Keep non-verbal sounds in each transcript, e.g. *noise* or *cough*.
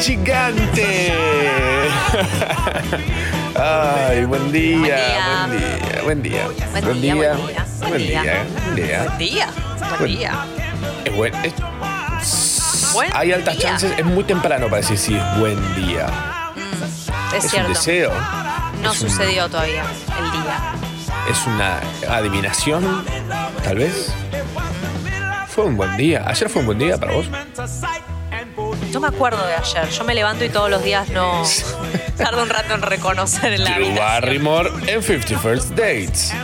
gigante. Ay, buen día, buen día, buen día. Buen día, Buen día, buen día. Buen día. Buen día. Es buen- es- Buen hay altas chances, es muy temprano para decir si es buen día. Es, Es un cierto. deseo, No un- sucedió todavía el día. es una adivinación, tal vez. Fue un buen día. Ayer fue un buen día para vos. Me acuerdo de ayer. Yo me levanto y todos los días no. *laughs* Tardo un rato en reconocer la Drew. Barrymore en 50 First Dates.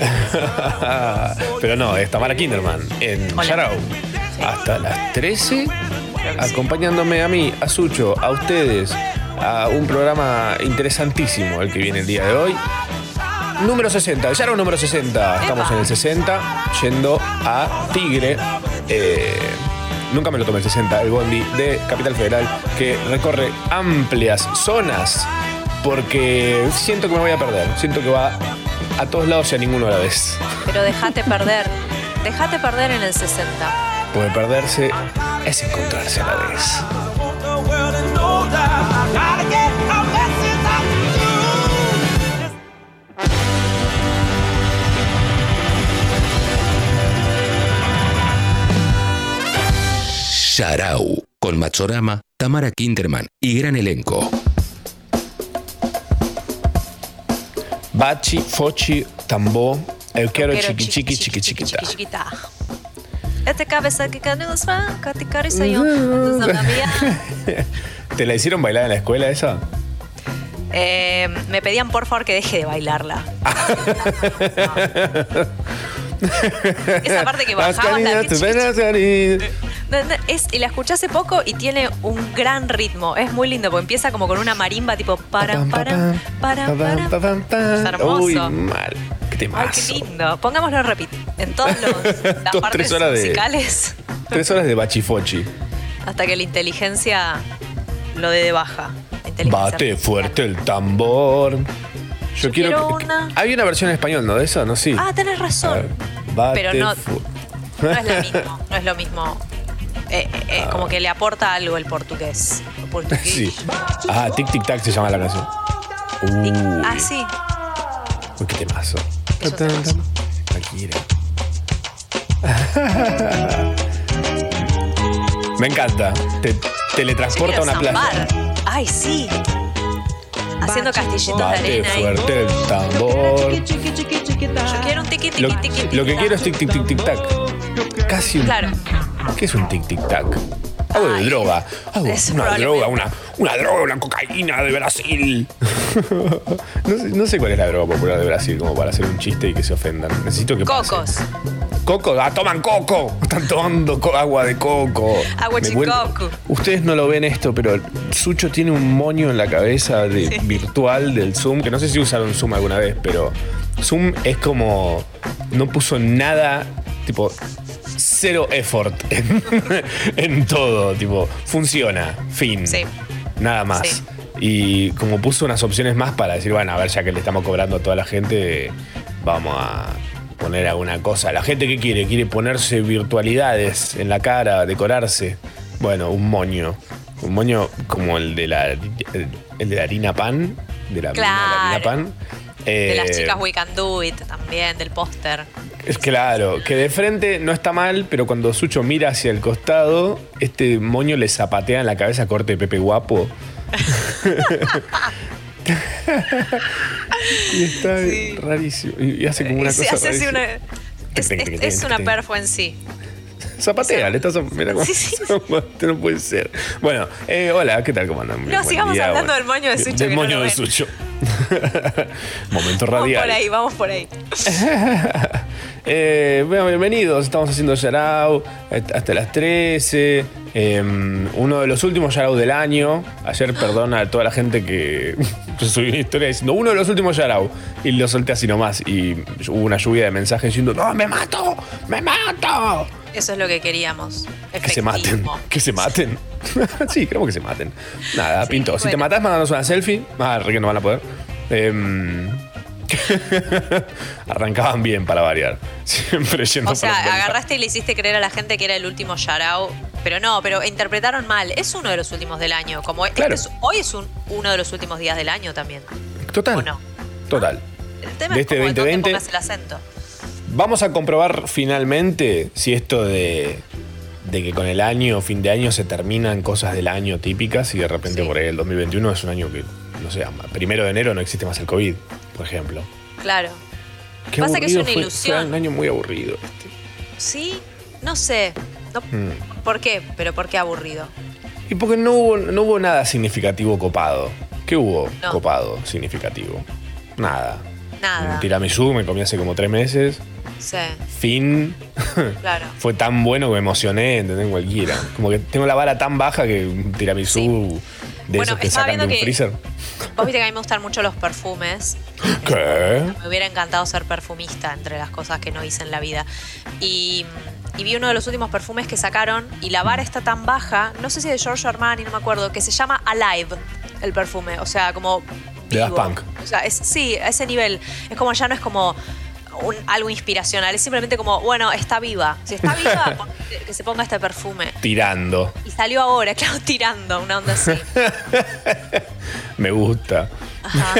*laughs* Pero no, es Tamara Kinderman en. Yarao. Hasta las 13, acompañándome a mí, a Sucho, a ustedes, a un programa interesantísimo el que viene el día de hoy. Número 60, Yarao número 60. Estamos en el 60, yendo a Tigre. Eh, nunca me lo tomé el 60, el bondi de Capital Federal, que recorre amplias zonas porque siento que me voy a perder. Siento que va a todos lados y a ninguno a la vez. Pero déjate perder. Déjate perder en el 60. Porque perderse es encontrarse a la vez. Sharau, con Machorama, Tamara Kinderman y gran elenco. Bachi, Fochi, Tambó, El quiero Quiero chiqui chiqui chiqui chiquita. chiquita. Este cabeza que canusa. *laughs* ¿Te la hicieron bailar en la escuela esa? Eh, me pedían por favor que deje de bailarla. *laughs* Esa parte que bajaba la es, y la escuché hace poco y tiene un gran ritmo. Es muy lindo porque empieza como con una marimba tipo para para para para. Es hermoso. Uy, mal. Qué Ay, qué lindo. Pongámoslo repeat. En todas *laughs* las Dos, partes tres horas de- musicales. Tres horas de bachifochi. Hasta que la inteligencia lo dé de baja. Bate fuerte el tambor. Yo, Yo quiero. quiero una- Hay una versión en español, ¿no? De eso, ¿no? Sí. Ah, tenés ver, razón. Bate Pero no- No es lo *laughs* mismo. No es lo mismo. Eh, eh, eh, como que le aporta algo el portugués. El *laughs* portugués. Sí. Ah, Tic Tic Tac se llama la canción. Uy, Ah, sí. uy, qué temazo. *laughs* Me encanta. Te teletransporta a una playa. Ay, sí. Haciendo castillitos de arena fuerte el tambor. Yo quiero un tiqui tiqui Lo, tiqui tiqui. lo que quiero es tic tic tic tic tac. Casi un. Claro. ¿Qué es un tic tic tac? Algo de Ay, droga. Algo, es una droga, una, una droga, una cocaína de Brasil. *laughs* no, sé, no sé cuál es la droga popular de Brasil, como para hacer un chiste y que se ofendan. Necesito que pase. Cocos. Coco, ah, toman coco. Están tomando co- agua de coco. Agua chicoco. Ustedes no lo ven esto, pero Sucho tiene un moño en la cabeza de, Sí. virtual del Zoom, que no sé si usaron Zoom alguna vez, pero Zoom es como. No puso nada, tipo. Cero effort en, *laughs* en todo, tipo, funciona, fin. Sí. Nada más. Sí. Y como puso unas opciones más para decir, bueno, a ver, ya que le estamos cobrando a toda la gente, vamos a poner alguna cosa. La gente que quiere, quiere ponerse virtualidades en la cara, decorarse. Bueno, un moño. Un moño como el de la, el, el de la harina pan. De la, Claro. de la harina pan. De las Eh, chicas We Can Do It también, del póster. es claro, que de frente no está mal, pero cuando Sucho mira hacia el costado, este moño le zapatea en la cabeza corte de Pepe Guapo. *laughs* y está rarísimo. Y, hace como una cosa. hace así rarísima. una- es, es- es una perfo en sí. Zapatea, le estás. Mira cómo. Sí, sí. *laughs* No puede ser. Bueno, eh, hola, ¿qué tal? ¿Cómo andan? No, Buen sigamos día, hablando bueno. del moño de Sucho, Del no moño lo de. Sucho. *laughs* Momento Vamos radial. por ahí, vamos por ahí. *laughs* Eh, bueno, bienvenidos. Estamos haciendo Yarao hasta las 13. Eh, uno de los últimos Yarao del año. Ayer, perdona a toda la gente que subí una historia diciendo uno de los últimos Yarao. Y lo solté así nomás. Y hubo una lluvia de mensajes diciendo: ¡No, me mato! ¡Me mato! Eso es lo que queríamos. Que se maten. Que se maten. *laughs* sí, creo que se maten. Nada, Sí, pinto. Si te matás, mandanos una selfie. Ah, re que no van a poder. Em, *laughs* arrancaban bien para variar. Siempre yendo O sea, agarraste y le hiciste creer a la gente que era el último Yarao, pero no, pero interpretaron mal. Es uno de los últimos del año. Como este Claro. es- hoy es un- uno de los últimos días del año también. Total. ¿O no? Total. El tema De es este como en dónde 2020. pongas el acento. Vamos a comprobar finalmente si esto de, de que con el año, fin de año, se terminan cosas del año típicas y de repente Sí. por ahí el 2021 es un año que, no sé, primero de enero no existe más el COVID, por ejemplo. Claro. Qué Pasa que es una fue- ilusión. Fue un año muy aburrido. este. Sí, no sé. No- Mm. ¿Por qué? Pero ¿por qué aburrido? Y porque no hubo, no hubo nada significativo copado. ¿Qué hubo No. copado significativo? Nada. Nada. Un tiramisú me comí hace como tres meses. Sí, Fin. *laughs* claro. Fue tan bueno que me emocioné, ¿entendés? Cualquiera. Como que tengo la vara tan baja que un tiramisú Sí. de Bueno, esos que estaba sacan de un viendo que- freezer. Vos viste que a mí me gustan mucho los perfumes. ¿Qué? Me hubiera encantado ser perfumista entre las cosas que no hice en la vida. Y, y vi uno de los últimos perfumes que sacaron y la vara está tan baja, no sé si de Giorgio Armani, no me acuerdo, que se llama Alive el perfume. O sea, como. De Daft vivo. Punk. O sea, es, sí, a ese nivel. Es como ya no es como. Un- algo inspiracional, es simplemente como, bueno, está viva. Si está viva, *laughs* que se ponga este perfume. Tirando. Y salió ahora, *laughs* claro, tirando, una onda así. *laughs* Me gusta. Ajá.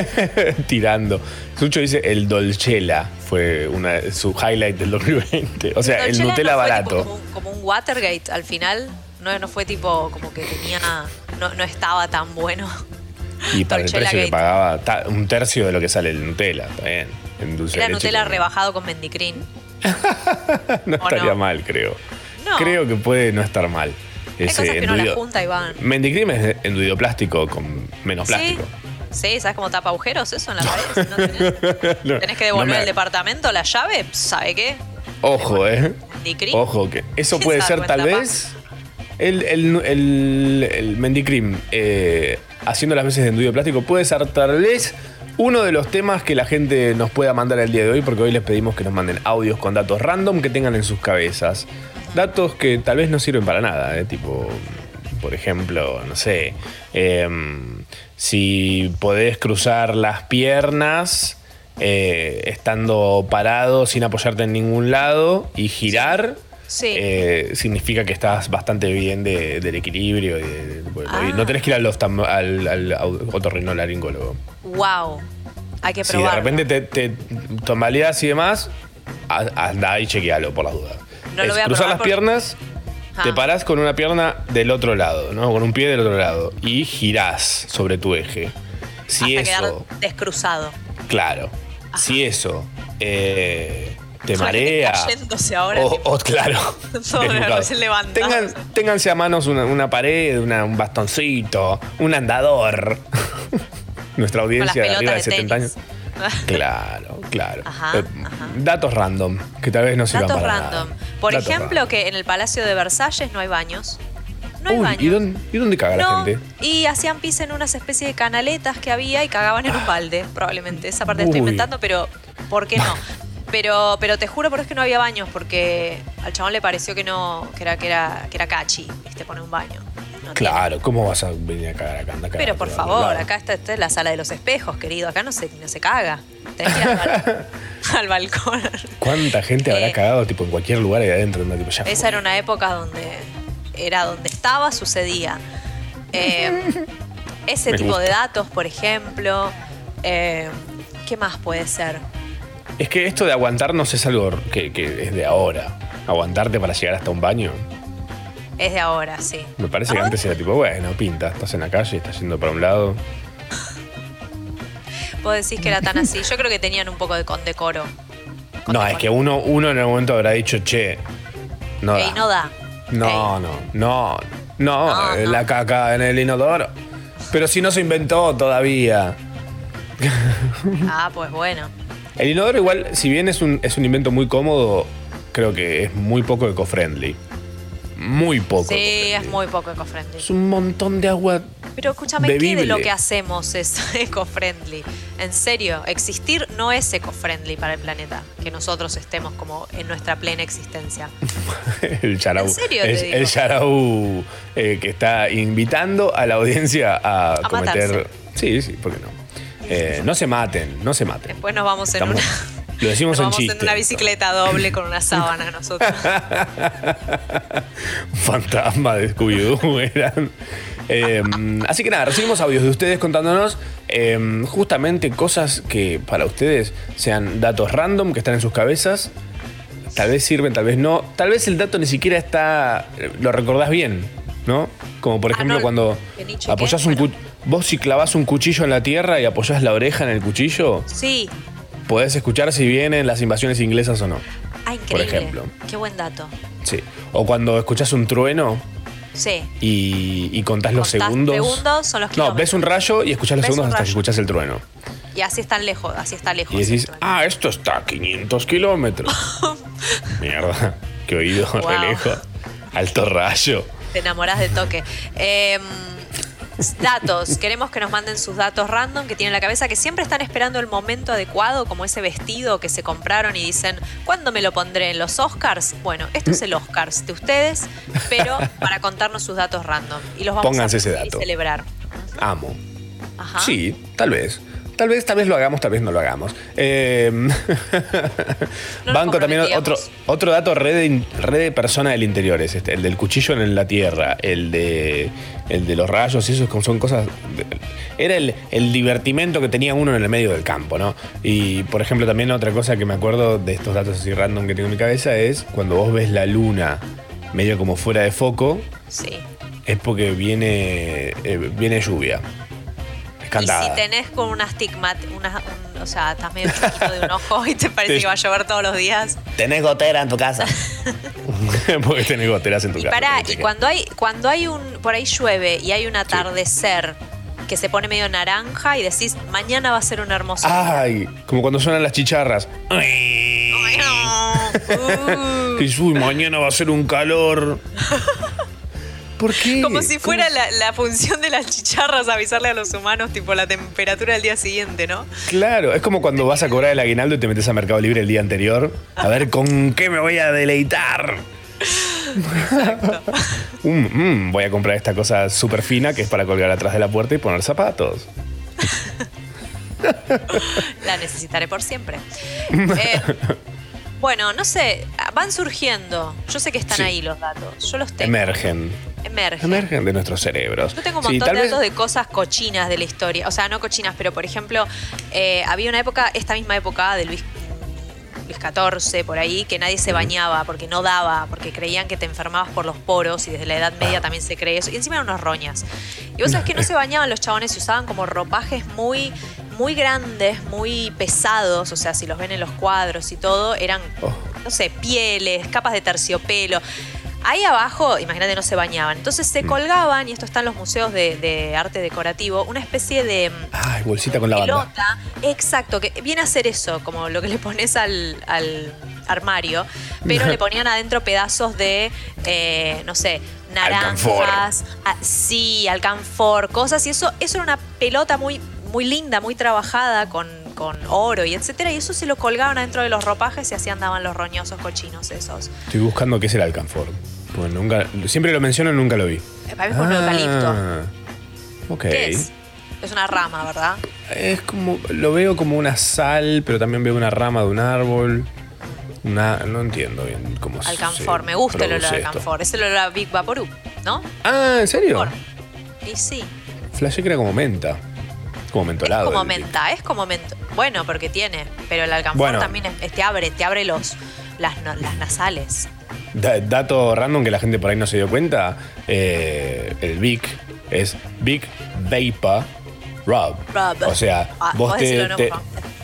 Tirando. Sucho dice el Dolcela fue una, su highlight del 2020. O sea, el Dolcella Nutella no barato. tipo como, un, como un Watergate al final. No, no fue tipo como que tenía. No, no estaba tan bueno. Y para el Dolcella precio que pagaba, ta- un tercio de lo que sale el Nutella. Está bien. En dulce de Era leche Nutella con- rebajado con Mendicrin. *laughs* No ¿O estaría no? mal, creo. No. Creo que puede no estar mal. Hay cosas que no la junta. Mendicrim es enduido plástico con menos Sí. plástico. Sí, ¿sabes cómo tapa agujeros eso en la pared? No tenés, No, *laughs* tenés que devolver me- el departamento, la llave, ¿sabe qué? Ojo, eh. Mendicrin. Ojo, que eso ¿Quién *laughs* puede ser tal vez el, el, el, el Mendicrim eh, haciendo las veces de enduido plástico. Puede ser tal vez uno de los temas que la gente nos pueda mandar el día de hoy, porque hoy les pedimos que nos manden audios con datos random que tengan en sus cabezas. Datos que tal vez no sirven para nada, eh, tipo, por ejemplo, no sé, em, si podés cruzar las piernas eh, estando parado sin apoyarte en ningún lado y girar. Eh, significa que estás bastante bien de- del equilibrio y de- y Ah. no tenés que ir al, oftam- al, al otorrinolaringólogo. Wow. Hay que Si de repente te, te tambaleas y demás, anda y chequealo por las dudas. No lo voy a cruzar probar las piernas, te Ah. parás con una pierna del otro lado, ¿no? Con un pie del otro lado y girás sobre tu eje. Si hasta eso, quedar descruzado. claro, si eso eh, te marea. ahora, O, claro. *laughs* Tengan, ténganse a manos una, una pared, una- un bastoncito, un andador. *laughs* Nuestra audiencia de arriba de pelotas de 70 tenis. años. *laughs* Claro, claro. Ajá, Eh, ajá. Datos random, que tal vez no sirvan Datos para random. nada. Por Datos ejemplo, random. que en el Palacio de Versalles no hay baños. No hay Uy, baños. ¿y dónde, ¿y dónde caga la gente? y hacían pis en unas especies de canaletas que había y cagaban en un balde, probablemente. Esa parte la estoy inventando, pero ¿por qué no? Pero, pero te juro por es que no había baños, porque al chabón le pareció que no, que era, que era, que era cachi, viste, poner un baño. No Claro, ¿cómo vas a venir a cagar acá? Anda. Pero por favor, acá está, esta es la sala de los espejos, querido. Acá no se, no se caga. Tenés que ir al, bal- *laughs* al balcón. ¿Cuánta gente habrá Eh, cagado tipo en cualquier lugar ahí adentro? ¿no? Tipo, ya Esa fue. era una época donde era donde estaba, sucedía. Eh, *laughs* ese Me tipo de datos, por ejemplo. Eh, ¿Qué más puede ser? Es que esto de aguantarnos es algo que, que es de ahora. Aguantarte para llegar hasta un baño. Es de ahora, sí. Me parece que ¿A antes era tipo, bueno, pinta, estás en la calle, estás yendo para un lado. Vos decís que era tan así. Yo creo que tenían un poco de condecoro. No, es que uno, uno en el momento habrá dicho, che, no da. Ey, no da. No, Ey. no, no, no, No, eh, no. la caca en el inodoro. Pero si no se inventó todavía. Ah, pues bueno. El inodoro igual, si bien es un, es un invento muy cómodo, creo que es muy poco eco-friendly. Muy poco. Sí, es muy poco eco-friendly. Es un montón de agua. Pero escúchame, ¿qué de lo que hacemos es *laughs* eco-friendly? En serio, existir no es eco-friendly para el planeta. Que nosotros estemos como en nuestra plena existencia. *laughs* El charau. ¿En serio te Es digo? el charau eh, que está invitando a la audiencia a, A cometer. matarse. Sí, sí, ¿por qué no? Eh, no se maten, no se maten. Después nos vamos en Estamos- una. Lo decimos Nos en vamos chiste. en una bicicleta doble con una sábana nosotros. *laughs* Fantasma de Scooby-Doo *laughs* eran. Eh, así que nada, recibimos audios de ustedes contándonos eh, justamente cosas que para ustedes sean datos random que están en sus cabezas. Tal vez sirven, tal vez no. Tal vez el dato ni siquiera está. Lo recordás bien, ¿no? Como por Ah, ejemplo no, cuando ¿qué nicho apoyás un Bueno. Vos si clavás un cuchillo en la tierra y apoyás la oreja en el cuchillo, Sí. podés escuchar si vienen las invasiones inglesas o no. Ah, increíble. ejemplo. Qué buen dato. Sí. O cuando escuchás un trueno Sí. y, y contás los segundos. segundos, son los No, ves un rayo y escuchás los segundos hasta que escuchás el trueno. Y así están lejos, así está lejos. Y decís, ah, esto está a 500 kilómetros. *laughs* Mierda, qué oído re Wow. lejos. Alto rayo. Te enamorás de toque. Eh, datos. Queremos que nos manden sus datos random que tienen en la cabeza, que siempre están esperando el momento adecuado, como ese vestido que se compraron y dicen, ¿cuándo me lo pondré en los Oscars? Bueno, esto es el Oscars de ustedes, pero para contarnos sus datos random. Y los vamos Pónganse a ese dato. celebrar. Amo. Ajá. Sí, tal vez. Tal vez, tal vez lo hagamos, tal vez no lo hagamos. Eh, *laughs* banco también otro, otro dato, red de, red de persona del interior es este, el del cuchillo en la tierra, el de, el de los rayos, y eso es como- son cosas... de- era el, el divertimento que tenía uno en el medio del campo, ¿no? Y, por ejemplo, también otra cosa que me acuerdo de estos datos así random que tengo en mi cabeza es cuando vos ves la luna medio como fuera de foco, Sí. es porque viene, eh, viene lluvia. Cantada. Y si tenés con un astigmat, una, un- o sea, estás medio chiquito de un ojo y te parece que va a llover todos los días. Tenés gotera en tu casa. *laughs* Porque tenés goteras en tu Y casa. pará, y cuando hay, cuando hay un, por ahí llueve y hay un atardecer que se pone medio naranja y decís, mañana va a ser un hermoso. Ay, como cuando suenan las chicharras. Ay, no. Uh. *laughs* Y uy, mañana va a ser un calor. *laughs* ¿Por qué? Como si ¿Cómo fuera la función de las chicharras avisarle a los humanos, tipo la temperatura del día siguiente, ¿no? Claro, es como cuando vas a cobrar el aguinaldo y te metes a Mercado Libre el día anterior. A ver con qué me voy a deleitar. *laughs* Mm, mm, voy a comprar esta cosa súper fina que es para colgar atrás de la puerta y poner zapatos. *laughs* La necesitaré por siempre. *laughs* Eh, bueno, no sé, van surgiendo. Yo sé que están Sí. ahí los datos. Yo los tengo. Emergen. Emergen. Emergen de nuestros cerebros. Yo tengo un montón de vez- datos de cosas cochinas de la historia. O sea, no cochinas, pero por ejemplo, eh, había una época, esta misma época de Luis, Por ahí, que nadie se bañaba porque no daba, porque creían que te enfermabas por los poros y desde la Edad. Media también se cree eso. Y encima eran unos roñas. Y vos sabés que no se bañaban los chabones y usaban como ropajes muy, muy grandes, muy pesados. O sea, si los ven en los cuadros y todo, eran, Oh. no sé, pieles, capas de terciopelo. Ahí abajo, imagínate, no se bañaban. Entonces se Mm. colgaban, y esto está en los museos de, de arte decorativo, una especie de Ay, bolsita con lavanda. pelota. Exacto, que viene a ser eso, como lo que le pones al, al armario, pero le *laughs* ponían adentro pedazos de, eh, no sé, naranjas, ah, sí, alcanfor, cosas, y eso, eso era una pelota muy, muy linda, muy trabajada con, con oro y etcétera, y eso se lo colgaban adentro de los ropajes y así andaban los roñosos cochinos esos. Estoy buscando qué es el alcanfor. Porque nunca, siempre lo menciono y nunca lo vi. Eh, Para mí es un eucalipto. Ah, Ok. ¿Qué es? Es una rama, ¿verdad? Es como, lo veo como una sal, pero también veo una rama de un árbol. Una, no entiendo bien cómo se Alcanfor, me gusta el olor esto. alcanfor. Es el olor a Big Vaporub, ¿no? Ah, ¿en serio? Y sí. Flashé que era como menta. Como Es mentolado. como el- menta, es como menta. Bueno, porque tiene, pero el alcanfor Bueno. también es- es- te abre, te abre los, las, las nasales. Da- dato random que la gente por ahí no se dio cuenta. eh, el Big es Big Vapor Rub. Rub. O sea, Ah, vos vos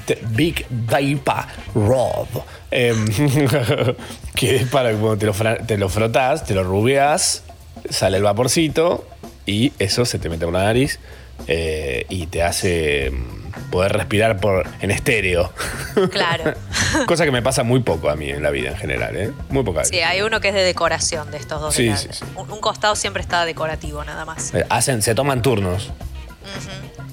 te, Big Vapor Rub. Em, *laughs* que es para que cuando te lo, te lo frotás, te lo rubeás, sale el vaporcito y eso se te mete por la nariz eh, y te hace mm, poder respirar por, en estéreo. Claro. *laughs* Cosa que me pasa muy poco a mí en la vida en general, ¿eh? Muy poca Sí, hay uno que es de decoración de estos dos. Sí, de sí, sí. Un, un costado siempre está decorativo, nada más. Eh, Hacen, se toman turnos.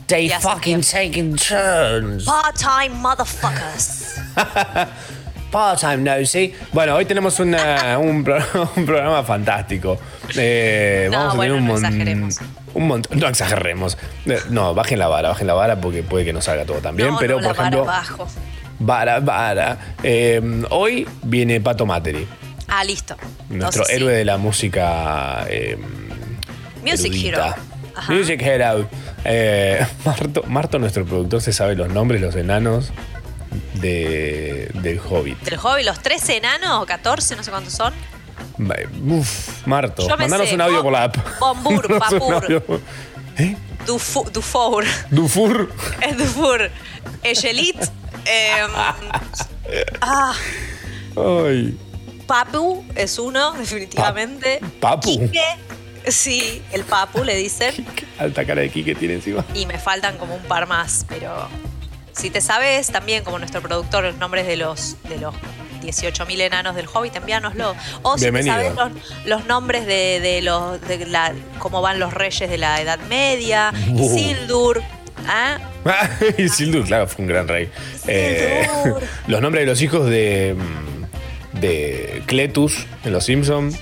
They Y hacen fucking taking turns. Part-time motherfuckers. *laughs* Part time no, sí. Bueno, hoy tenemos una- un, *laughs* un programa fantástico. Eh, No, vamos a bueno, tener un no exageremos. Un montón. No exageremos. Eh, No, bajen la vara, bajen la vara porque puede que no salga todo tan bien. No, pero, no, la por vara ejemplo, abajo. Vara, vara. Eh, hoy viene Pato Materi, Ah, listo. nuestro Entonces, sí. héroe de la música. eh, Music erudita. Hero. Ajá. Music Hero. Eh, *laughs* Marto, Marto, nuestro productor, se sabe los nombres, los enanos de, del Hobbit. Del hobby, los 13 enanos o 14, no sé cuántos son. Uf, Marto, Yo mandanos un audio por la app. Bombur, *laughs* Mandanos un Papur. ¿Eh? Dufu- Dufour. Dufour. *laughs* Es Dufour. Echelit. em, *laughs* ah, Ay. Papu es uno, definitivamente. Pa- ¿Papu? Quique, sí, el Papu le dicen. Qué alta cara de Kike tiene encima. Y me faltan como un par más, pero si te sabes también, como nuestro productor, los nombres de los, de los 18.000 enanos del Hobbit, envíanoslo. O si te sabes los, los nombres de, de los de la, cómo van los reyes de la Edad Media, Uh. Isildur. ¿ah? *laughs* y Sildur, claro, fue un gran rey. Eh, *laughs* los nombres de los hijos de. de Cletus en Los Simpsons.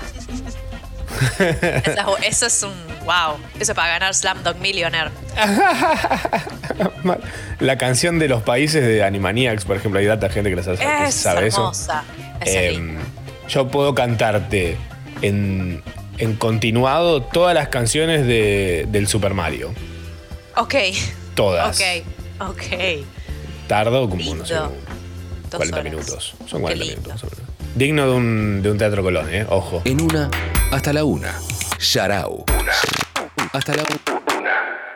Eso es un wow. Eso es para ganar Slam Dog Millionaire. *laughs* La canción de los países de Animaniacs, por ejemplo, hay tanta gente que la sabe, que Es sabe eso. hermosa. Es Eh, yo puedo cantarte en, en continuado todas las canciones de, del Super Mario. Ok. Todas. Ok. Ok. Tardo como, no sé, Lindo. como Dos 40 horas. minutos. Son Qué 40 lindo. minutos. Digno de un, de un teatro Colón, ¿eh? Ojo. En una, hasta la una. Sharau. Hasta la una.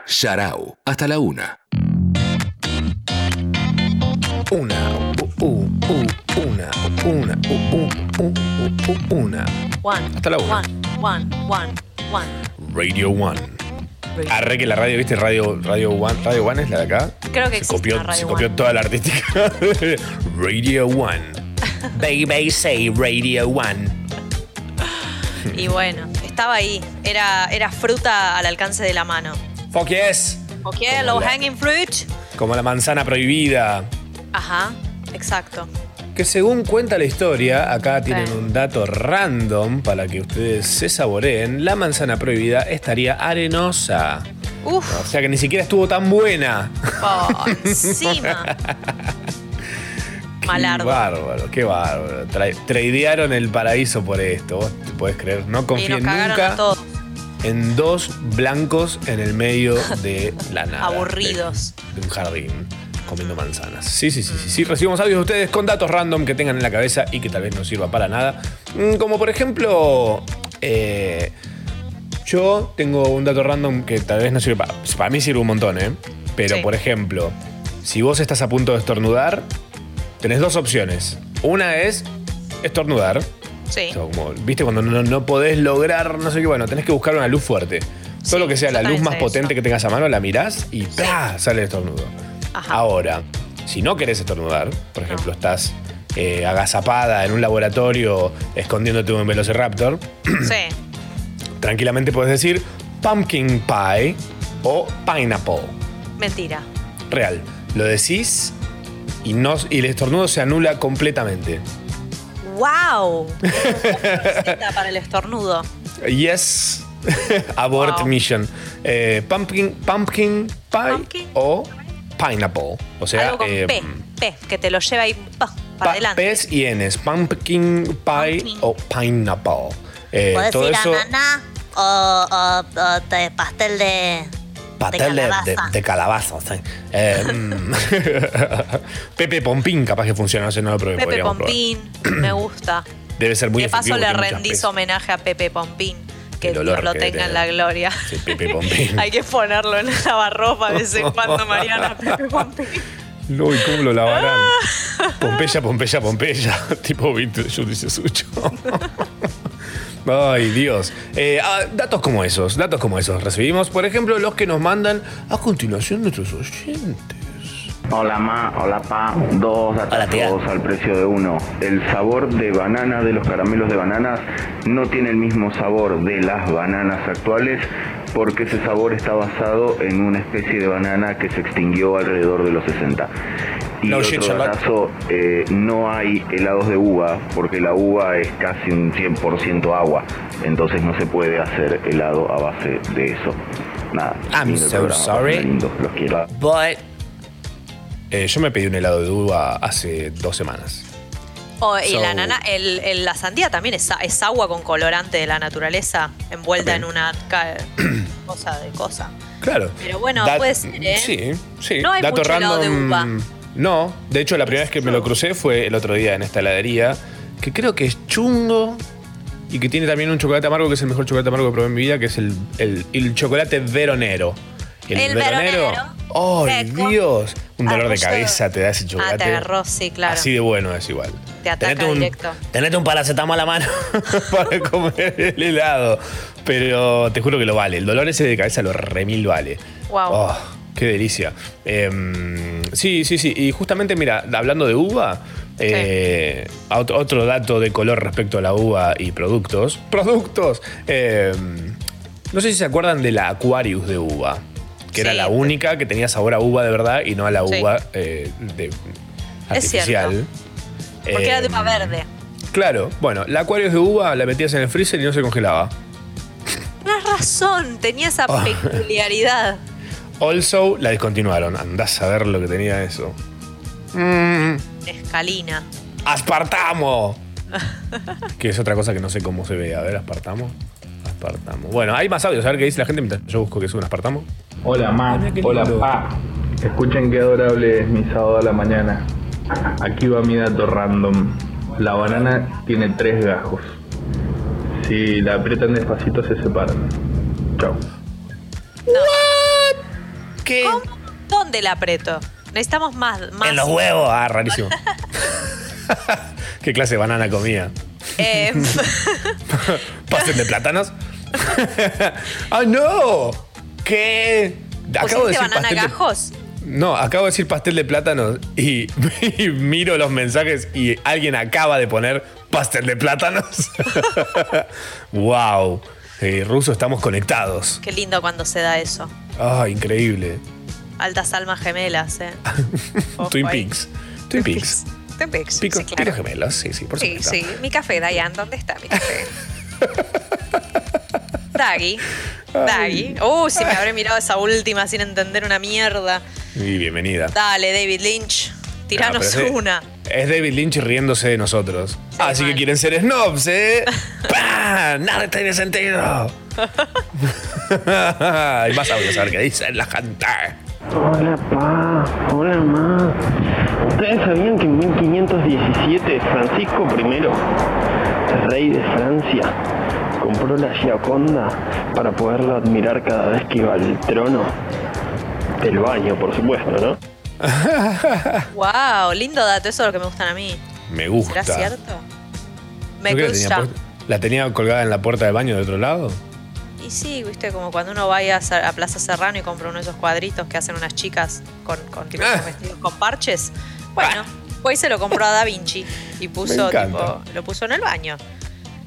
Sharau. Hasta la una. Una, u, una, una, u, u, una. One. Hasta la una. One. One. One. One. Radio One. Arre que la radio, ¿viste? Radio, radio One. Radio One es la de acá. Creo que se copió, Radio se copió One. toda la artística. radio One. *laughs* Baby say Radio One. Y bueno, estaba ahí. Era, era fruta al alcance de la mano. Fuck yes. Ok, Como low la- hanging fruit. Como la manzana prohibida. Ajá, exacto. Que según cuenta la historia, acá tienen un dato random para que ustedes se saboreen. La manzana prohibida estaría arenosa. Uf, O sea que ni siquiera estuvo tan buena. por *laughs* encima. Qué Malardo. bárbaro, qué bárbaro. Tra- tradearon el paraíso por esto. ¿Vos te podés creer? No confíen nunca en dos blancos en el medio *laughs* de la nada. Aburridos. De, de un jardín comiendo manzanas. Sí, sí, sí, sí, sí. Recibimos audios de ustedes con datos random que tengan en la cabeza y que tal vez no sirva para nada. Mm, Como por ejemplo, eh, yo tengo un dato random que tal vez no sirve para... Para mí sirve un montón, ¿eh? Pero Sí. por ejemplo, si vos estás a punto de estornudar, tenés dos opciones. Una es estornudar. Sí. O sea, como, ¿Viste? Cuando no, no podés lograr, no sé qué, bueno, tenés que buscar una luz fuerte. Todo lo que sea la luz más potente que tengas a mano, la mirás y ¡plá! sale el estornudo. Ajá. Ahora, si no querés estornudar, por ejemplo, estás eh, agazapada en un laboratorio escondiéndote un velociraptor, *clears throat* Sí. tranquilamente puedes decir pumpkin pie o pineapple. Mentira. Real. Lo decís y, no, y el estornudo se anula completamente. ¡Wow! *laughs* Para el estornudo. Yes. *laughs* Abort Wow. mission. Eh, pumpkin, pumpkin pie Pumpkin. o pineapple. O sea, Algo con eh, P. P, que te lo lleva ahí pa, para pa- adelante. P's y N's. Pumpkin pie Pumpkin. o pineapple. Eh, Puedes todo ir eso. a nana o, o- o de pastel de, Pastel de, calabaza. de calabaza. sí. Eh, mm. *laughs* Pepe Pompín, capaz que funciona, no sé, no lo probé. Pepe probar. Pompín, me gusta. Debe ser muy de paso le rendís homenaje a Pepe Pompín. Que El olor Dios lo que tenga en la gloria. Sí, Pepe Pompín. *laughs* Hay que ponerlo en la lavarropa de vez en cuando, *laughs* Mariana. Pepe Pompín. No, ¿y cómo lo lavarán? Pompeya, Pompeya, Pompeya. tipo yo dice Sucho. Ay, Dios. Eh, ah, datos como esos, datos como esos recibimos. Por ejemplo, los que nos mandan a continuación nuestros oyentes. Hola ma, hola pa, dos atajos al precio de uno. El sabor de banana de los caramelos de bananas no tiene el mismo sabor de las bananas actuales porque ese sabor está basado en una especie de banana que se extinguió alrededor de los 60. Y No otro datazo, eh, no hay helados de uva porque la uva es casi un 100% agua, entonces no se puede hacer helado a base de eso. Nada. I'm so sorry. lindo, los quiero. But Eh, yo me pedí un helado de uva hace dos semanas. Oh, y So- la nana, el, el- la sandía también es, a- es agua con colorante de la naturaleza, envuelta Ok. en una ca- *clears throat* cosa de cosa. Claro. Pero bueno, puede ser, ¿eh? Sí, sí. No hay Dato mucho helado de uva. No, de hecho la primera vez que me lo crucé fue el otro día en esta heladería, que creo que es chungo y que tiene también un chocolate amargo que es el mejor chocolate amargo que probé en mi vida, que es el, el- el chocolate veronero. El veronero. ¡Oh, Seco. Dios! Un dolor de cabeza te da ese chocolate. Ah, te agarró, sí, claro. Así de bueno es igual. Te ataca Tenete un, directo. Tenete un paracetamol a la mano *laughs* para comer el helado. Pero te juro que lo vale. El dolor ese de cabeza lo remil vale. Wow. Oh, qué delicia. Em, sí, sí, sí. Y justamente, mira, hablando de uva, eh, ot- otro dato de color respecto a la uva y productos. ¡Productos! Em, no sé si se acuerdan de la Aquarius de uva, que era la única que tenía sabor a uva de verdad y no a la uva eh, de, artificial. cierto. Porque era de uva Em, verde. Claro, bueno, la Aquarius de uva la metías en el freezer y no se congelaba. Tienes razón, tenía esa *laughs* Ah. peculiaridad. Also, la descontinuaron. Andás a ver lo que tenía eso. Mm, Escalina. ¡Aspartamo! *laughs* que es otra cosa que no sé cómo se ve. A ver, aspartamo. Aspartamo. Bueno, hay más audios. A ver qué dice la gente mientras yo busco que es un aspartamo. Hola, ma. Qué Hola, pa. Escuchen qué adorable es mi sábado a la mañana. Aquí va mi dato random. La banana tiene tres gajos. Si la aprietan despacito se separan. Chao. ¿Qué? ¿Cómo? ¿Dónde la aprieto? Necesitamos más. más En los huevos. Ah, rarísimo. *laughs* ¿Qué clase de banana comía? Eh, *laughs* ¿Pastel de plátanos? *laughs* ¡Ah, no! ¿Qué? Acabo de ¿Pusiste decir banana pastel de- gajos? No, acabo de decir pastel de plátanos y, *laughs* y miro los mensajes y alguien acaba de poner pastel de plátanos. wow. Eh, ruso, estamos conectados. Qué lindo cuando se da eso. Ah, increíble. Altas almas gemelas, ¿eh? *laughs* Twin. Peaks. Twin Peaks. Twin Peaks. Pico, sí, claro. picos gemelos, sí, sí, por Sí, supuesto. sí. Mi café, Dayan, ¿dónde está mi café? *laughs* Daggy. Daggy. Uh, si me habré mirado esa última sin entender una mierda. Y bienvenida. Dale, David Lynch. No, Tiranos de- una. Es David Lynch riéndose de nosotros. Así que quieren ser snobs, ¿eh? *laughs* ¡Pah! Nada tiene sentido. *laughs* *laughs* Hay más audios, a ver qué dicen la gente. Hola, pa. Hola, ma. ¿Ustedes sabían que en 1517 Francisco I, rey de Francia, compró la Gioconda para poderla admirar cada vez que iba al trono? Del baño, por supuesto, ¿no? *laughs* Wow, lindo dato. Eso es lo que me gustan a mí. Me gusta. ¿Será cierto? Me ¿No que la tenía, gusta. la tenía colgada en la puerta del baño del otro lado? Y sí, viste, como cuando uno vaya a, Plaza Serrano y compra uno de esos cuadritos que hacen unas chicas con, con tipo Ah. vestidos con parches. Bueno, pues se lo compró a Da Vinci y puso, tipo, lo puso en el baño.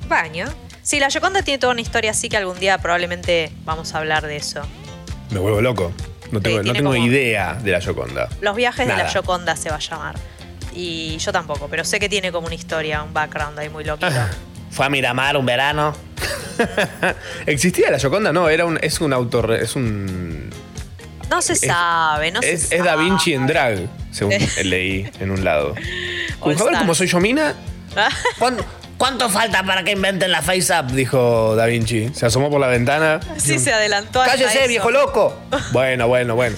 Baño. Sí, la Yoconda tiene toda una historia así que algún día probablemente vamos a hablar de eso. Me vuelvo loco. No tengo, no tiene tengo como- idea de la Yoconda. Los viajes de la Yoconda se va a llamar. Y yo tampoco, pero sé que tiene como una historia, un background ahí muy loquito. Fue a Miramar un verano. *laughs* ¿Existía la Yoconda? No, era un, es un autor. Es un. No se es- sabe, no es, se es Da sabe. Vinci en drag, según *laughs* leí en un lado. Star. cómo soy yo, Mina. *laughs* ¿Cuán- ¿Cuánto falta para que inventen la Face Up? Dijo Da Vinci. Se asomó por la ventana. Sí, se adelantó ¡Cállese, eso. viejo loco! *laughs* Bueno, bueno, bueno.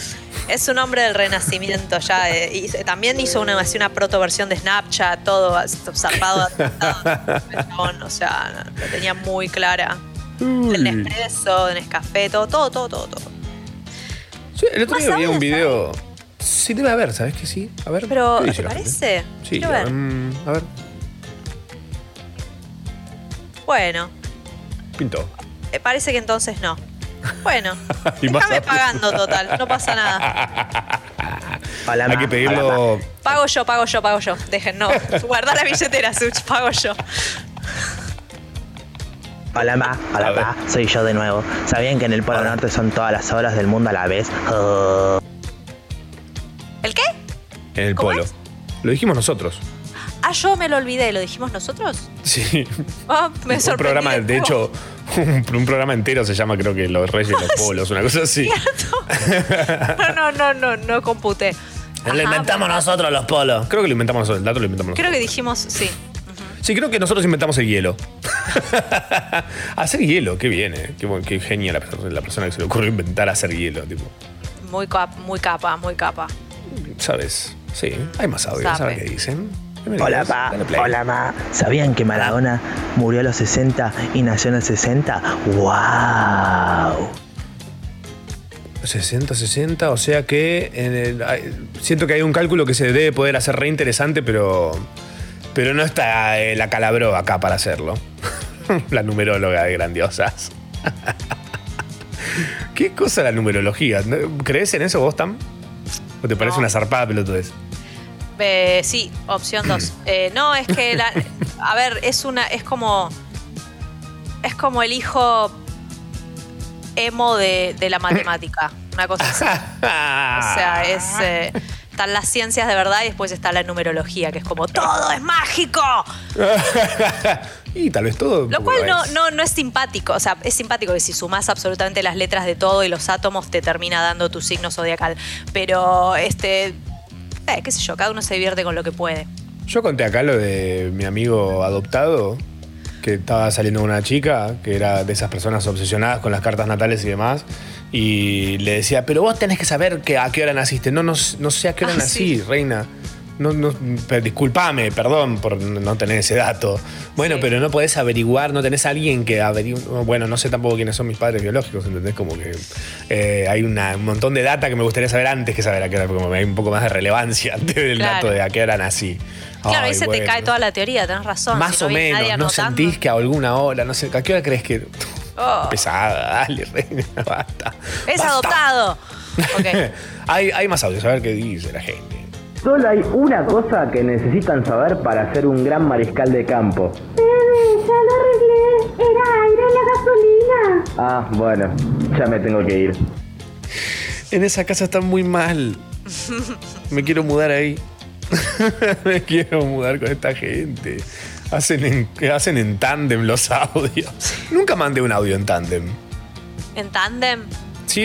Es un hombre del renacimiento ya. eh, y se- también hizo una, así una proto-versión de Snapchat, todo as- zarpado. *laughs* atentado, o sea, lo tenía muy clara. El Nespresso, el Nescafé, todo, todo, todo, todo. todo. Sí, el otro ¿Más día vi un video. Sí, debe haber, ¿sabes que sí? A ver. Pero, ¿qué ¿te dice la gente? parece? Sí, Quiero ver. mm, a ver. Bueno, Pintó. eh, parece que entonces no. Bueno, *laughs* déjame pagando total, no pasa nada. Hola, Hay que pedirlo. Pago yo, pago yo, pago yo. Dejen, no. Guarda la billetera, Such, pago yo. Hola ma, hola ver. pa, soy yo de nuevo. ¿Sabían que en el Polo Norte son todas las horas del mundo a la vez? Oh. ¿El qué? En el ¿Cómo polo. es? Lo dijimos nosotros. Ah, yo me lo olvidé, ¿lo dijimos nosotros? Sí. Ah, me un programa, de hecho, un, un programa entero se llama, creo que Los Reyes los *laughs* Polos, una cosa así. *laughs* No, no, no, no, no computé. Lo inventamos bueno. nosotros los polos. Creo que lo inventamos nosotros, el dato lo inventamos Creo nosotros. que dijimos, sí. Sí, creo que nosotros inventamos el hielo. *laughs* hacer hielo, qué bien, ¿eh? Qué, qué genia la, persona- la persona que se le ocurrió inventar hacer hielo, tipo. Muy, cap- muy capa, muy capa. ¿Sabes? Sí, hay más audios, Sabe. ¿sabes qué dicen? Hola, pa. Hola, ma. ¿Sabían que Maradona murió a los 60 y nació en el 60? ¡Wow! 60, 60, o sea que en el- hay- siento que hay un cálculo que se debe poder hacer re interesante, pero, pero no está eh, la calabró acá para hacerlo. *laughs* la numeróloga de grandiosas. *laughs* ¿Qué cosa la numerología? ¿Crees en eso vos, Tam? ¿O te parece No. una zarpada pelotudez? Eh, sí, opción 2. *clears throat* no, es que la- a ver, es una, es como. Es como el hijo emo de, de la matemática. Una cosa así. O sea, *laughs* es. eh, están las ciencias de verdad y después está la numerología, que es como todo es mágico. *laughs* y tal vez todo. Lo cual no, no, no es simpático. O sea, es simpático que si sumás absolutamente las letras de todo y los átomos te termina dando tu signo zodiacal. Pero, este. Eh, qué sé yo, cada uno se divierte con lo que puede. Yo conté acá lo de mi amigo adoptado, que estaba saliendo con una chica, que era de esas personas obsesionadas con las cartas natales y demás, y le decía, pero vos tenés que saber que a qué hora naciste. No, no, no sé a qué hora Ah, nací, sí. reina. No, no, disculpame, perdón por no tener ese dato. Bueno, Sí. pero no podés averiguar, no tenés a alguien que averigüe. Bueno, no sé tampoco quiénes son mis padres biológicos, ¿entendés? Como que eh, hay una- un montón de data que me gustaría saber antes que saber a qué hora, porque hay un poco más de relevancia *laughs* del Claro. dato de a qué hora nací. Claro, ahí Ay, se bueno. te cae toda la teoría, tenés razón. Más si o menos, ¿no anotando. sentís que a alguna hora, no sé, ¿a qué hora crees que... Oh, Pesada, dale, *laughs* reina, basta. es Basta. adoptado. *laughs* Hay, hay más audios, a ver qué dice la gente. Solo hay una cosa que necesitan saber para ser un gran mariscal de campo. Bebé, ya lo arreglé. Era aire en la gasolina. Ah, bueno, ya me tengo que ir. En esa casa está muy mal. Me quiero mudar ahí. *laughs* Me quiero mudar con esta gente. Hacen en, hacen en tándem los audios. Nunca mandé un audio en tándem. En tándem.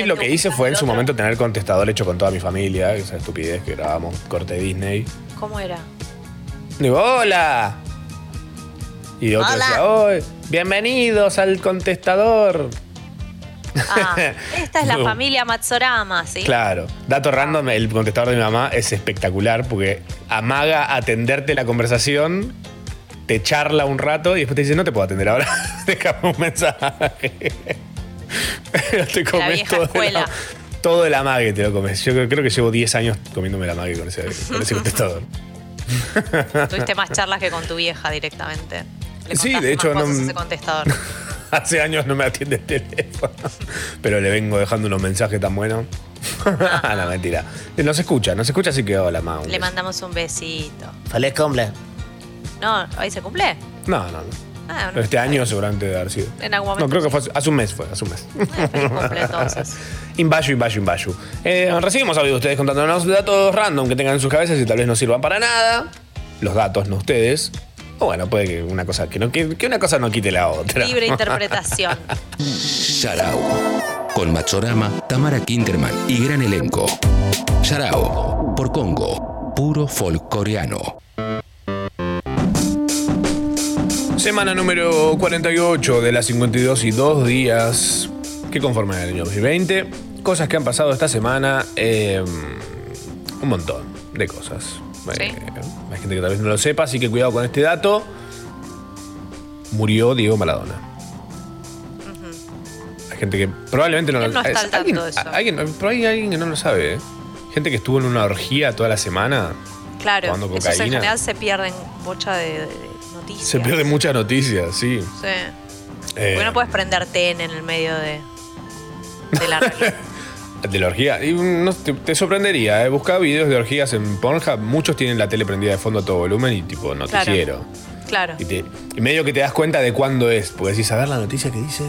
Sí, lo que hice fue en su momento tener contestador hecho con toda mi familia, esa estupidez que grabamos corte Disney. ¿Cómo era? Digo, hola. Y otro Hola. decía, "Oh, bienvenidos al contestador. Ah, esta es la *laughs* No. familia Matsorama, ¿sí? Claro. Dato random, el contestador de mi mamá es espectacular porque amaga atenderte la conversación, te charla un rato y después te dice, no te puedo atender ahora, *laughs* déjame un mensaje. Pero *laughs* te comes vieja todo, escuela. El, todo el amague te lo comes. Yo creo, creo que llevo 10 años comiéndome el amague con ese, con ese *laughs* contestador. Tuviste más charlas que con tu vieja directamente. Le Sí, de hecho, más cosas no- a ese contestador. *laughs* Hace años no me atiende el teléfono. Pero le vengo dejando unos mensajes tan buenos. no, mentira. No se escucha, no se escucha, así que hola, ma. un Le mandamos un besito. Feliz cumple. No, ¿hoy se cumple? No, no, no. Ah, este año seguramente debe haber sido. En algún No, momento. creo que fue hace- hace un mes, fue, hace un mes. Entonces. *laughs* Invayu, Invayu, Invayu. Eh, recibimos audio de ustedes contándonos datos random que tengan en sus cabezas y tal vez no sirvan para nada. Los datos, no ustedes. O bueno, puede que una cosa, que, no, que, que una cosa no quite la otra. Libre interpretación. *laughs* Sharau. Con Machorama, Tamara Kinderman y gran elenco. Sharau. Por Congo. Puro folk coreano. Semana número 48 de las 52 y 2 días que conforman el año 2020. Cosas que han pasado esta semana. eh, un montón de cosas. Sí. Eh, hay gente que tal vez no lo sepa, así que cuidado con este dato. Murió Diego Maradona. Hay gente que probablemente no ¿Quién lo no está al tanto alguien- eso? alguien- pero hay alguien que no lo sabe. ¿eh? Gente que estuvo en una orgía toda la semana. Claro, esos en general se pierden bocha de, de noticias. Se pierden muchas noticias, sí. Sí. Eh, Porque no puedes prender TN en el medio de, de la. *laughs* De la orgía. Y no, te, te sorprendería, ¿eh? Buscaba videos de orgías en Pornhub. Muchos tienen la tele prendida de fondo a todo volumen y tipo noticiero. Claro, Y, te- y medio que te das cuenta de cuándo es. Porque decís, a ver la noticia que dice.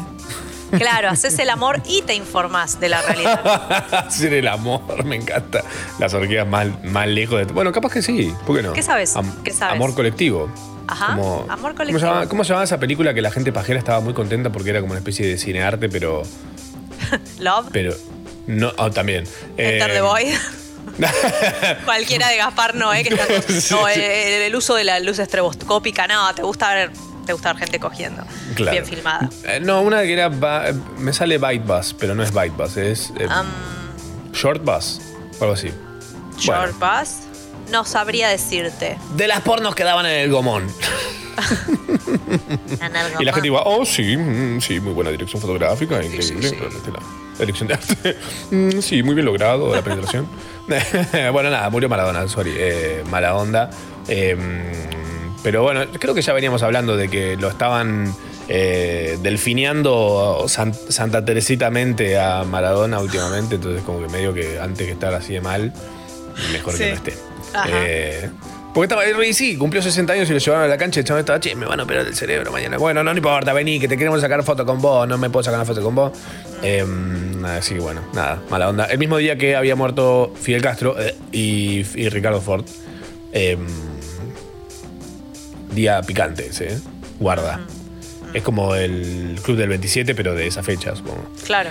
claro, *laughs* haces el amor y te informás de la realidad. *laughs* Hacer el amor, me encanta. Las orgías más, más lejos de. Bueno, capaz que sí. ¿Por qué no? ¿Qué sabes? ¿Qué sabes? Amor colectivo. Ajá, amor ¿cómo colectivo. se, llama, cómo se llamaba esa película que la gente pajera estaba muy contenta porque era como una especie de cinearte, pero. *laughs* Love, pero no, oh, también. Enter Eh, the *laughs* Void. Cualquiera de Gaspar no, ¿eh? Que está Sí, no, el, el uso de la luz estroboscópica, no, te gusta ver, te gusta ver gente cogiendo. Claro. Bien filmada. Eh, no, una que era. ba- me sale Byte Bus, pero no es Byte Bus, es. eh, Short Bus, o algo así. Short Bus, no sabría decirte. De las pornos que daban en el gomón. *laughs* Y la gente iba, oh, sí, mm, sí, muy buena dirección fotográfica, increíble. realmente La, la dirección de arte. *laughs* Mm, sí, muy bien logrado la penetración. *laughs* bueno, nada, murió Maradona, sorry. eh, mala onda. Eh, pero bueno, creo que ya veníamos hablando de que lo estaban eh, delfineando san- Santa Teresitamente a Maradona últimamente. Entonces, como que medio que antes que estar así de mal, mejor que Sí. no esté. Ajá. Eh, porque estaba y sí, cumplió 60 años y lo llevaron a la cancha y el estaba, che, me van a operar el cerebro mañana. Bueno, no, no importa, vení, que te queremos sacar foto con vos, no me puedo sacar una foto con vos. Eh, así que bueno, nada, mala onda. El mismo día que había muerto Fidel Castro eh, y, y Ricardo Ford. eh, día picante ese, ¿eh? Guarda. Es como el Club del 27, pero de esa fecha, supongo. Claro.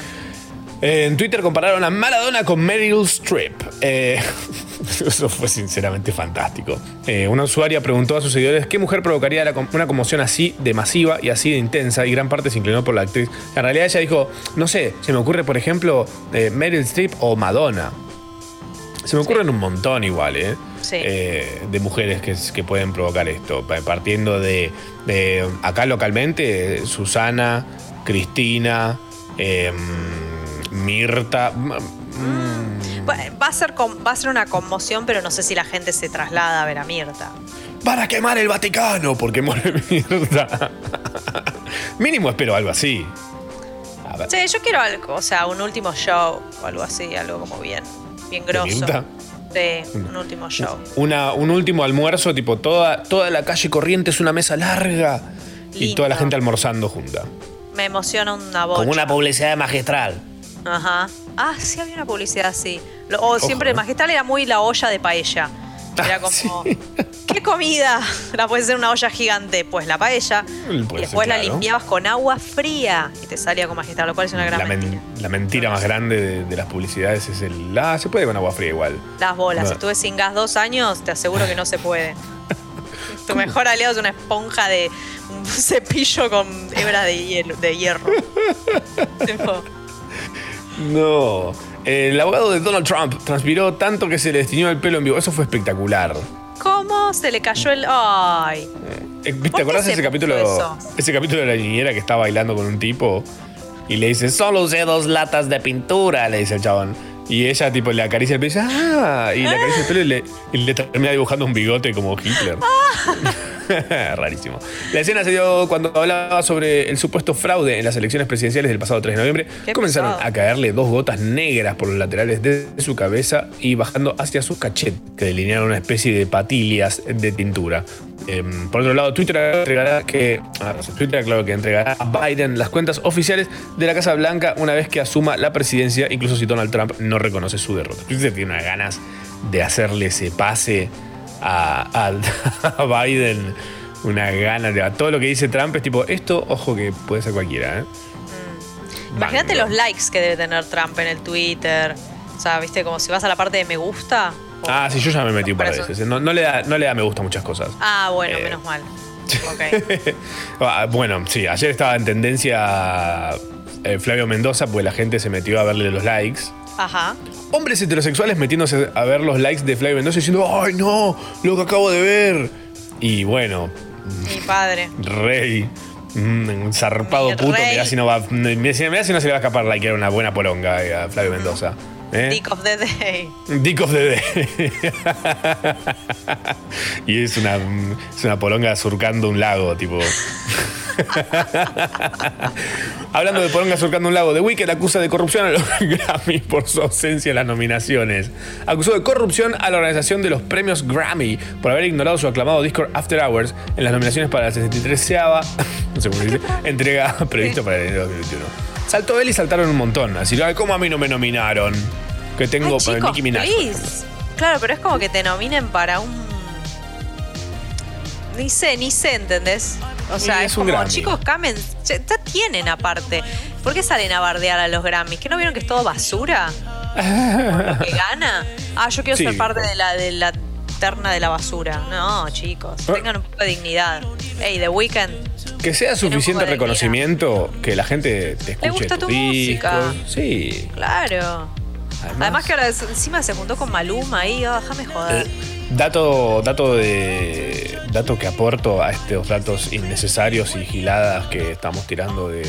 En Twitter compararon a Maradona con Meryl Streep. Eh, *laughs* eso fue sinceramente fantástico. Eh, una usuaria preguntó a sus seguidores qué mujer provocaría una conmoción así de masiva y así de intensa y gran parte se inclinó por la actriz. En realidad ella dijo, no sé, se me ocurre por ejemplo eh, Meryl Streep o Madonna. Se me ocurren un montón igual, ¿eh? Sí. Eh, de mujeres que, que pueden provocar esto. Pa- Partiendo de, de acá localmente, Susana, Cristina, eh, Mirta. mm, Va va a, ser va a ser una conmoción, pero no sé si la gente se traslada a ver a Mirta. Para quemar el Vaticano, porque muere *laughs* Mirta. Mínimo espero algo así. A ver, Sí, yo quiero algo, o sea, un último show o algo así, algo como bien, bien grosso. Mirta? Sí, un último show. una, un último almuerzo, tipo toda, toda la calle corriente es una mesa larga y toda la gente almorzando junta. Me emociona una bocha. Como una publicidad magistral. Ajá. Ah, sí, había una publicidad así. O siempre el ¿eh? magistral era muy la olla de paella. Era como, ¿qué comida? *laughs* La puedes hacer en una olla gigante. Pues la paella. Puede y ser, después la claro. limpiabas con agua fría y te salía con magistral, lo cual es una gran La, men- mentira. la mentira más grande de, de las publicidades es el. Ah, se puede con agua fría igual. Las bolas. No. Estuve sin gas dos años, te aseguro que no se puede. *laughs* Tu mejor aliado es una esponja de un *laughs* cepillo con hebra de, hielo- de hierro. Tipo, No. El abogado de Donald Trump transpiró tanto que se le destiñó el pelo en vivo. Eso fue espectacular. ¿Cómo se le cayó el.? ¡Ay! Eh, ¿Por ¿Te acordás ese capítulo? eso? Ese capítulo de la niñera que está bailando con un tipo y le dice, solo usé dos latas de pintura, le dice el chabón. Y ella tipo le acaricia el pelo y dice, ah, y le acaricia el pelo y le, y le termina dibujando un bigote como Hitler. *laughs* Rarísimo. La escena se dio cuando hablaba sobre el supuesto fraude en las elecciones presidenciales del pasado 3 de noviembre. Qué Comenzaron pesado. a caerle dos gotas negras por los laterales de su cabeza y bajando hacia sus cachetes, que delinearon una especie de patillas de tintura. Em, por otro lado, Twitter entregará que ah, Twitter aclaró que entregará a Biden las cuentas oficiales de la Casa Blanca una vez que asuma la presidencia, incluso si Donald Trump no reconoce su derrota. Twitter tiene unas ganas de hacerle ese pase a, a- *laughs* a Biden, una gana de a todo lo que dice Trump es tipo, esto, ojo que puede ser cualquiera, ¿eh? Imagínate los likes que debe tener Trump en el Twitter. O sea, viste, como si vas a la parte de me gusta. Ah, sí, yo ya me metí un par de veces. ¿eh? No, no le da, no le da me gusta a muchas cosas. Ah, bueno, Eh. menos mal. *laughs* Ok. Ah, bueno, sí, ayer estaba en tendencia eh, Flavio Mendoza porque la gente se metió a verle los likes. Ajá. Hombres heterosexuales metiéndose a ver los likes de Flavio Mendoza diciendo, ¡ay no! Lo que acabo de ver. Y bueno, Mi padre. rey. mm, Un zarpado Mi puto, rey. mirá si, no va, mirá si mirá si no se le va a escapar like, era una buena poronga eh, a Flavio Mendoza. ¿Eh? Dick of the Day. Dick of the Day. *laughs* y es una, es una polonga surcando un lago, tipo. *laughs* Hablando de polonga surcando un lago, The Weeknd acusa de corrupción a los *laughs* Grammy por su ausencia en las nominaciones. Acusó de corrupción a la organización de los premios Grammy por haber ignorado su aclamado disco After Hours en las nominaciones para la 63 no sé cómo se dice, entrega prevista para el año 2021. Saltó él y saltaron un montón. Así, "Ay, ¿cómo a mí no me nominaron? Que tengo Ay, chicos, Nicki Minaj. please. Claro, pero es como que te nominen para un. Ni sé, ni sé, ¿entendés? O sea, es, como, Grammy. chicos, camen, ya ya tienen aparte. ¿Por qué salen a bardear a los Grammys? ¿Que no vieron que es todo basura? ¿Lo que gana? Ah, yo quiero Sí. ser parte de la, de la terna de la basura. No, chicos, Ah. tengan un poco de dignidad. Ey, The Weeknd. Que sea suficiente reconocimiento que la gente te escuche gusta tu tu música. disco. Sí. Claro. Además, que ahora encima se juntó con Maluma ahí, oh, déjame joder. Eh, Dato, dato de. Dato que aporto a estos datos innecesarios y giladas que estamos tirando de,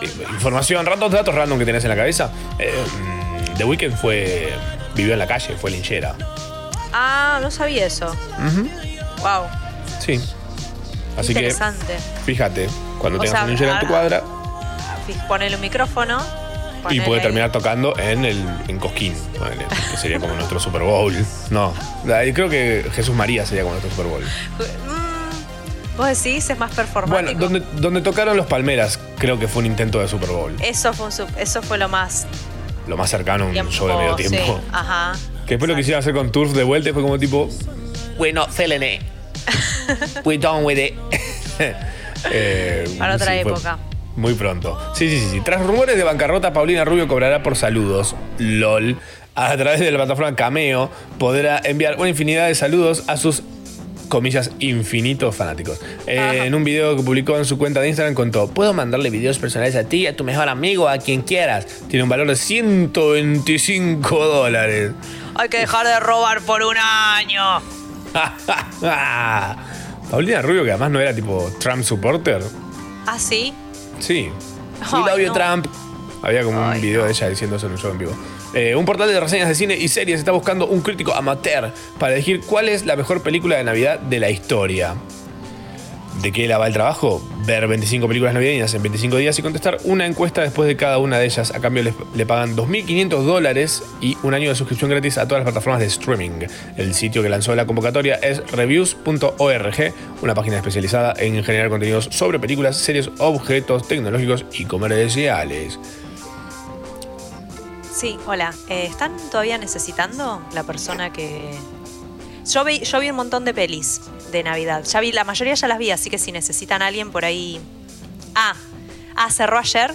de información, datos, datos random que tenés en la cabeza. Eh, mm, The Weeknd fue. vivió en la calle, fue linchera. Ah, no sabía eso. Ujú, Wow. Sí. Así que fíjate, cuando O tengas sea, un linchera en tu ah, cuadra Fij- Ponele un micrófono. y puede ahí. terminar tocando en el en Cosquín, ponele, que sería como nuestro Super Bowl. No, ahí creo que Jesús María sería como nuestro Super Bowl. Mm, Vos decís, es más performático. Bueno, donde, donde tocaron los Palmeras, creo que fue un intento de Super Bowl. Eso fue, un sub- eso fue lo más Lo más cercano a un tiempo. show de medio sí, tiempo. Ajá. Que después lo quisieron hacer con Turf de vuelta fue como tipo. We're not feeling it. *laughs* We're done with it. *laughs* Eh, Para otra sí, época. Muy pronto. Sí, sí, sí, sí. Tras rumores de bancarrota, Paulina Rubio cobrará por saludos. LOL. A través de la plataforma Cameo podrá enviar una infinidad de saludos a sus comillas infinitos fanáticos. Eh, en un video que publicó en su cuenta de Instagram contó, puedo mandarle videos personales a ti, a tu mejor amigo, a quien quieras. Tiene un valor de 125 dólares. Hay que dejar de robar por un año. *laughs* Paulina Rubio, que además no era tipo Trump supporter. ¿Ah, sí? Sí. Ay, We love you, no. Trump. Había como un video de ella diciendo eso en un show en vivo. Eh, un portal de reseñas de cine y series está buscando un crítico amateur para elegir cuál es la mejor película de Navidad de la historia. ¿De qué la va el trabajo? Ver 25 películas navideñas en 25 días y contestar una encuesta después de cada una de ellas. A cambio les- le pagan 2.500 dólares y un año de suscripción gratis a todas las plataformas de streaming. El sitio que lanzó la convocatoria es reviews.org, una página especializada en generar contenidos sobre películas, series, objetos tecnológicos y comerciales. Sí, hola. Eh, ¿Están todavía necesitando la persona que.? Yo vi, yo vi un montón de pelis de Navidad. Ya vi, la mayoría ya las vi, así que si necesitan a alguien por ahí. Ah, ah, cerró ayer.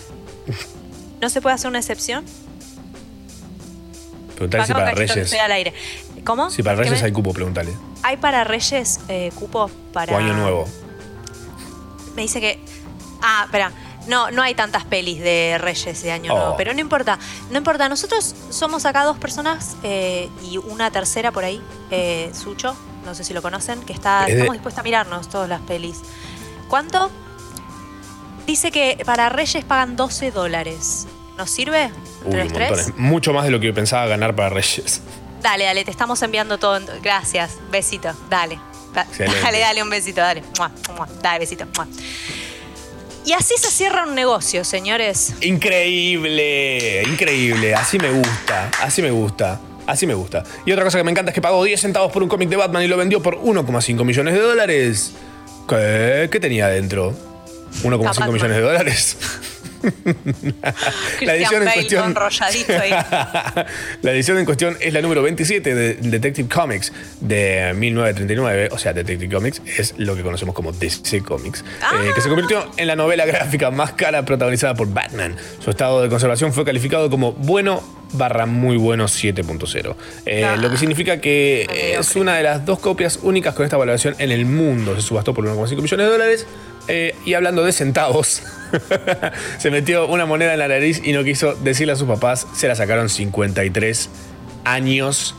¿No se puede hacer una excepción? Preguntale si para Reyes. al aire. ¿Cómo? Si para ¿Qué Reyes me- hay cupo, pregúntale. ¿Hay para Reyes eh, cupo para. O año nuevo. Me dice que. Ah, espera. No, no hay tantas pelis de Reyes de Año Oh. Nuevo. Pero no importa. No importa. Nosotros somos acá dos personas eh, y una tercera por ahí, eh, Sucho. No sé si lo conocen, que está. Es de- Estamos dispuestos a mirarnos todas las pelis. ¿Cuánto? Dice que para Reyes pagan 12 dólares. ¿Nos sirve? Uy, ¿Entre un los tres? Mucho más de lo que pensaba ganar para Reyes. Dale, dale, te estamos enviando todo. Gracias. Besito. Dale. Da-. *laughs* Dale, dale un besito, dale. Mua, mua. Dale, besito. Mua. Y así se cierra un negocio, señores. Increíble, increíble. Así me gusta, así me gusta, así me gusta. Y otra cosa que me encanta es que pagó 10 centavos por un cómic de Batman y lo vendió por 1,5 millones de dólares. ¿Qué, ¿Qué tenía adentro? 1,5 Batman. millones de dólares. *laughs* la edición en cuestión. enrolladito ahí. *laughs* la edición en cuestión es la número 27 de Detective Comics de 1939. O sea, Detective Comics es lo que conocemos como DC Comics, eh, que se convirtió en la novela gráfica más cara protagonizada por Batman. Su estado de conservación fue calificado como bueno barra muy bueno 7.0. Eh, Lo que significa que es una de las dos copias únicas con esta valoración en el mundo. Se subastó por 1,5 millones de dólares. Eh, y hablando de centavos, *laughs* se metió una moneda en la nariz y no quiso decirle a sus papás, se la sacaron 53 años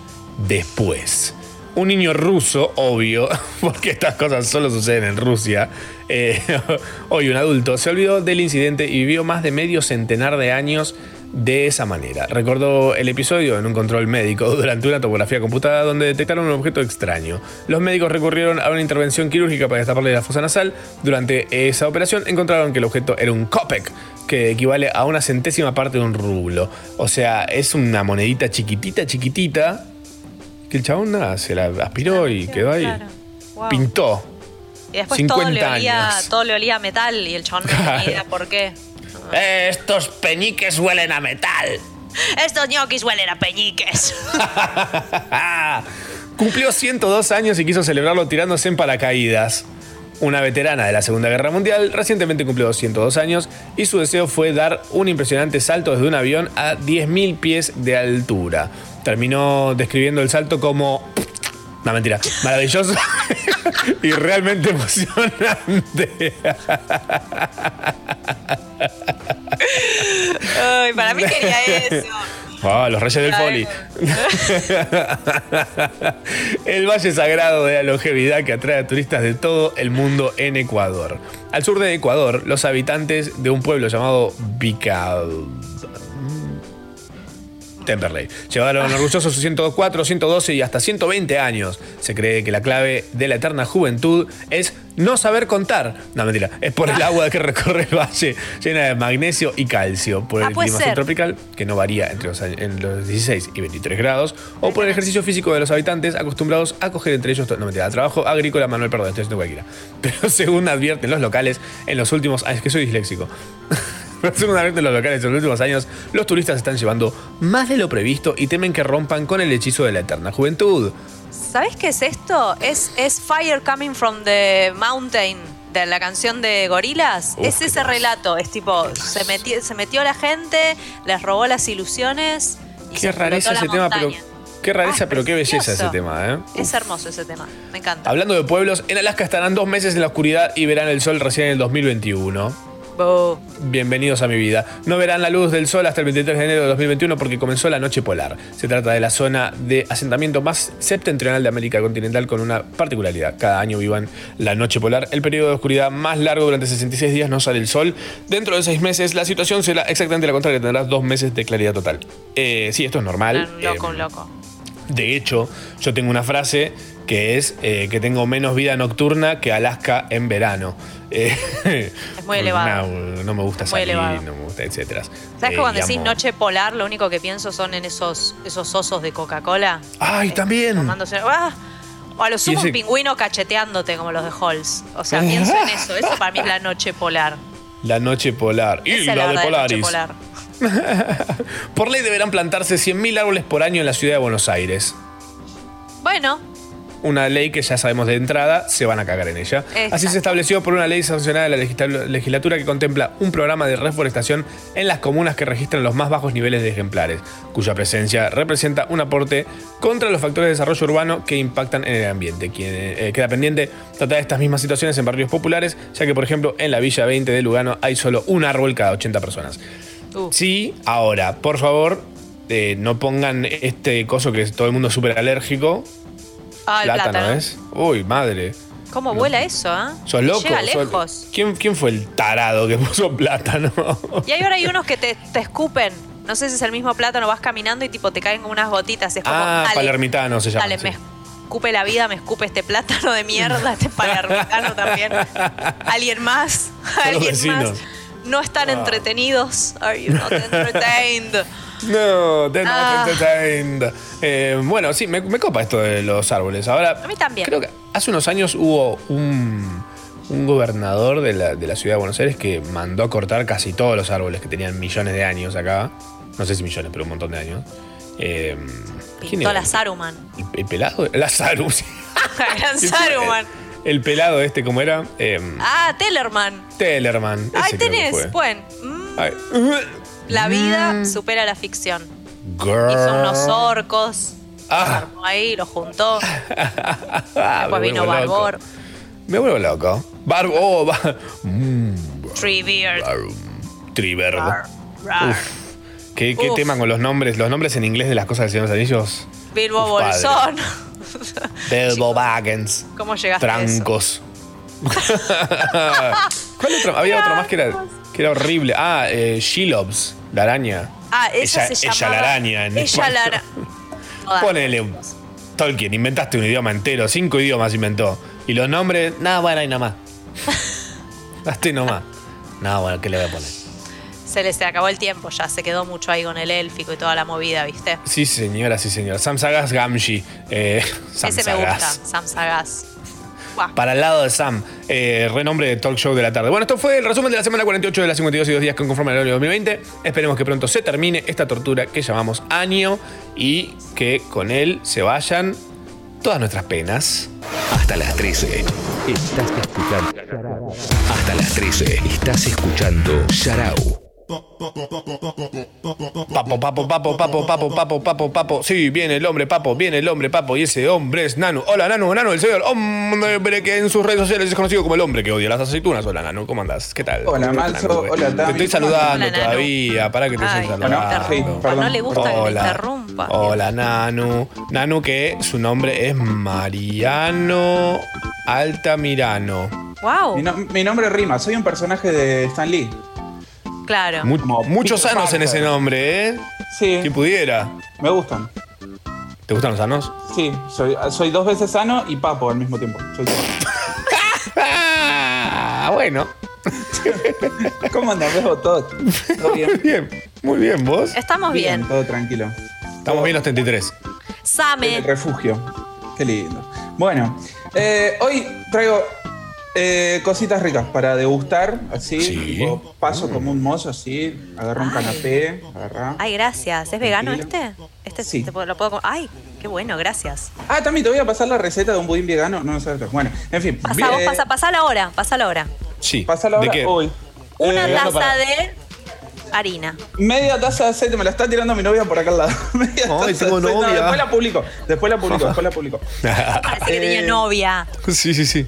después. Un niño ruso, obvio, *laughs* porque estas cosas solo suceden en Rusia, eh, *laughs* hoy un adulto, se olvidó del incidente y vivió más de medio centenar de años de esa manera. Recordó el episodio en un control médico *laughs* durante una tomografía computada donde detectaron un objeto extraño. Los médicos recurrieron a una intervención quirúrgica para destaparle la fosa nasal. Durante esa operación encontraron que el objeto era un kopek, que equivale a una centésima parte de un rublo. O sea, es una monedita chiquitita, chiquitita, que el chabón nada, se la aspiró y quedó ahí. Claro. Wow. Pintó. Y después todo le, 50 olía, años. todo le olía a metal y el chabón no tenía idea por qué. Estos peñiques huelen a metal. Estos ñoquis huelen a peñiques. *laughs* Cumplió 102 años y quiso celebrarlo tirándose en paracaídas. una veterana de la Segunda Guerra Mundial, recientemente cumplió 202 años y su deseo fue dar un impresionante salto desde un avión a 10.000 pies de altura. Terminó describiendo el salto como... No, mentira. Maravilloso *laughs* y realmente emocionante. Ay, para mí quería eso. Ah, los reyes del Foli. *laughs* el valle sagrado de la longevidad que atrae a turistas de todo el mundo en Ecuador. Al sur de Ecuador, los habitantes de un pueblo llamado Bical. Temperley. Llevaron orgullosos sus 104, 112 y hasta 120 años. Se cree que la clave de la eterna juventud es no saber contar. No, mentira. Es por el *laughs* agua que recorre el valle, llena de magnesio y calcio. Por Ah, el clima subtropical, que no varía entre los, en los 16 y 23 grados. O por el ejercicio físico de los habitantes, acostumbrados a coger entre ellos. No, mentira. Trabajo agrícola, Manuel, perdón, estoy haciendo cualquiera. Pero según advierten los locales, en los últimos años, que soy disléxico. *laughs* *laughs* Advierten los locales, en los últimos años, los turistas están llevando más de lo previsto y temen que rompan con el hechizo de la eterna juventud. ¿Sabes qué es esto? Es, es Fire Coming from the Mountain de la canción de Gorilas. Uf, es ese relato. Es tipo, se metió, se metió la gente, les robó las ilusiones. Y se Qué rareza explotó ese tema, pero. Qué rareza, Ah, pero qué belleza ese tema, ¿eh? Es hermoso ese tema. Me encanta. Hablando de pueblos, en Alaska estarán dos meses en la oscuridad y verán el sol recién en el 2021. Bienvenidos a mi vida. No verán la luz del sol hasta el 23 de enero de 2021 porque comenzó la noche polar. Se trata de la zona de asentamiento más septentrional de América continental con una particularidad. Cada año vivan la noche polar, el periodo de oscuridad más largo durante 66 días no sale el sol. Dentro de seis meses la situación será exactamente la contraria, tendrás dos meses de claridad total. Eh, sí, esto es normal. Loco, Eh, un loco. de hecho, yo tengo una frase que es eh, que tengo menos vida nocturna que Alaska en verano. Eh, Es muy *laughs* elevado. No, no me gusta Muy salir, elevado. no me gusta, etcétera. ¿Sabes Eh, que cuando decís amo- noche polar, lo único que pienso son en esos, esos osos de Coca-Cola? ¡Ay, también! Tomándose. ¡Ah! O a lo sumo ese- un pingüino cacheteándote como los de Halls. O sea, pienso en eso. Eso para mí es la noche polar. *laughs* La noche polar. Y la de verdadera noche Polaris. polar. *laughs* Por ley deberán plantarse 100.000 árboles por año en la ciudad de Buenos Aires. Bueno, Una ley que ya sabemos de entrada, se van a cagar en ella. Exacto. Así se estableció por una ley sancionada de la legisla- legislatura que contempla un programa de reforestación en las comunas que registran los más bajos niveles de ejemplares, cuya presencia representa un aporte contra los factores de desarrollo urbano que impactan en el ambiente. Quien eh, queda pendiente tratar estas mismas situaciones en barrios populares, ya que por ejemplo en la Villa 20 de Lugano hay solo un árbol cada 80 personas. Uh. Sí, ahora, por favor, eh, no pongan este coso que es todo el mundo súper alérgico. Ah, el plátano. ¿es? Uy, madre. ¿Cómo vuela eso, ah? ¿Sos loco? Llega ¿Sos- lejos. ¿Quién, ¿Quién fue el tarado que *laughs* puso plátano? Y ahora hay unos que te, te escupen. No sé si es el mismo plátano, vas caminando y tipo te caen como unas gotitas. Es como, ah, palermitano se llama. dale, sí. me escupe la vida, me escupe este plátano de mierda, este *laughs* palermitano también. ¿Alguien más? ¿Alguien más? No están Ah. entretenidos. Are you not entertained? No, te Ah. entertained. Eh, bueno, sí, me, me copa esto de los árboles. Ahora, A mí también. creo que hace unos años hubo un, un gobernador de la, de la ciudad de Buenos Aires que mandó a cortar casi todos los árboles que tenían millones de años acá. No sé si millones, pero un montón de años. Eh, ¿quién Pintó era? la Saruman. ¿El, el pelado? La Saru, sí. *laughs* Gran *laughs* Saruman. El pelado este, ¿cómo era? Eh, Ah, Tellerman. Tellerman. Ahí ese creo que tenés. fue. Bueno, mm, Ay. *laughs* la vida supera la ficción. Girl. Hizo unos orcos. Ah. armó ahí, los juntó. *laughs* Después vino loco. Barbor. Me vuelvo loco. Barbo. Oh, ba- mm. Rar. Uf. ¿Qué, qué Uf. tema con los nombres? Los nombres en inglés de las cosas del Señor de los Anillos. Bilbo Uf. Bolsón. Bilbo *laughs* Baggins. ¿Cómo llegaste a eso? Trancos. *laughs* ¿Cuál otro? Había otro más que era, que era horrible. Ah, eh, Shelobs, la araña. Ah, esa ella, se ella llamaba... la araña. en Ella la *laughs* araña. Ponele un- Tolkien, inventaste un idioma entero, cinco idiomas inventó. Y los nombres, nada, bueno, ahí nomás. *laughs* Hasta nomás. Nada, bueno, ¿qué le voy a poner? Se les acabó el tiempo ya, se quedó mucho ahí con el élfico y toda la movida, ¿viste? Sí, señora, sí, señora. Sam Sagas Gamgee. Eh, Sam Ese me gusta, Sagas. Sam Sagaz. Para el lado de Sam, eh, renombre de talk show de la tarde. Bueno, esto fue el resumen de la semana 48 de las 52 y 2 días que conforman el año 2020. Esperemos que pronto se termine esta tortura que llamamos año y que con él se vayan todas nuestras penas. Hasta las 13. Estás escuchando. Hasta las 13. Estás escuchando Sharau. Papo, papo, papo, papo, papo, papo, papo, papo. Sí, viene el hombre, papo, viene el hombre, papo. Y ese hombre es Nanu. Hola, Nanu, Nanu, el señor hombre que en sus redes sociales es conocido como el hombre que odia las aceitunas. Hola, Nanu, ¿cómo andás? ¿Qué tal? Hola, ¿Qué tal, Malzo. Hola, Te Tami. estoy saludando Hola, todavía. Para que te estoy no saludando. interrumpa, no le gusta que le interrumpa. Hola, Nanu. Nanu, que su nombre es Mariano Altamirano. Wow. Mi, no- mi nombre rima, soy un personaje de Stan Lee. Claro. Mu- muchos Peter sanos en Parker. ese nombre, ¿eh? Sí, Si pudiera. me gustan. ¿Te gustan los sanos? Sí, soy, soy dos veces sano y papo al mismo tiempo. Soy Ah, *laughs* bueno. *laughs* ¿Cómo andas, Bebo? ¿Todo, todo bien? Muy bien, muy bien, vos. Estamos bien. Todo tranquilo. Estamos bien los 33. El Same. refugio. Qué lindo. Bueno, eh, hoy traigo eh, cositas ricas para degustar, así. Sí. paso como un mozo, así. Agarro un canapé. Ay, gracias. ¿Es vegano este? Este Sí. te lo puedo. Ay, qué bueno, gracias. Ah, también te voy a pasar la receta de un budín vegano. No, no sé. Bueno, en fin. Pasa, vos, pasa, pasa la hora, pasa la hora. Sí. Pasa la ¿De hora qué? hoy. Una Eh, taza para- de harina. Media taza de aceite, me la está tirando mi novia por acá al lado. *laughs* Media Ay, taza tengo de aceite. No, novia. después la publico, después la publico, después la publico. *laughs* Parece que tenía Eh. novia. *laughs* sí, sí, sí.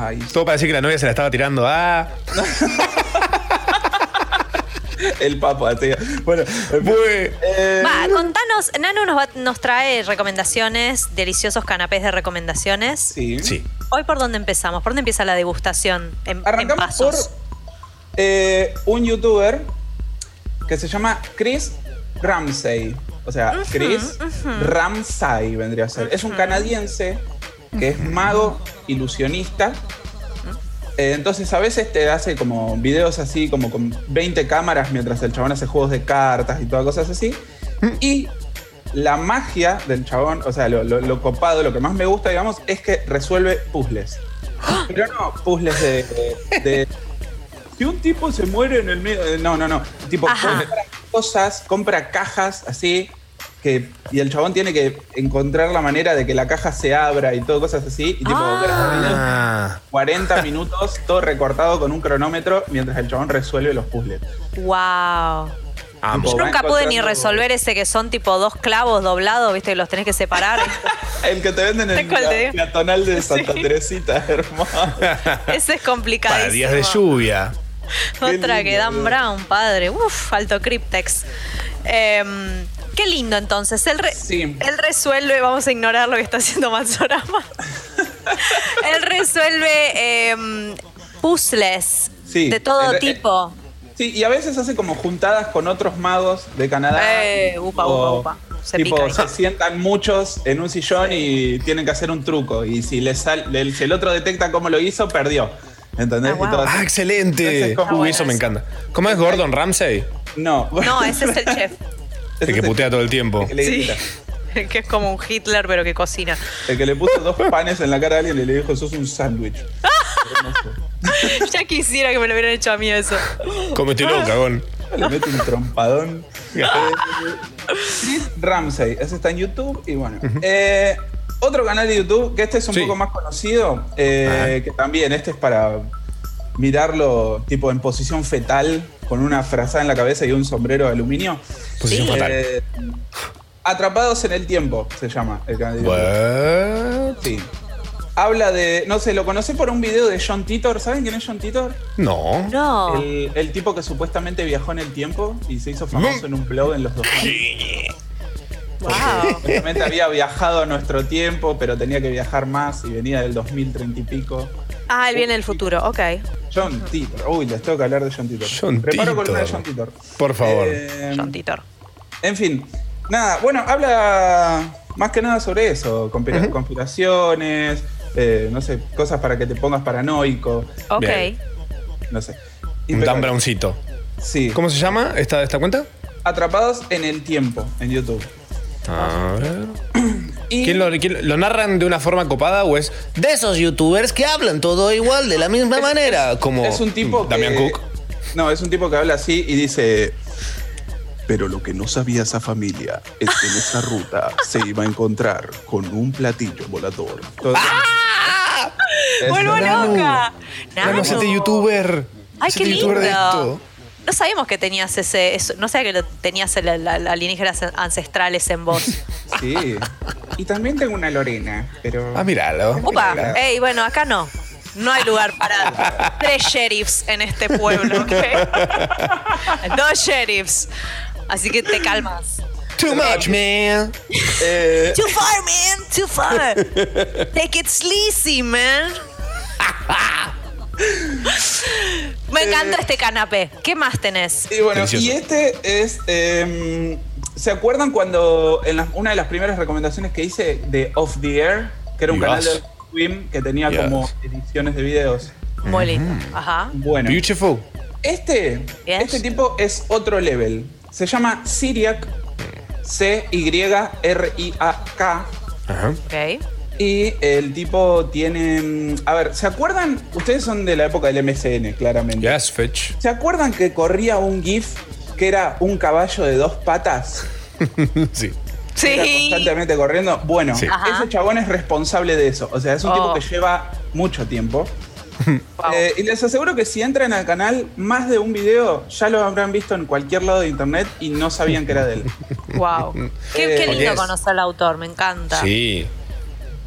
Ay, Todo para decir que la novia se la estaba tirando. Ah, *laughs* el papo, así. Bueno, eh, Va, contanos, Nano nos, va- nos trae recomendaciones, deliciosos canapés de recomendaciones. sí. sí. Hoy por dónde empezamos? ¿Por dónde empieza la degustación? En, en Arrancamos por pasos. eh, un youtuber que se llama Chris Ramsey. O sea, Chris Ramsay vendría a ser. Es un canadiense que es mago, ilusionista. Eh, entonces a veces te hace como videos así, como con 20 cámaras mientras el chabón hace juegos de cartas y todas cosas así. Y la magia del chabón, o sea, lo, lo- lo copado, lo que más me gusta, digamos, es que resuelve puzzles. Pero no puzzles de, de- de- Si un tipo se muere en el medio. No, no, no. Tipo, Ajá. compra cosas, compra cajas así. Que, y el chabón tiene que encontrar la manera de que la caja se abra y todo, cosas así. Y tipo, Ah. 40 *laughs* minutos, todo recortado con un cronómetro, mientras el chabón resuelve los puzzles. Wow. Amo. Yo nunca pude ni resolver ese que son tipo dos clavos doblados, viste, que los tenés que separar. *laughs* El que te venden en ¿Cuál te la, digo? la tonal de Santa Sí. Teresita, *laughs* hermano. ese es complicadísimo. Para días de lluvia. Otra que Dan. Brown, padre. Uf, alto Cryptex. Em, qué lindo entonces. Él, re- Sí. él resuelve, vamos a ignorar lo que está haciendo Matsorama. *laughs* él resuelve em, puzzles Sí, de todo el- el- tipo. Sí, y a veces hace como juntadas con otros magos de Canadá. Eh, upa, O, upa, upa. Se tipo, pica se sientan muchos en un sillón y tienen que hacer un truco. Y si, le sal, le- si el otro detecta cómo lo hizo, perdió. ¿Entendés? Ah, Y todo. Ah, excelente. Entonces, ¿cómo Uy, bueno eso me eso. encanta. ¿Cómo es Gordon Ramsay? No. No, ese es el chef. *laughs* El que putea todo el tiempo. El que, le Sí. *laughs* que es como un Hitler, pero que cocina. El que le puso dos panes en la cara a alguien y le dijo, sos un sándwich. *laughs* ya quisiera que me lo hubieran hecho a mí eso. Cómetelo, cagón. Le mete un trompadón. *laughs* Eh, Chris Ramsey, ese está en YouTube y bueno. Eh, otro canal de YouTube, que este es un Sí. poco más conocido, eh, que también este es para mirarlo tipo en posición fetal, con una frazada en la cabeza y un sombrero de aluminio. Posición Sí. Eh, Atrapados en el tiempo se llama el canal de? Sí. Habla de, no sé, lo conocí por un video de John Titor. ¿Saben quién es John Titor? No. No. El, el tipo que supuestamente viajó en el tiempo y se hizo famoso en un blog en los 2000. Wow. Supuestamente había viajado a nuestro tiempo, pero tenía que viajar más y venía del 2030 y pico. Ah, él viene del futuro, ok. John Titor. Uy, les tengo que hablar de John Titor. John Preparo Titor. columna de John Titor. Por favor. Eh, John Titor. En fin, nada, bueno, habla más que nada sobre eso, conspira- conspiraciones, eh, no sé, cosas para que te pongas paranoico, Ok. Bien. no sé. Un Dan. Browncito. Sí, ¿Cómo se llama esta, esta cuenta? atrapados en el tiempo en YouTube. A ver. Y ¿Quién lo, quién- lo narran de una forma copada o es de esos youtubers que hablan todo igual de la misma manera? Como es un tipo Damian que, Cook. No, es un tipo que habla así y dice. Pero lo que no sabía esa familia es que en esa ruta se iba a encontrar con un platillo volador. Es ¡Vuelvo verdad. loca! Nano, Nano. hacete youtuber. ¡Ay, qué de lindo! esto. No sabíamos que tenías ese. eso- no sabía que lo- tenías la- la- la alienígenas ancestrales en vos. Sí. Y también tengo una Lorena, pero. Ah, míralo. Upa, Míralo. ey, bueno, acá no. No hay lugar para tres sheriffs en este pueblo, ¿ok? *laughs* Dos sheriffs. Así que te calmas. Too much, man. Eh, Too far, man. Too far. *laughs* Take it sleazy, man. *laughs* Me encanta este canapé. ¿Qué más tenés? Y bueno, Delicioso. y este es. eh, ¿Se acuerdan cuando en la- una de las primeras recomendaciones que hice de Off the Air, que era un canal de Swim que tenía Yes. como ediciones de videos? Muy lindo. Ajá. Bueno, Beautiful. este, Yes. este tipo es otro level. Se llama Syriac, C-Y-R-I-A-K. Ajá. Ok. Y el tipo tiene. mm, A ver, ¿se acuerdan? Ustedes son de la época del MSN, claramente. Yes, Fitch. ¿Se acuerdan que corría un GIF que era un caballo de dos patas? *laughs* sí. Era Sí. constantemente corriendo. Bueno, Sí. Ese chabón es responsable de eso. O sea, es un Oh. tipo que lleva mucho tiempo. *laughs* Wow. Eh, y les aseguro que si entran al canal, más de un video ya lo habrán visto en cualquier lado de internet y no sabían que era de él. Wow. *laughs* Qué, qué Eh, lindo yes. conocer al autor, me encanta. Sí.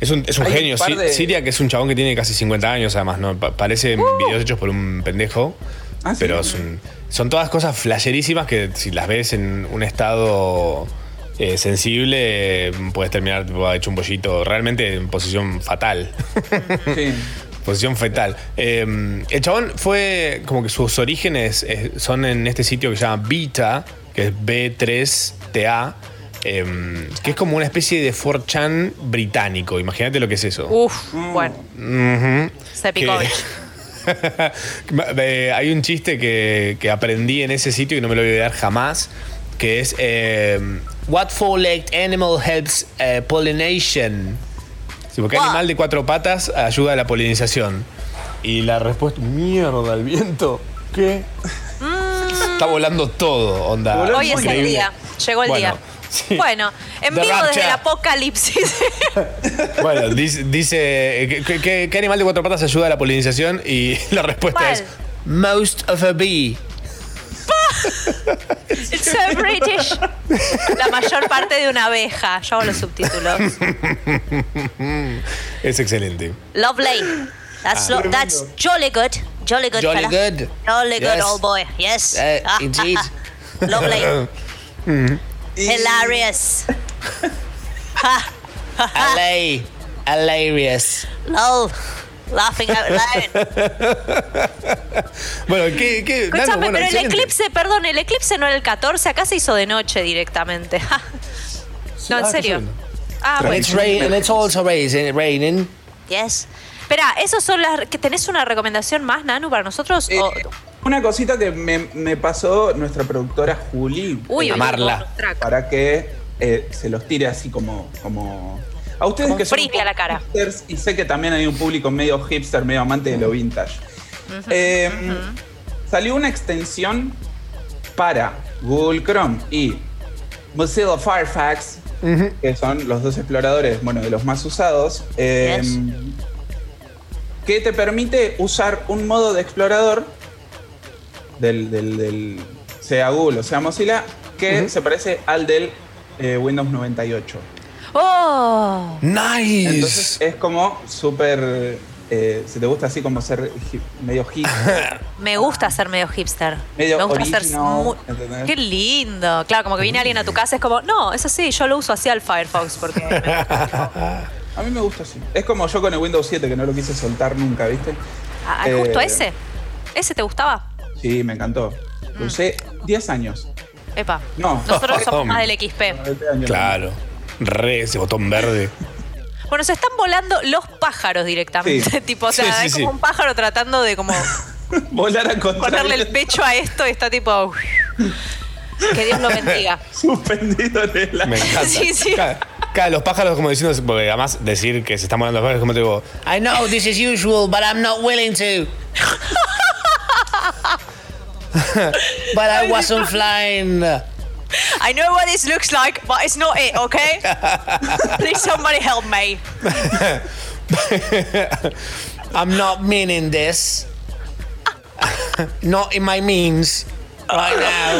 Es un, es un genio. de- Siria, que es un chabón que tiene casi 50 años, además, ¿no? Pa- parece videos hechos por un pendejo. Ah, ¿sí? Pero son, son todas cosas flasherísimas que si las ves en un estado eh, sensible, eh, puedes terminar tipo, hecho un pollito realmente en posición fatal. *laughs* Sí. Posición fetal. Eh, el chabón fue como que sus orígenes eh, son en este sitio que se llama Beta, que es B3TA, eh, que es como una especie de 4chan británico. Imagínate lo que es eso. Uf, bueno. Sepikovich. Eh, *laughs* Hay un chiste que, que aprendí en ese sitio y no me lo voy a olvidar jamás, que es eh, What four-legged animal helps eh, pollination? Sí, porque Wow. animal de cuatro patas ayuda a la polinización. Y la respuesta, mierda, el viento. ¿Qué? Está volando todo, onda. Hoy es el día. Llegó el Bueno, día. Sí. Bueno, en The vivo desde el apocalipsis. *laughs* Bueno, dice, dice, eh, ¿qué, animal de cuatro patas ayuda a la polinización? Y *laughs* la respuesta ¿Cuál? es Most of a bee. *laughs* It's so British. La mayor parte de una abeja. Yo hago los subtítulos. Es excelente. Lovely. That's lo- that's jolly good. Jolly good, Jolly fella. good. Jolly good, old boy. Yes. Uh, Ah, indeed. ah, ah. Lovely. Ha, ha. LA. Hilarious. Lol. Laughing out loud. Bueno, ¿qué? qué Escúchame, bueno, pero el excelente. eclipse, perdón, el eclipse no era el 14, acá se hizo de noche directamente. *laughs* no, en Ah, serio. Ah, bueno. It's raining, it's also raining. raining. Yes. Espera, ¿esos son las que tenés una recomendación más, Nanu, para nosotros? Eh, O- una cosita que me, me pasó nuestra productora Juli. Uy, uy, Amarla. Para que eh, se los tire así como. como a ustedes Como que son a la cara. hipsters, y sé que también hay un público medio hipster, medio amante de lo vintage. Eh, Salió una extensión para Google Chrome y Mozilla Firefox, que son los dos exploradores, bueno, de los más usados, eh, Yes. que te permite usar un modo de explorador del, del- del- sea Google o sea Mozilla, que se parece al del eh, Windows 98. ¡Oh! Nice. Entonces es como súper. eh, si te gusta así como ser medio hip, *laughs* Me gusta ser medio hipster. Medio Me gusta ser original, muy- ¿entendés? Qué lindo. Claro, como que viene alguien a tu casa, es como, no, eso sí, yo lo uso así al Firefox porque me gusta. *laughs* a mí me gusta así. Es como yo con el Windows 7 que no lo quise soltar nunca, ¿viste? Ah, justo Eh, ese. ¿Ese te gustaba? Sí, me encantó. Lo usé 10 años. Epa. No. Nosotros *laughs* somos más del XP. 20 años. Claro. Re ese botón verde. Bueno, se están volando los pájaros directamente. Sí. *laughs* tipo, o sea, Sí, sí, es sí. como un pájaro tratando de como *laughs* Volar a ponerle el pecho a esto y está tipo. Que Dios lo bendiga. Suspendido en el Me encanta. Sí, sí. Cada- los pájaros como diciendo, porque además decir que se están volando los pájaros como te digo, I know this is usual, but I'm not willing to. *laughs* but I wasn't flying. I know what this looks like, but it's not it, okay? *laughs* Please somebody help me. *laughs* I'm not meaning this. not in my means. Right now.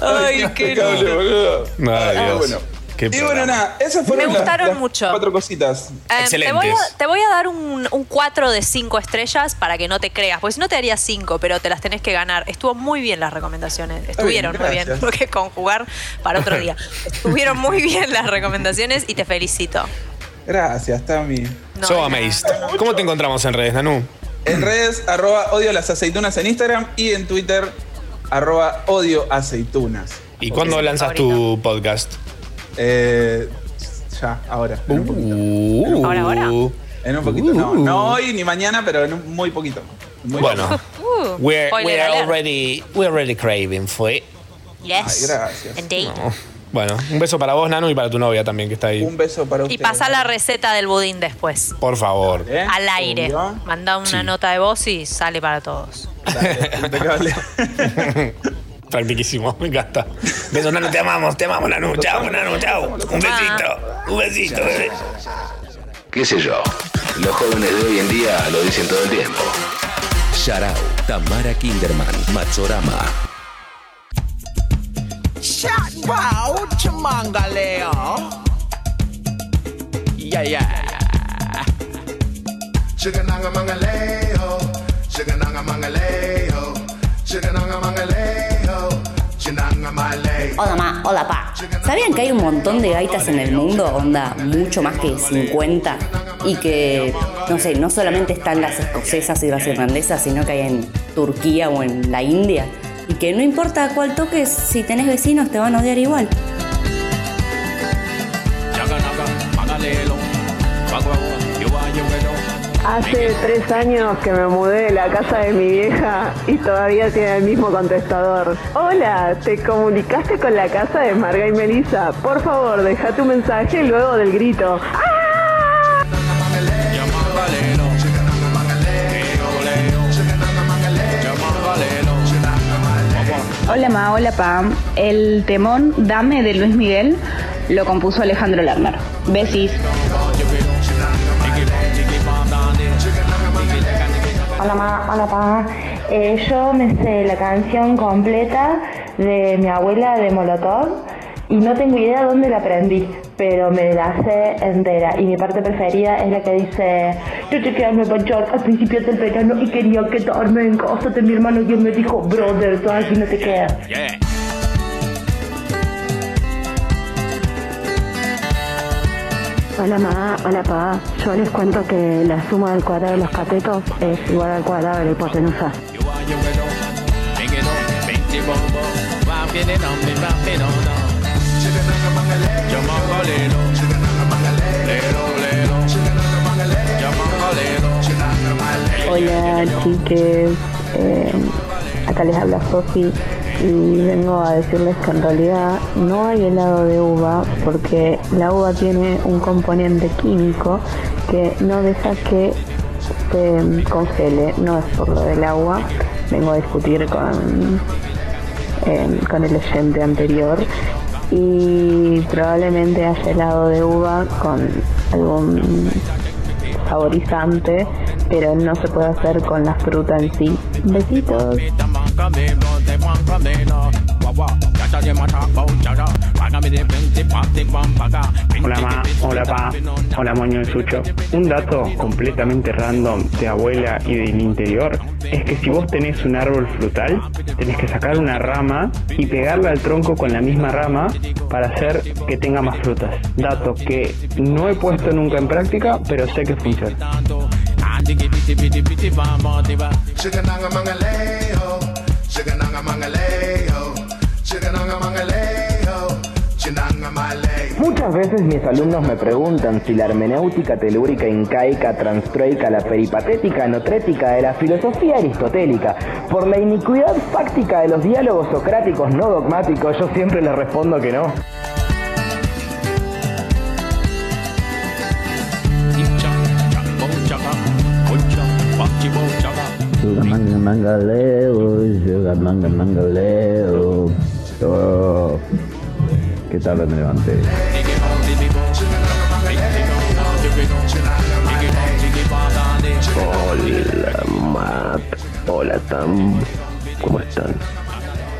Ay, qué Impecable, lindo. boludo. Qué Y bueno, nada, esas fueron Me gustaron las mucho. cuatro cositas. Eh, te, voy Excelentes. a, te voy a dar un, un 4 de 5 estrellas para que no te creas, porque si no te haría 5, pero te las tenés que ganar. Estuvo muy bien las recomendaciones. Estuvieron muy bien, porque conjugar para otro día. *laughs* Estuvieron muy bien las recomendaciones y te felicito. Gracias, Tami. No, so amazed. ¿Cómo te encontramos en redes, Nanu? En redes, arroba odio las aceitunas en Instagram y en Twitter, arroba odio aceitunas. ¿Y cuándo lanzas tu podcast? Eh, ya, ahora. En un poquito. Uh, Ahora, ahora. En un poquito. No, no hoy ni mañana, pero en un muy poquito. Muy Bueno, *laughs* Uh, we're, we're already we're already craving for it. Ay, Yes. gracias. Indeed. Bueno, un beso para vos, Nanu, y para tu novia también que está ahí. Un beso para Y ustedes. pasa la receta del budín después. Por favor. ¿Eh? Al aire. Manda una Sí. nota de voz y sale para todos. Dale. *laughs* *laughs* Practiquísimo, me encanta. Besos, Nanu, te amamos, te amamos, Nanu. Chao, Nanu, chao. Un besito, un besito, bebé. ¿Qué sé yo? Los jóvenes de hoy en día lo dicen todo el tiempo. Sharau, Tamara Kinderman, Machorama. Wow, chamangaleo. Yeah, yeah. Chicananga mangaleo, chicananga mangaleo, chicananga mangaleo. Hola ma, hola pa. ¿Sabían que hay un montón de gaitas en el mundo? Onda, mucho más que 50. Y que, no sé, no solamente están las escocesas y las irlandesas, sino que hay en Turquía o en la India. Y que no importa cuál toques, si tenés vecinos te van a odiar igual. Hace tres años que me mudé de la casa de mi vieja y todavía tiene el mismo contestador. Hola, ¿te comunicaste con la casa de Marga y Melissa? Por favor, deja tu mensaje luego del grito. Hola Ma, hola Pam. El temón Dame de Luis Miguel lo compuso Alejandro Lerner. Besis. Hola ma, hola pa. Yo me sé la canción completa de mi abuela de Molotov y no tengo idea dónde la aprendí, pero me la sé entera. Y mi parte preferida es la que dice, yo a Nueva York al principio del verano y quería quedarme en casa de mi hermano y él me dijo, brother, tú aquí no te quedas. Hola ma, hola pa. Yo les cuento que la suma del cuadrado de los catetos es igual al cuadrado de la hipotenusa. Hola chiques, Eh, acá les habla Sofi y vengo a decirles que en realidad no hay helado de uva porque la uva tiene un componente químico que no deja que se congele, no es por lo del agua, vengo a discutir con, eh, con el oyente anterior y probablemente haya helado de uva con algún saborizante, pero no se puede hacer con la fruta en sí. Besitos. Hola ma, hola pa, hola moño y sucho. Un dato completamente random de abuela y del interior es que si vos tenés un árbol frutal, tenés que sacar una rama y pegarla al tronco con la misma rama para hacer que tenga más frutas. Dato que no he puesto nunca en práctica, pero sé que funciona. Muchas veces mis alumnos me preguntan si la hermenéutica telúrica incaica transtroica la peripatética anotrética de la filosofía aristotélica por la iniquidad fáctica de los diálogos socráticos no dogmáticos, yo siempre les respondo que no. Manga sugar manga manga leo. Oh. qué tarde me levanté. Hola, Matt. Hola, Tam. ¿Cómo están?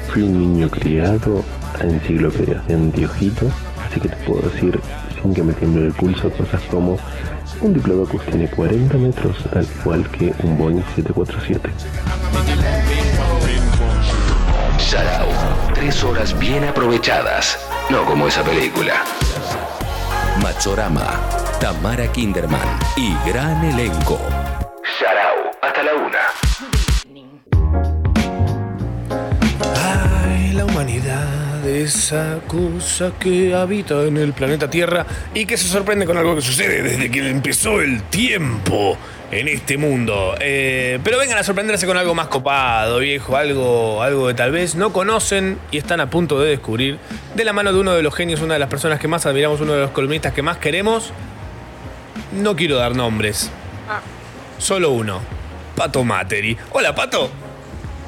Fui un niño criado a enciclopedias de anteojito, así que te puedo decir, sin que me tiemble el pulso, cosas como un Diplodocus tiene 40 metros, al igual que un Boeing 747. Sarau. Tres horas bien aprovechadas. No como esa película. Machorama, Tamara Kinderman y gran elenco. Sarau. Hasta la una. Ay, la humanidad, esa cosa que habita en el planeta Tierra y que se sorprende con algo que sucede desde que empezó el tiempo en este mundo. Eh, pero vengan a sorprenderse con algo más copado, viejo, algo, algo que tal vez no conocen y están a punto de descubrir de la mano de uno de los genios, una de las personas que más admiramos, uno de los columnistas que más queremos. No quiero dar nombres. Solo uno. Pato Materi. Hola, Pato.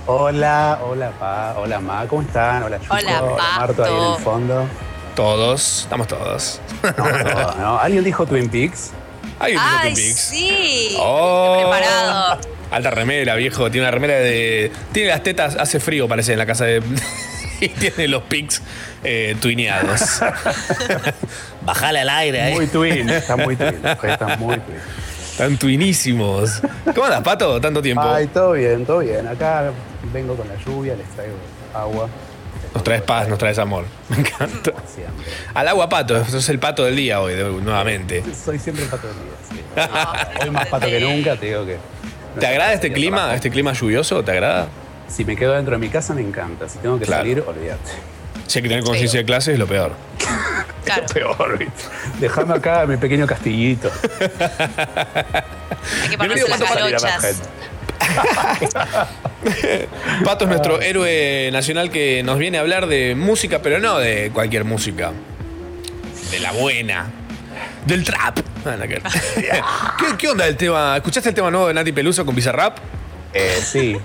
Hola, hola, Pa, hola, Ma, ¿cómo están? Hola, Chucho, Hola, Marto ahí en el fondo. Todos, estamos todos. No, no, no. ¿Alguien dijo Twin Peaks? Alguien dijo Ay, Twin Peaks. sí. Oh. Preparado. Alta remera, viejo. Tiene una remera de. Tiene las tetas, hace frío, parece, en la casa de. *laughs* y tiene los pics eh, tuineados. *laughs* Bajale al aire, ahí. Muy twin, está muy twin. Está muy twin. Están tuinísimos. ¿Cómo andas, Pato? Tanto tiempo. Ay, todo bien, todo bien. Acá vengo con la lluvia, les traigo agua. Nos traes paz, nos traes amor. *laughs* Me encanta. Al agua, Pato. Eso es el pato del día hoy, nuevamente. Soy siempre el pato de vida. sí. *laughs* Hoy más pato que nunca, te digo que. ¿Te agrada este clima? ¿Este clima lluvioso? ¿Te agrada? Si me quedo dentro de mi casa me encanta. Si tengo que Claro. salir, olvídate. Si hay que tener conciencia de clase, es lo peor. *laughs* Claro. Peor, ¿viste? Déjame acá mi pequeño castillito. Hay que ponerse las galochas. *laughs* Pato es nuestro héroe nacional que nos viene a hablar de música, pero no de cualquier música. De la buena. Del trap. Ah, ¿qué, *laughs* ¿Qué- qué onda el tema? ¿Escuchaste el tema nuevo de Nati Peluso con Bizarrap? Eh, sí,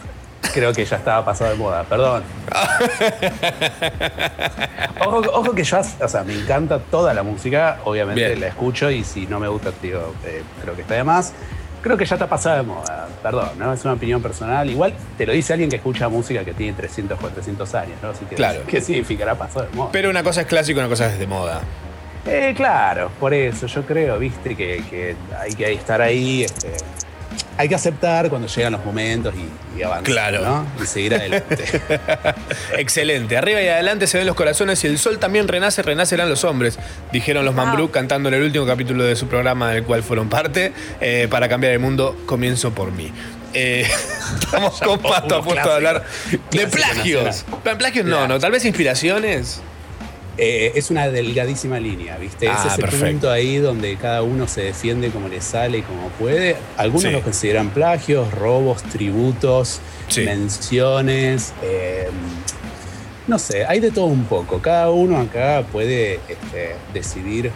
creo que ya estaba pasado de moda, perdón. *laughs* ojo, ojo que yo, o sea, me encanta toda la música, obviamente Bien. la escucho y si no me gusta, digo, eh, creo que está de más. Creo que ya está pasada de moda, perdón, ¿no? Es una opinión personal. Igual te lo dice alguien que escucha música que tiene 300, 400 años, ¿no? Así que, Claro. ¿qué significará pasado de moda? Pero una cosa es clásico y una cosa es de moda. Eh, claro, por eso yo creo, viste, que, que hay que estar ahí, este, hay que aceptar cuando llegan los momentos y, y avanzar, Claro. ¿no? Y seguir adelante. *laughs* Excelente. Arriba y adelante se ven los corazones y el sol también renace, renacerán los hombres, dijeron los Mambrú cantando en el último capítulo de su programa del cual fueron parte. Eh, para cambiar el mundo, comienzo por mí. Eh, *laughs* estamos con Pato a punto de hablar de Clásico plagios. nacional. Plagios no, no, tal vez inspiraciones. Eh, es una delgadísima línea, ¿viste? Ah, es ese perfecto. punto ahí donde cada uno se defiende como le sale y como puede. Algunos Sí. los consideran plagios, robos, tributos, menciones. eh, no sé, hay de todo un poco. Cada uno acá puede este, decidir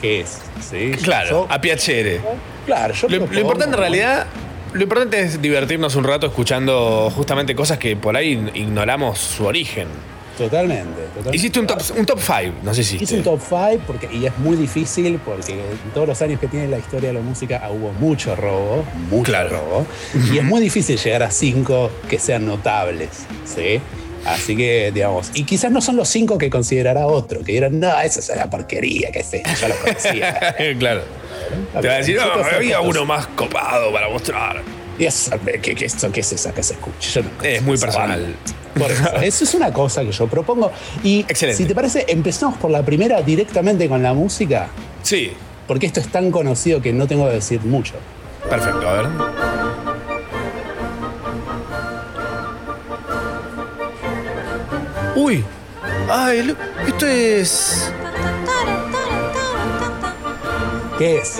qué es. ¿sí? Claro, Yo- a piacere. claro, yo Lo, lo importante en realidad, lo importante es divertirnos un rato escuchando justamente cosas que por ahí ignoramos su origen. Totalmente, totalmente. Hiciste un top, un top 5, no sé si Hice un top 5 porque, y es muy difícil porque en todos los años que tiene la historia de la música ah, hubo mucho robo, mucho robo. Y es muy difícil llegar a 5 que sean notables, ¿sí? Así que, digamos, y quizás no son los 5 que considerará otro, que dirán, no, esa es una porquería, que esto, ya lo conocía. *laughs* claro. Te va a decir, no, había uno más copado para mostrar. Y eso, ¿qué, qué, ¿qué es esa que se escucha? Yo no Es muy personal. banda. Por eso, *laughs* eso es una cosa que yo propongo. Y si te parece, empezamos por la primera directamente con la música. Sí. Porque esto es tan conocido que no tengo que decir mucho. Perfecto, a ver. Uy. Ay, esto es. ¿Qué es?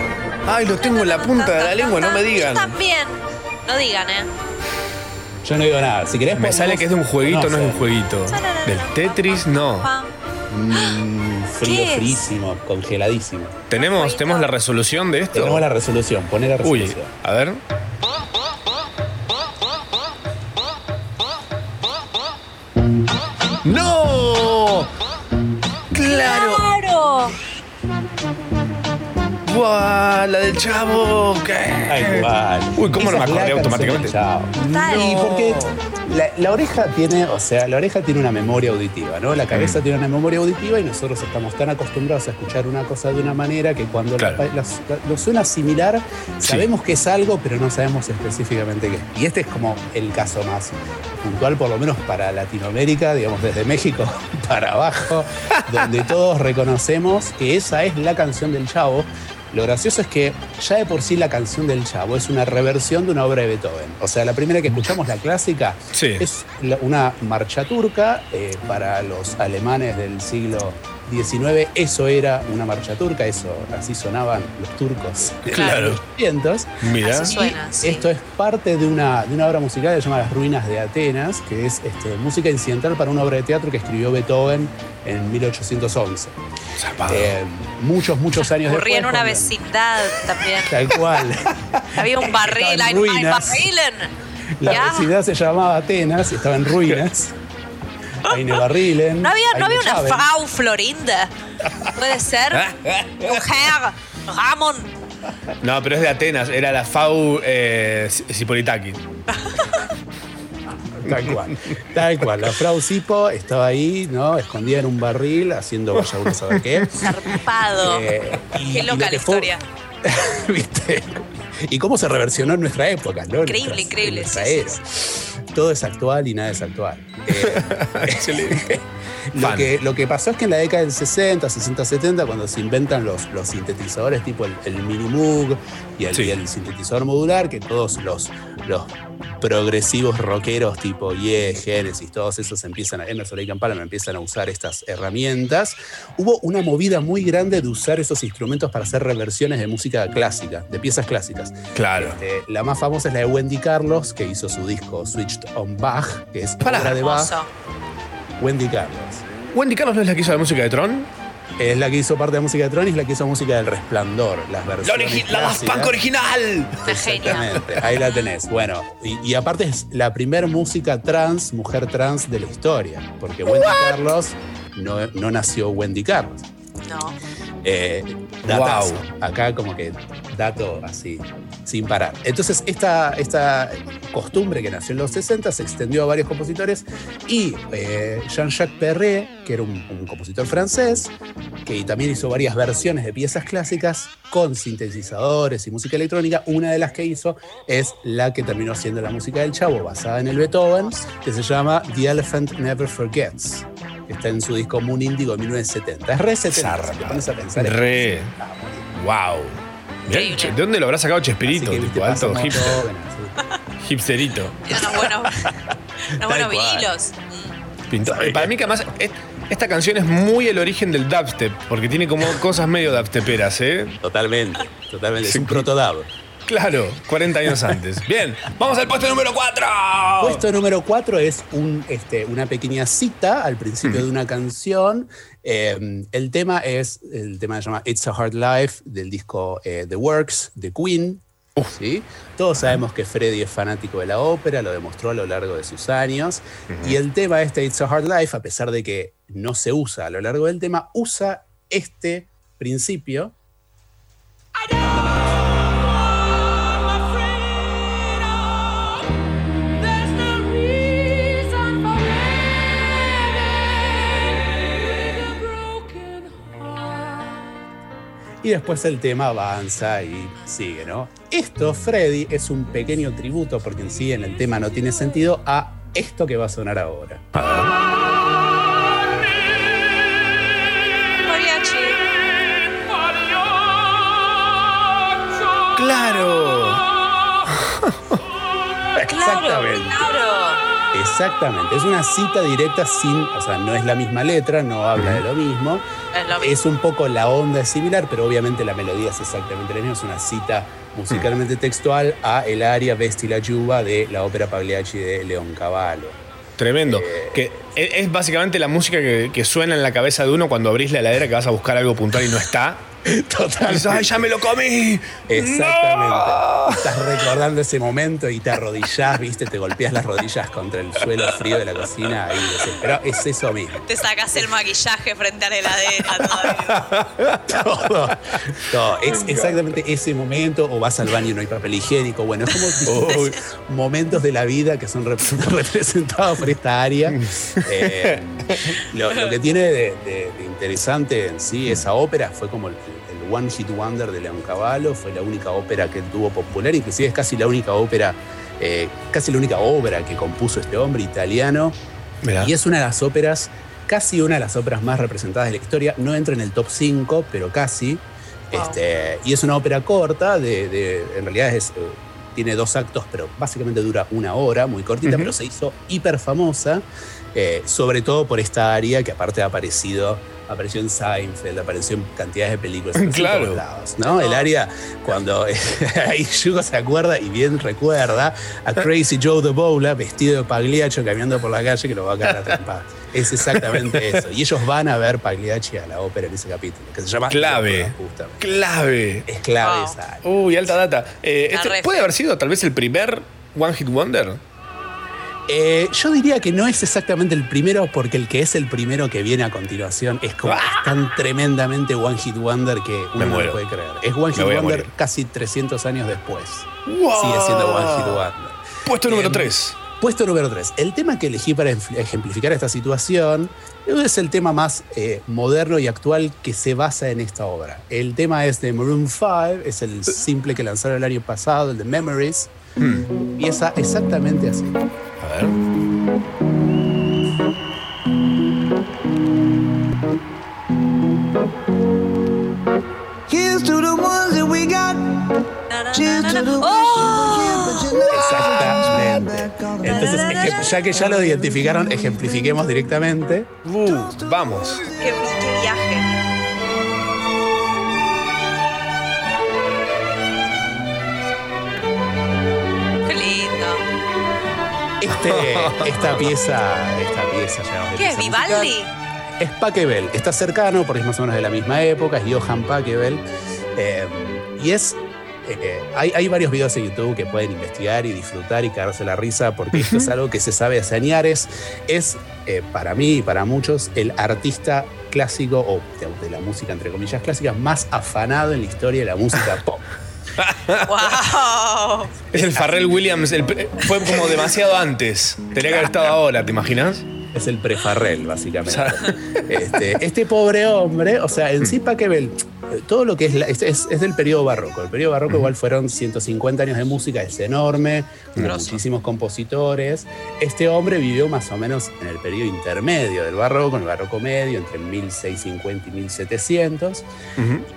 Ay, lo tengo en la punta de la lengua, no me digan. También. No digan, ¿eh? Yo no digo nada. Si querés, Me sale que es de un jueguito, no es de un jueguito. Del Tetris, no. Mm, frío, ¿Qué es? frísimo, congeladísimo. ¿Tenemos, ¿Tenemos la resolución de esto? Tenemos la resolución, poné la Uy, resolución. a ver. Igual, la del chavo. ¿qué? Tal cual. Uy, ¿cómo no me es acordé automáticamente? Y porque la, la oreja tiene, o sea, la oreja tiene una memoria auditiva, ¿no? La Mm. cabeza tiene una memoria auditiva y nosotros estamos tan acostumbrados a escuchar una cosa de una manera que cuando la- la- la- lo suena similar, sabemos que es algo, pero no sabemos específicamente qué. Y este es como el caso más puntual, por lo menos para Latinoamérica, digamos, desde México *laughs* para abajo, donde todos reconocemos que esa es la canción del Chavo. Lo gracioso es que ya de por sí la canción del Chavo es una reversión de una obra de Beethoven. O sea, la primera que escuchamos, la clásica, es la- una marcha turca eh, para los alemanes del siglo XIX. Eso era una marcha turca, eso así sonaban los turcos. de Claro. los 800. Mira. Así suena, sí. Esto es parte de una, de una obra musical que se llama Las Ruinas de Atenas, que es este, música incidental para una obra de teatro que escribió Beethoven en 1811. Eh, muchos, muchos años Ocurría después. en una cuando- vecindad también. Tal cual. *laughs* Había un barril, hay, hay ruinas. barrilen. La Ya. vecindad se llamaba Atenas y estaba en ruinas. Eine Barrilen. No había, no había una Schaben. Frau Florinda. Puede ser. *laughs* Mujer. Ramón. No, pero es de Atenas, era la FAU eh. Tal cual. Tal cual. La Frau Sipo estaba ahí, ¿no? Escondida en un barril, haciendo vaya uno qué. Zarpado. Eh, Qué loca la historia. *laughs* ¿Viste? Y cómo se reversionó en nuestra época, ¿no? Increíble, nuestra- increíble, sí, sí. Todo es actual y nada es actual. *laughs* Eh, *laughs* lo, que, lo que pasó es que en la década del 60, 60, 70, cuando se inventan los, los sintetizadores tipo el, el Mini Moog y el, y el sintetizador modular, que todos los, los progresivos rockeros tipo Yeah, Genesis, todos esos empiezan a, Emerson Palmer empiezan a usar estas herramientas, hubo una movida muy grande de usar esos instrumentos para hacer reversiones de música clásica, de piezas clásicas. Claro. Eh, la más famosa es la de Wendy Carlos, que hizo su disco Switched on Bach, que es obra de Bach. Hermoso. Wendy Carlos. ¿Wendy Carlos no es la que hizo la música de Tron? Es la que hizo parte de música de Tron y es la que hizo música del Resplandor, las La, versiones origi- la Daft. Punk original. Exactamente, ahí la tenés. Bueno, y, y aparte es la primera música trans, mujer trans de la historia, porque Wendy Carlos no, no nació Wendy Carlos. No. Eh, datazo. Acá como que dato así, sin parar. Entonces esta, esta costumbre que nació en los 60 se extendió a varios compositores y eh, Jean-Jacques Perret, que era un, un compositor francés, que también hizo varias versiones de piezas clásicas con sintetizadores y música electrónica, una de las que hizo es la que terminó siendo la música del Chavo, basada en el Beethoven, que se llama The Elephant Never Forgets. que Está en su disco Moon Indigo de 1970. Es re 70. si te pones a pensar. Re. Wow. Mirá, ¿De dónde lo habrá sacado Chespirito? Tipo, alto hipster. todo, bueno, Hipsterito. Unos buenos, *laughs* unos buenos vinilos. Pintó. Para mí que además es- esta canción es muy el origen del dubstep, porque tiene como cosas medio dubsteperas, ¿eh? Totalmente, totalmente. Es un protodub. Claro, 40 años antes. Bien, vamos al puesto número 4. Puesto número 4 es un, este, una pequeña cita al principio de una canción. Eh, el tema es, el tema se llama It's a Hard Life del disco eh, The Works de Queen. ¿sí? Todos sabemos que Freddy es fanático de la ópera, lo demostró a lo largo de sus años. Y el tema este, It's a Hard Life, a pesar de que no se usa a lo largo del tema, usa este principio. Y después el tema avanza y sigue, ¿no? Esto, Freddy, es un pequeño tributo, porque en sí en el tema no tiene sentido, a esto que va a sonar ahora. Mariachi. ¡Claro! *laughs* Exactamente. Exactamente. Es una cita directa sin, o sea, no es la misma letra, no habla de lo mismo. Es lo mismo. Es un poco la onda es similar, pero obviamente la melodía es exactamente la misma. Es una cita musicalmente textual a el aria Vesti la Giuba de la ópera Pagliacci de León Cavallo. Tremendo. Que e- es básicamente la música que, que suena en la cabeza de uno cuando abrís la heladera que vas a buscar algo puntual y no está. Total. ¡Ay, ya me lo comí! Exactamente. Estás recordando ese momento y te arrodillás, viste, te golpeas las rodillas contra el suelo frío de la cocina ahí desesperado. Es eso mismo. Te sacas el maquillaje frente a la heladera. todo. Todo. todo. Es exactamente ese momento, o vas al baño y no hay papel higiénico. Bueno, es como momentos de la vida que son rep- *laughs* representados por esta área. Eh, lo, lo que tiene de, de- de interesante en sí esa ópera fue como el One Hit Wonder de Leoncavallo, fue la única ópera que él tuvo popular, inclusive es casi la única ópera, eh, casi la única obra que compuso este hombre italiano. Y es una de las óperas, casi una de las óperas más representadas de la historia. No entra en el top 5, pero casi. Este, y es una ópera corta, de, de- en realidad es, eh, tiene dos actos, pero básicamente dura una hora, muy cortita, pero se hizo hiper famosa, eh, sobre todo por esta área que aparte ha aparecido, apareció en Seinfeld, apareció en cantidades de películas. en Claro. todos lados, ¿no? El área, cuando *laughs* ahí Yugo se acuerda y bien recuerda a Crazy Joe the Bowler vestido de Pagliaccio caminando por la calle que lo va a cagar a. Es exactamente *laughs* eso. Y ellos van a ver Pagliacci a la ópera en ese capítulo, que se llama Clave. Justamente. Clave. Es clave esa. Uy, alta data. Eh, este. ¿Puede haber sido tal vez el primer One Hit Wonder? Eh, yo diría que no es exactamente el primero, porque el que es el primero que viene a continuación es como es tan tremendamente One Hit Wonder que uno no lo puede creer. Es One Hit Wonder casi 300 años después. Wow. Sigue siendo One Hit Wonder. Puesto número Em, 3. Puesto número 3. El tema que elegí para ejempl- ejemplificar esta situación es el tema más eh, moderno y actual que se basa en esta obra. El tema es de Maroon 5, es el simple que lanzaron el año pasado, el de Memories. Empieza exactamente así. A ver. Here's to the ones that we got. Cheers to the Exactamente. Entonces, ejem- ya que ya lo identificaron, ejemplifiquemos directamente. Uh, vamos. Qué, qué viaje. Este, esta pieza, esta pieza ya ¿Qué es, Vivaldi? Es Pachelbel, está cercano porque es más o menos de la misma época, es Johann Pachelbel. eh, y es. eh, eh, hay, hay varios videos en YouTube que pueden investigar y disfrutar y cagarse la risa porque esto es algo que se sabe hace añares. Es, eh, para mí y para muchos, el artista clásico, o digamos, de la música entre comillas clásica, más afanado en la historia de la música pop. ¡Wow! Es el Farrell Williams. el pre- fue como demasiado antes. Tenía que haber estado ahora, ¿te imaginas? Es el prefarrel, básicamente. Este, este pobre hombre, o sea, en sí Pachelbel, todo lo que es, la- es, es- es del periodo barroco. El periodo barroco igual fueron 150 años de música, es enorme, muchísimos compositores. Este hombre vivió más o menos en el periodo intermedio del barroco, en el barroco medio, entre 1650 y 1700.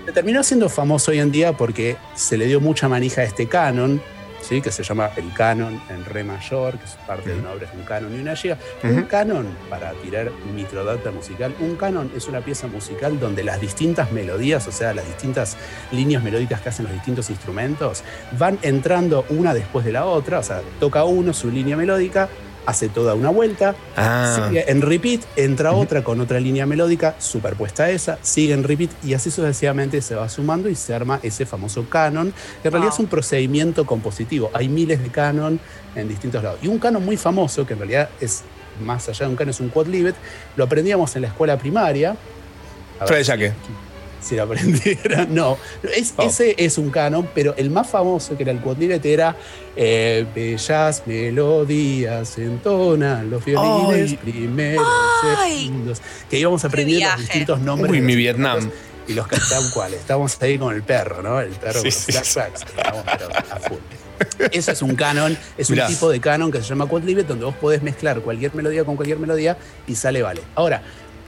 Se terminó siendo famoso hoy en día porque se le dio mucha manija a este canon, ¿sí? que se llama el canon en re mayor, que es parte de una obra, es un canon y una giga. Un canon, para tirar microdata musical, un canon es una pieza musical donde las distintas melodías, o sea, las distintas líneas melódicas que hacen los distintos instrumentos, van entrando una después de la otra, o sea, toca uno su línea melódica, hace toda una vuelta, Ah. sigue en repeat, entra otra con otra línea melódica superpuesta a esa, sigue en repeat y así sucesivamente se va sumando y se arma ese famoso canon, que en realidad es un procedimiento compositivo. Hay miles de canon en distintos lados. Y un canon muy famoso, que en realidad es más allá de un canon, es un quadlibet, lo aprendíamos en la escuela primaria. Fred si- Jaque. Si lo aprendieran. *laughs* No, es- Oh. ese es un canon, pero el más famoso que era el quadlibet era eh, Bellas melodías entonan los violines Ay. primeros, Ay. segundos. Que íbamos aprendiendo los distintos nombres. Uy, mi Vietnam. Y los cantaban cuáles. Estábamos ahí con el perro, ¿no? El perro Sí, con sí, los flashbacks. Estábamos pero a full. *laughs* Eso es un canon, es Mirá. un tipo de canon que se llama quadlibet, donde vos podés mezclar cualquier melodía con cualquier melodía y sale vale. Ahora,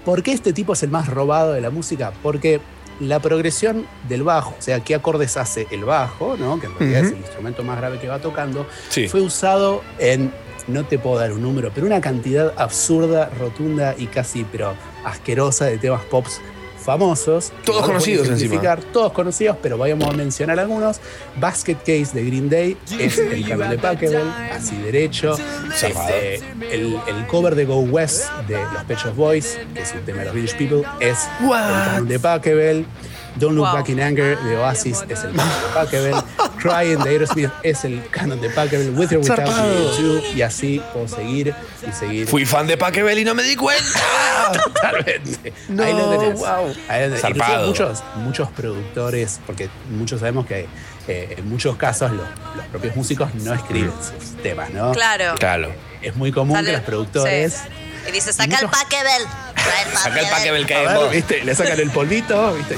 ¿por qué este tipo es el más robado de la música? Porque la progresión del bajo, o sea, qué acordes hace el bajo, ¿no? que en realidad es el instrumento más grave que va tocando, Sí. fue usado en, no te puedo dar un número, pero una cantidad absurda, rotunda y casi, pero asquerosa de temas pops famosos. Todos conocidos encima. Todos conocidos, pero vayamos a mencionar algunos. Basket Case de Green Day es el canon de así derecho. Este, el, el cover de Go West de los Pet Shop Boys, que es un tema de los Village People, es el canon de Pachelbel. Don't Look Wow. Back in Anger de Oasis es el canon de Pachelbel. Crying de Aerosmith es el canon de Pachelbel. With or Without Zarpado. You, y así puedo seguir y seguir. Fui fan de Pachelbel y no me di cuenta. *laughs* Totalmente. No, Ahí lo tenés. wow. Ahí lo tenés. Muchos, muchos productores, porque muchos sabemos que eh, en muchos casos los, los propios músicos no escriben sus temas, ¿no? Claro. Claro. Es muy común que los productores Y dice, Saca el Paquebel. Trae el Saca el Pachelbel que hay en vos. ¿viste? Le sacan el polvito ¿viste?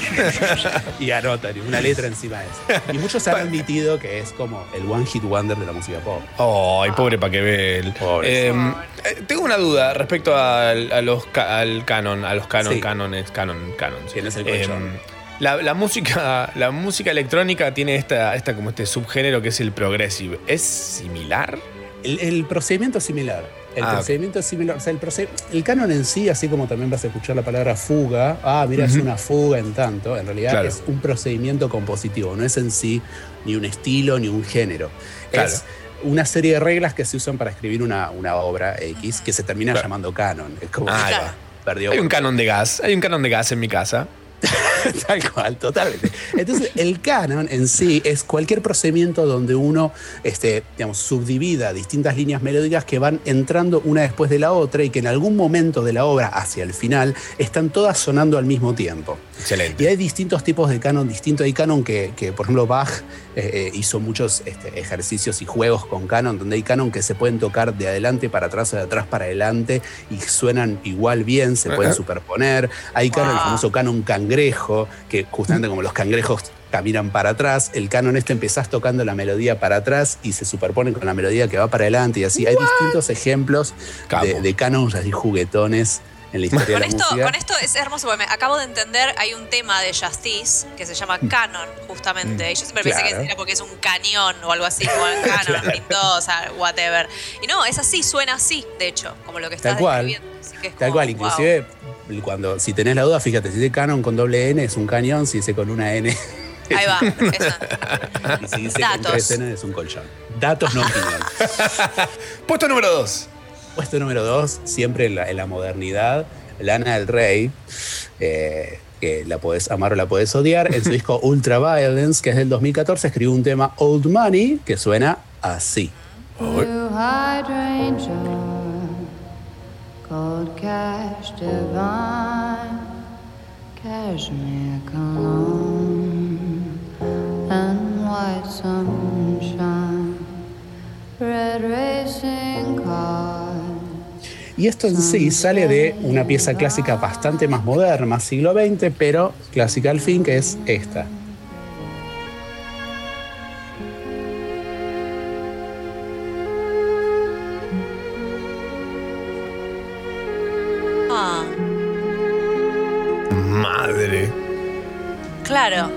*laughs* y anotan y una letra encima de eso. Y muchos han admitido que es como el one hit wonder de la música pop. Ay, pobre Paquebel. Pobre. Eh, eh, tengo una duda respecto al, a los ca- al canon, a los canon, Sí. canones, canon, canon. Tienes el Eh, colchón. la, la música, la música electrónica tiene esta, esta como este subgénero que es el progressive. ¿Es similar? El, el procedimiento es similar. El Ah, procedimiento es similar. O sea, el, el canon en sí, así como también vas a escuchar la palabra fuga, ah, mira, es una fuga en tanto, en realidad Claro. es un procedimiento compositivo, no es en sí ni un estilo ni un género. Claro. Es una serie de reglas que se usan para escribir una, una obra X que se termina Claro. llamando canon. Es como Ah, perdió Hay un canon de gas, hay un canon de gas en mi casa. *laughs* Tal cual, totalmente. Entonces, el canon en sí es cualquier procedimiento donde uno, este, digamos, subdivida distintas líneas melódicas que van entrando una después de la otra y que en algún momento de la obra, hacia el final, están todas sonando al mismo tiempo. Excelente. Y hay distintos tipos de canon distintos. Hay canon que, que, por ejemplo, Bach eh, eh, hizo muchos este, ejercicios y juegos con canon, donde hay canon que se pueden tocar de adelante para atrás o de atrás para adelante y suenan igual bien, se pueden superponer. Hay canon, el famoso canon cangrejo, que justamente como los cangrejos caminan para atrás, el canon este empezás tocando la melodía para atrás y se superpone con la melodía que va para adelante y así. Hay distintos ejemplos de, de canons así juguetones en la historia Con de la esto, música. con esto es hermoso porque me acabo de entender, hay un tema de Justice que se llama Canon, justamente. Y yo siempre pensé Mm. Que era porque es un cañón o algo así, como *laughs* el Canon, Claro. pintó, o sea, whatever. Y no, es así, suena así, de hecho, como lo que estás Tal cual. describiendo. Así que es Tal como, cual, wow. inclusive cuando si tenés la duda, fíjate, si dice canon con doble N es un cañón, si dice con una N, Ahí va, *laughs* y si dice Datos. con tres N es un colchón. Datos no opinión. *laughs* Puesto número dos. Puesto número dos, siempre en la, en la modernidad, Lana del Rey, eh, que la podés amar o la podés odiar, en su *laughs* disco Ultra Violence, que es del 2014, escribió un tema Old Money que suena así. Blue hydrangea, cold cash divine, cashmere cologne, and white sunshine, red. Y esto en sí sale de una pieza clásica bastante más moderna, más siglo XX, pero clásica al fin, que es esta. Ah, Madre. claro.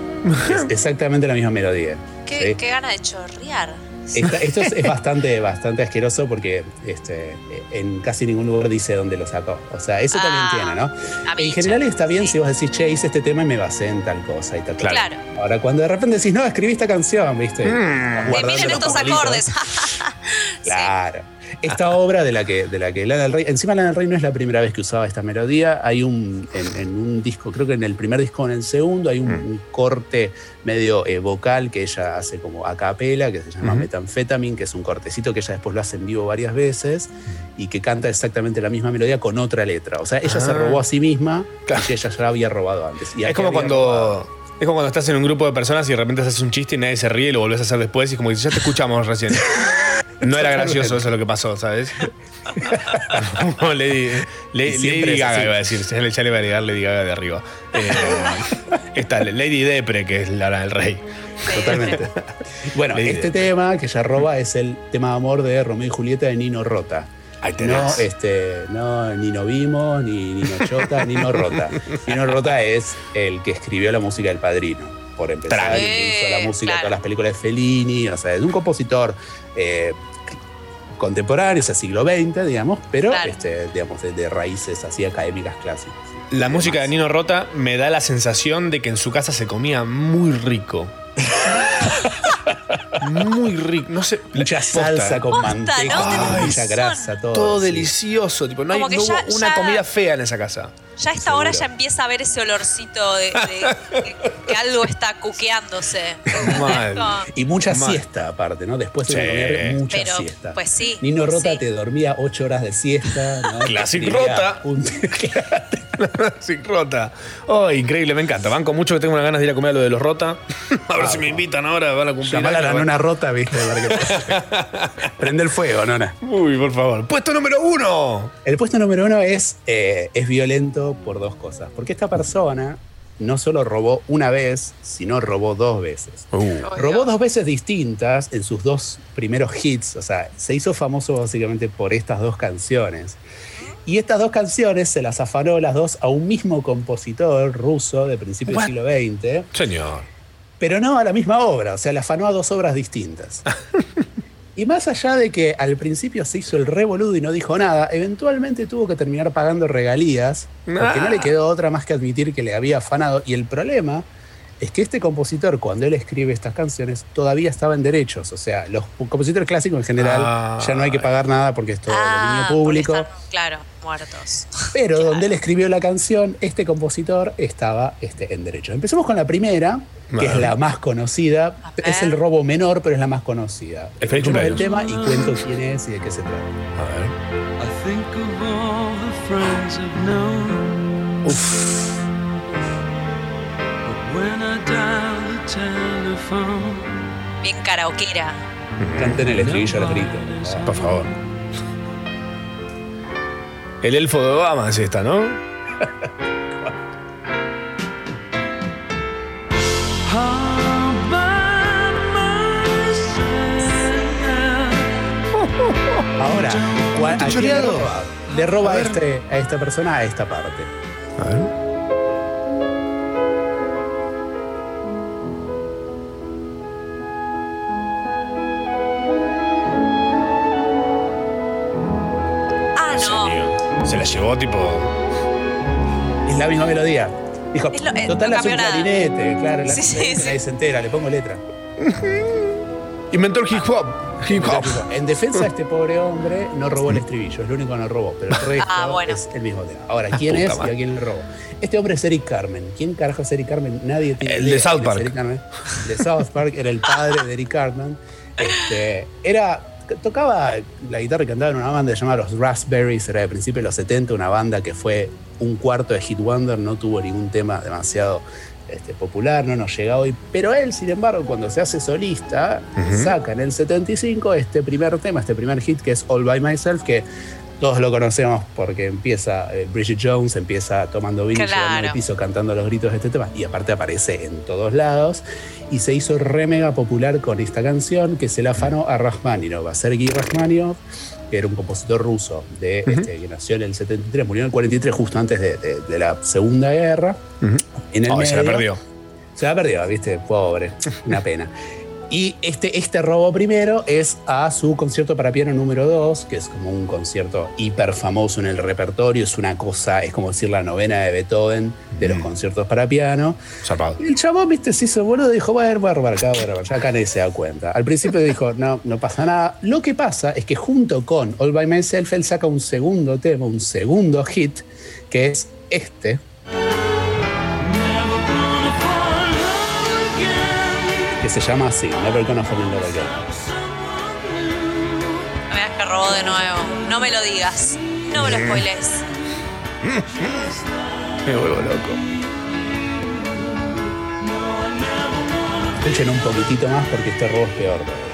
Es exactamente la misma melodía. Qué, ¿sí? qué gana de chorrear. *laughs* Esta- esto es, es bastante, bastante asqueroso porque este, en casi ningún lugar dice dónde lo sacó. O sea, eso Ah, también tiene, ¿no? En general está bien si vos decís, che, hice este tema y me basé en tal cosa y tal. Claro. Claro. Ahora, cuando de repente decís, no, escribí esta canción, ¿viste? Mm. Miren estos acordes. *laughs* Claro. Esta obra de la que, de la que Lana del Rey, encima Lana del Rey no es la primera vez que usaba esta melodía, hay un, en, en un disco, creo que en el primer disco o en el segundo, hay un, un corte medio eh, vocal que ella hace como a capela, que se llama Ujú. Metanfetamine, que es un cortecito que ella después lo hace en vivo varias veces y que canta exactamente la misma melodía con otra letra. O sea, ella se Ah. robó a sí misma Claro. y ella ya la había robado antes. Y Es como robado- cuando. Es como cuando estás en un grupo de personas y de repente haces un chiste y nadie se ríe y lo volvés a hacer después y es como que ya te escuchamos recién. *laughs* No era gracioso eso lo que pasó, ¿sabes? *laughs* Como Lady, es Gaga iba a decir, ya le, ya le iba a agregar Lady Gaga de arriba. Eh, esta Lady Depre, que es Lara del Rey. Totalmente. Bueno, Lady este Depre. tema que ella roba es el tema de amor de Romeo y Julieta de Nino Rota. Ahí No, tenés. este, no, ni no vimos, ni Nino Chota, ni no Rota. Nino Rota es el que escribió la música del padrino, por empezar, el que hizo la Eh, música de claro. todas las películas de Fellini, o sea, es un compositor eh, contemporáneo, o sea, siglo XX, digamos, pero Claro. este, digamos, de, de raíces así académicas clásicas. La música de Nino Rota me da la sensación de que en su casa se comía muy rico. Muy rico. No sé. Mucha posta. salsa con Posta, manteca, ¿no? Mucha grasa, todo. Todo sí. delicioso. Tipo, no, hay, Como que no ya- hubo una ya- comida fea en esa casa. Ya a esta hora ya empieza a ver ese olorcito de, de- de que algo está cuqueándose. Mal. Como- Y mucha Mal. siesta aparte, ¿no? Después de Sí. comer mucha Pero, siesta. pues sí. Nino Rota sí. te dormía ocho horas de siesta. ¿no? *laughs* Classic Rota. un- *laughs* *laughs* Sin rota. Oh, increíble, me encanta. Banco mucho que tengo unas ganas de ir a comer a lo de los rota. a ver si me invitan ahora, van a cumplir. Llamar a la años. nona rota, ¿viste? Para que- *laughs* Prende el fuego, nona. Uy, por favor. Puesto número uno. El puesto número uno es, eh, es violento por dos cosas. Porque esta persona no solo robó una vez, sino robó dos veces. Uh. Robó dos veces distintas en sus dos primeros hits. O sea, se hizo famoso básicamente por estas dos canciones. Y estas dos canciones se las afanó las dos a un mismo compositor ruso de principios del siglo XX, Señor. Pero no a la misma obra, o sea, le afanó a dos obras distintas. *laughs* Y más allá de que al principio se hizo el revoludo y no dijo nada, eventualmente tuvo que terminar pagando regalías, porque no le quedó otra más que admitir que le había afanado. Y el problema es que este compositor, cuando él escribe estas canciones, todavía estaba en derechos. O sea, los compositores clásicos en general Ah. ya no hay que pagar nada porque es todo Ah, dominio público. están, claro, muertos. Pero donde él escribió la canción, este compositor estaba este, en derecho. Empecemos con la primera, que es la más conocida. Es el robo menor, pero es la más conocida. El feliz el tema y cuento quién es y de qué se trata. A ver. I think of all the friends I've known. Uf. But when I dial the telephone, Bien karaokeera. Canten el estribillo al grito. Por favor. El elfo de Obama es esta, ¿no? *laughs* Ahora, ¿cuál- ¿a quién le roba? Le roba a, este, a esta persona a esta parte. A ver. Ah, no. Se la llevó tipo. Es la misma melodía. Dijo, Es lo- eh, total no hace un clarinete, claro, la, Sí, sí, la- sí. nadie se entera, le pongo letra. Inventó el hip hop. Hip hop. En defensa de este pobre hombre, no robó el estribillo, es lo único que no robó, pero el *laughs* resto Ah, bueno. es el mismo tema. Ahora, Ah, ¿quién es y a quién le robó? Este hombre es Eric Carmen. ¿Quién carajo es Eric Carmen? Nadie tiene El idea de South Park. Carmen. De South Park, era el padre de Eric Carmen. Este, era, tocaba la guitarra y cantaba en una banda llamada Los Raspberries, era de principios de los 70, una banda que fue un cuarto de Hit Wonder, no tuvo ningún tema demasiado este, popular, no nos llega hoy. Pero él, sin embargo, cuando se hace solista, saca en el 75 este primer tema, este primer hit que es All By Myself, que todos lo conocemos porque empieza eh, Bridget Jones, empieza tomando vino Claro. llegando al piso cantando los gritos de este tema. Y aparte aparece en todos lados. Y se hizo re mega popular con esta canción que se la afanó a Rachmaninoff, a Sergei Rachmaninoff, que era un compositor ruso de, este, que nació en el 73, murió en el 43, justo antes de, de- de la Segunda Guerra. En el Ay, se la perdió. se la perdió, viste, pobre, una pena. *laughs* Y este, este robo primero es a su concierto para piano número 2, que es como un concierto hiper famoso en el repertorio, es una cosa, es como decir la novena de Beethoven de los conciertos para piano. Zarpado. Y el chabón, viste, se hizo boludo, dijo, bueno, voy a robar acá, voy a robar allá, acá nadie se da cuenta. Al principio dijo, no, no pasa nada. Lo que pasa es que junto con All By Myself, él saca un segundo tema, un segundo hit, que es este. Que se llama así, Never Gonna Fall in Love Again. No me digas que robó de nuevo. No me lo digas. No me lo spoiles. *laughs* Me vuelvo loco. Escuchen un poquitito más porque este robo es peor. todavía.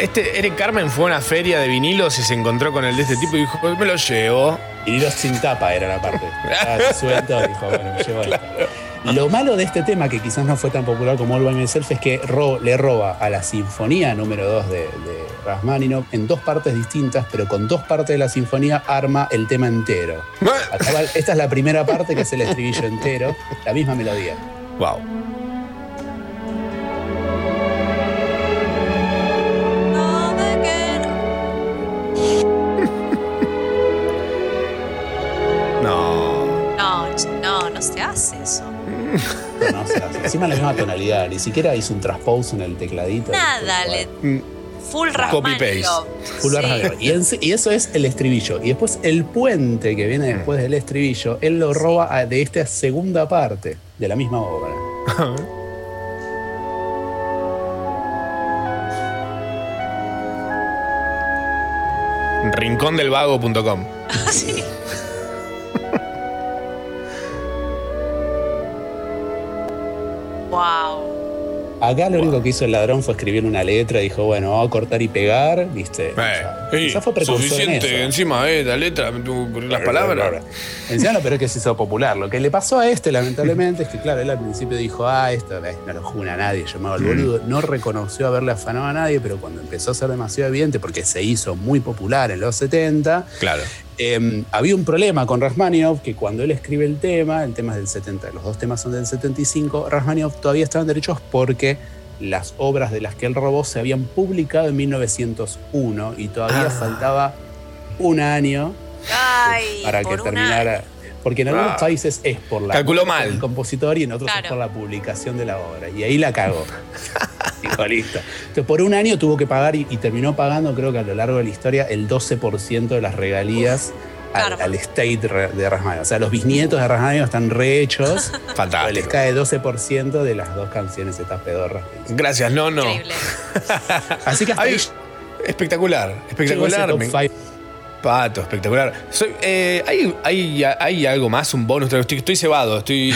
Este Eric Carmen fue a una feria de vinilos y se encontró con el de este tipo y dijo, me lo llevo. Vinilos sin tapa era la parte. Estaba suelto y dijo, bueno, me llevo esto. Lo malo de este tema, que quizás no fue tan popular como All By Myself, es que ro- le roba a la sinfonía número 2 de, de Rachmaninoff en dos partes distintas, pero con dos partes de la sinfonía arma el tema entero. *laughs* Esta es la primera parte que es el estribillo entero, la misma melodía. Wow. Se hace eso. No, no se hace. Encima la misma tonalidad, ni siquiera hizo un transpose en el tecladito. Nada, le, Mm. full Rachmaninoff. Full Sí. Y, en- y eso es el estribillo. Y después el puente que viene después del estribillo, él lo roba a- de esta segunda parte de la misma obra. Rincondelvago.com. *laughs* Wow. Acá lo único que hizo el ladrón fue escribir una letra, dijo, bueno, vamos a cortar y pegar, ¿viste? O sea, Sí, quizás fue precursor en suficiente eso. encima, eh, la letra, las palabras. Encima lo peor es que se hizo popular. Lo que le pasó a este, lamentablemente, es que, claro, él al principio dijo, ah, esto eh, no lo juna a nadie, hago el Mm. boludo. No reconoció haberle afanado a nadie, pero cuando empezó a ser demasiado evidente, porque se hizo muy popular en los 70, Claro. Eh, había un problema con Rachmaninoff, que cuando él escribe el tema, el tema es del 70, los dos temas son del 75, Rachmaninoff todavía estaban derechos porque las obras de las que él robó se habían publicado en 1901 y todavía Ah. faltaba un año Ay, para que terminara. Porque en algunos Ah. países es por la Calculó mal. del compositor y en otros Claro. es por la publicación de la obra. Y ahí la cagó. *laughs* Dijo, listo. Entonces, por un año tuvo que pagar y, y terminó pagando, creo que a lo largo de la historia, el 12% de las regalías al, al estate de Rachmaninoff. O sea, los bisnietos de Rachmaninoff están rehechos. *laughs* Fantástico. les cae 12% de las dos canciones estas pedorras. Gracias, no, no. Increíble. *laughs* Así que hasta Ay, ahí espectacular, espectacular. Pato, espectacular. Soy, eh, ¿hay, hay, hay algo más, un bonus? Estoy, estoy cebado, estoy,